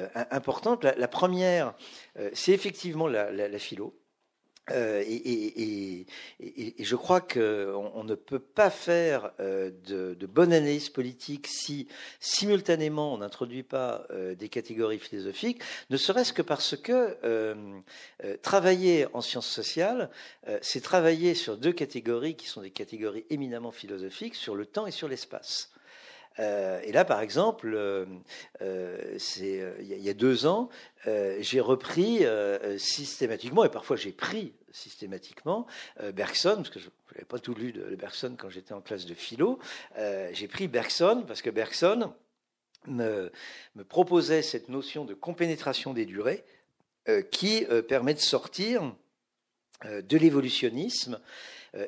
Euh, importantes. La, première, euh, c'est effectivement la, philo. Euh, et, je crois qu'on on ne peut pas faire de, bonne analyse politique si simultanément on n'introduit pas des catégories philosophiques, ne serait-ce que parce que travailler en sciences sociales, c'est travailler sur deux catégories qui sont des catégories éminemment philosophiques, sur le temps et sur l'espace. Euh, et là, par exemple, euh, euh, il y, a deux ans, j'ai repris systématiquement, et parfois j'ai pris systématiquement Bergson, parce que je n'avais pas tout lu de, Bergson quand j'étais en classe de philo. j'ai pris Bergson parce que Bergson me, proposait cette notion de compénétration des durées qui permet de sortir de l'évolutionnisme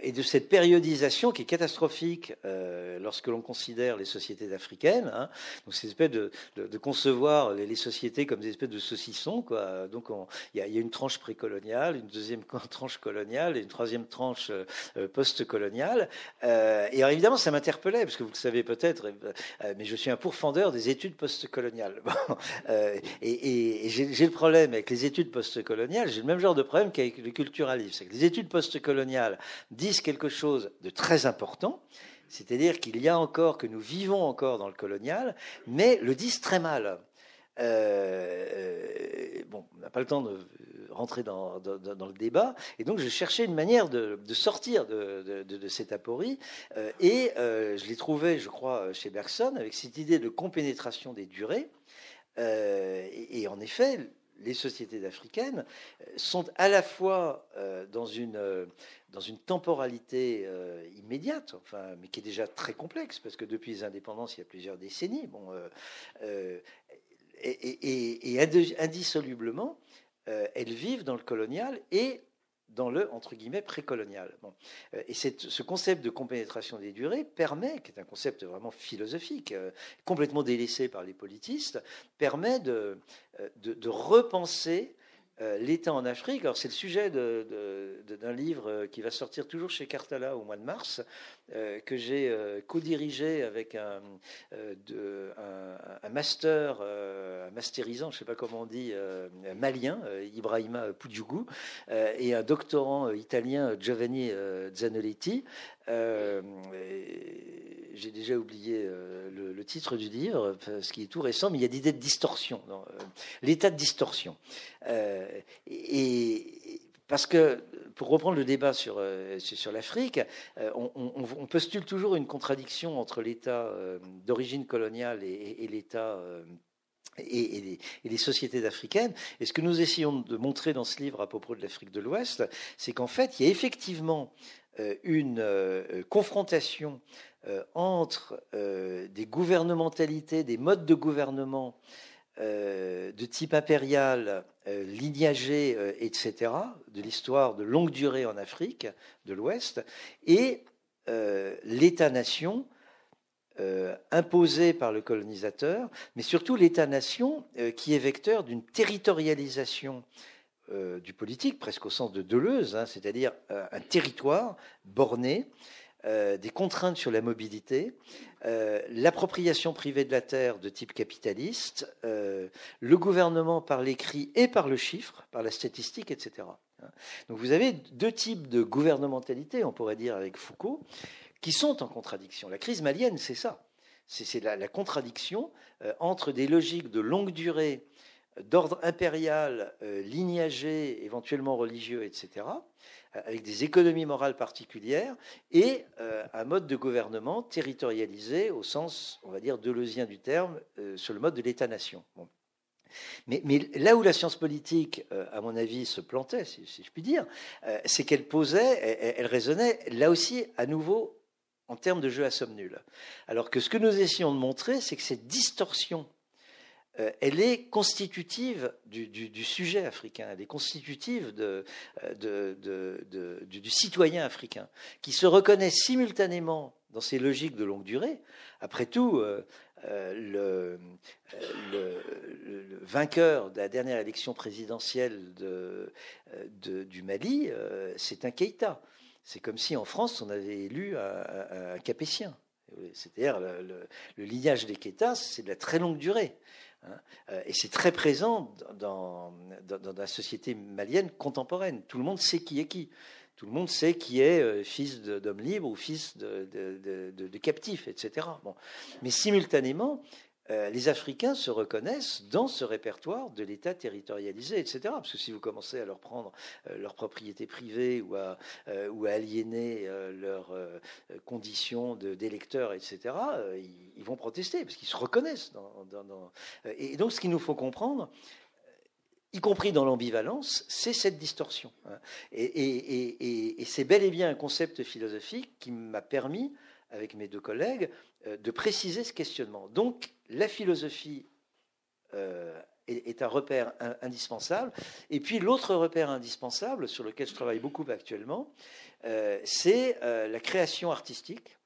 et de cette périodisation qui est catastrophique euh, lorsque l'on considère les sociétés africaines. Hein. Donc, c'est espèce de, de, concevoir les, sociétés comme des espèces de saucissons. Donc, il y, a une tranche précoloniale, une deuxième tranche coloniale et une troisième tranche euh, post-coloniale. Euh, et alors, évidemment, ça m'interpellait, parce que vous le savez peut-être, euh, mais je suis un pourfendeur des études post-coloniales. Et j'ai le problème avec les études post-coloniales, j'ai le même genre de problème qu'avec le culturalisme. C'est que les études post-coloniales disent quelque chose de très important, c'est-à-dire qu'il y a encore, que nous vivons encore dans le colonial, mais le disent très mal. Euh, euh, bon, on n'a pas le temps de rentrer dans, le débat, et donc je cherchais une manière de, sortir de, cette aporie, euh, et je l'ai trouvé, je crois, chez Bergson, avec cette idée de compénétration des durées, et, en effet, les sociétés africaines sont à la fois dans une dans une temporalité euh, immédiate, enfin, mais qui est déjà très complexe, parce que depuis les indépendances, il y a plusieurs décennies, bon, euh, euh, et, indissolublement, elles vivent dans le colonial et dans le entre guillemets précolonial. Bon. Et ce concept de compénétration des durées permet, qui est un concept vraiment philosophique, complètement délaissé par les politistes, permet de, de repenser euh, l'État en Afrique. Alors c'est le sujet d'un livre euh, qui va sortir toujours chez Cartala au mois de mars, euh, que j'ai co-dirigé avec un, un, master, un masterisant, je ne sais pas comment on dit, malien, Ibrahima Poudjougou, et un doctorant italien, Giovanni Zanoletti. J'ai déjà oublié le, titre du livre, ce qui est tout récent, mais il y a l'idée de distorsion, l'état de distorsion. et parce que, pour reprendre le débat sur, euh, l'Afrique, euh, on, postule toujours une contradiction entre l'État euh, d'origine coloniale et, l'État et, les, sociétés africaines. Et ce que nous essayons de montrer dans ce livre à propos de l'Afrique de l'Ouest, c'est qu'en fait, il y a effectivement une confrontation entre des gouvernementalités, des modes de gouvernement euh, de type impérial, euh, lignagé, euh, etc., de l'histoire de longue durée en Afrique de l'Ouest, et l'État-nation imposé par le colonisateur, mais surtout l'État-nation qui est vecteur d'une territorialisation du politique, presque au sens de Deleuze, hein, c'est-à-dire un territoire borné, des contraintes sur la mobilité, euh, l'appropriation privée de la terre de type capitaliste, euh, le gouvernement par l'écrit et par le chiffre, par la statistique, etc. Donc vous avez deux types de gouvernementalité, on pourrait dire avec Foucault, qui sont en contradiction. La crise malienne, c'est ça. C'est la, contradiction euh, entre des logiques de longue durée, d'ordre impérial, euh, lignagé, éventuellement religieux, etc., avec des économies morales particulières, et un mode de gouvernement territorialisé au sens, on va dire, deleuzien du terme, sur le mode de l'État-nation. Mais, là où la science politique, euh, à mon avis, se plantait, si, je puis dire, euh, c'est qu'elle posait, elle, raisonnait là aussi à nouveau en termes de jeu à somme nulle. Alors que ce que nous essayons de montrer, c'est que cette distorsion, euh, elle est constitutive du, sujet africain, elle est constitutive du, citoyen africain, qui se reconnaît simultanément dans ces logiques de longue durée. Après tout, euh, le, vainqueur de la dernière élection présidentielle de, du Mali, euh, c'est un Keïta. C'est comme si en France on avait élu un, Capétien. C'est-à-dire le, lignage des Keïtas, c'est de la très longue durée. Hein. Euh, et c'est très présent dans, la société malienne contemporaine. Tout le monde sait qui est qui. Tout le monde sait qui est euh, fils d'homme libre ou fils de, de, captif, etc. Bon. Mais simultanément, euh, les Africains se reconnaissent dans ce répertoire de l'État territorialisé, etc. Parce que si vous commencez à leur prendre euh, leur propriété privée ou à, à aliéner leurs conditions d'électeurs, etc., ils, vont protester parce qu'ils se reconnaissent. Et donc, ce qu'il nous faut comprendre, y compris dans l'ambivalence, c'est cette distorsion. Hein. Et, c'est bel et bien un concept philosophique qui m'a permis, avec mes deux collègues, euh, de préciser ce questionnement. Donc, la philosophie euh, est, un repère indispensable. Et puis, l'autre repère indispensable, sur lequel je travaille beaucoup actuellement, euh, c'est la création artistique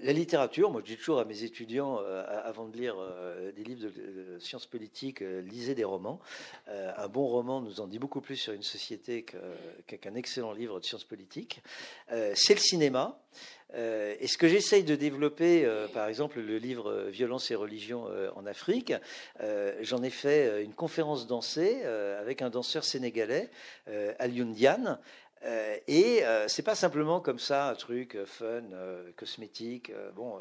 la littérature, moi je dis toujours à mes étudiants, euh, avant de lire euh, des livres de, sciences politiques, lisez des romans. un bon roman nous en dit beaucoup plus sur une société qu'un excellent livre de sciences politiques. c'est le cinéma. et ce que j'essaye de développer, par exemple le livre Violence et religion en Afrique, j'en ai fait une conférence dansée avec un danseur sénégalais, Alioune Diane, euh, et euh, c'est pas simplement comme ça un truc euh, fun, cosmétique. bon,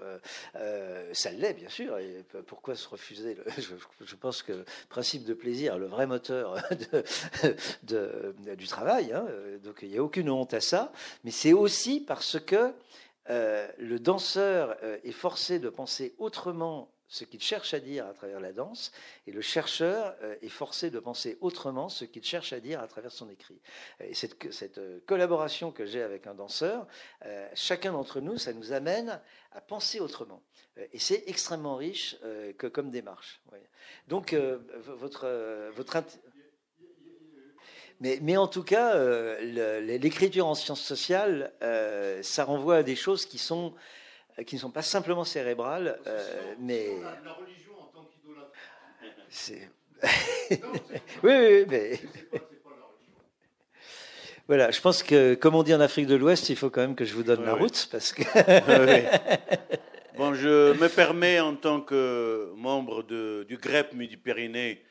ça l'est bien sûr. Pourquoi se refuser je, pense que le principe de plaisir, le vrai moteur du travail. Hein, donc il n'y a aucune honte à ça. Mais c'est aussi parce que le danseur est forcé de penser autrement ce qu'il cherche à dire à travers la danse, et le chercheur euh, est forcé de penser autrement ce qu'il cherche à dire à travers son écrit. Et cette, euh, collaboration que j'ai avec un danseur, euh, chacun d'entre nous, ça nous amène à penser autrement. Et c'est extrêmement riche que comme démarche. Donc, votre, votre mais, mais, en tout cas, l'écriture en sciences sociales, ça renvoie à des choses qui sont qui ne sont pas simplement cérébrales, euh, mais. La, religion en tant qu'idolâtre. oui, oui, mais. Voilà, je pense que, comme on dit en Afrique de l'Ouest, il faut quand même que je vous donne la route, parce que. bon, je me permets, en tant que membre de, du GREP Midi-Pyrénées,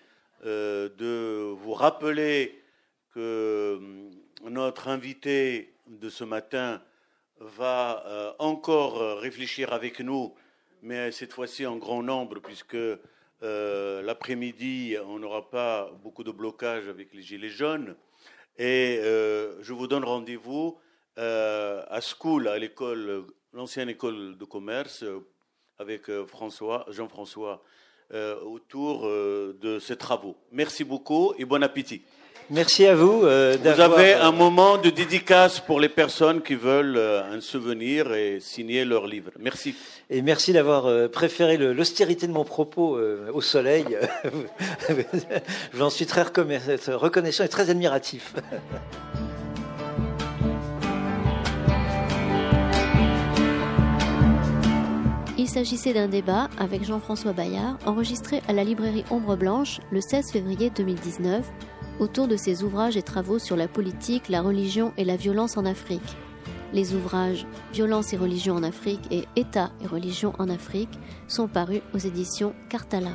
euh, de vous rappeler que notre invité de ce matin va euh, encore euh, réfléchir avec nous, mais cette fois-ci en grand nombre, puisque euh, l'après-midi, on n'aura pas beaucoup de blocage avec les Gilets jaunes. Et je vous donne rendez-vous à School, à l'école, l'ancienne école de commerce, avec François, Jean-François, autour de ces travaux. Merci beaucoup et bon appétit. Merci à vous. Euh, vous avez un moment de dédicace pour les personnes qui veulent euh, un souvenir et signer leur livre. Merci. Et merci d'avoir euh, préféré l'austérité de mon propos au soleil. J'en suis très reconnaissant et très admiratif. Il s'agissait d'un débat avec Jean-François Bayard enregistré à la librairie Ombre Blanche le 16 février 2019 autour de ses ouvrages et travaux sur la politique, la religion et la violence en Afrique. Les ouvrages Violence et religion en Afrique et État et religion en Afrique sont parus aux éditions Cartala.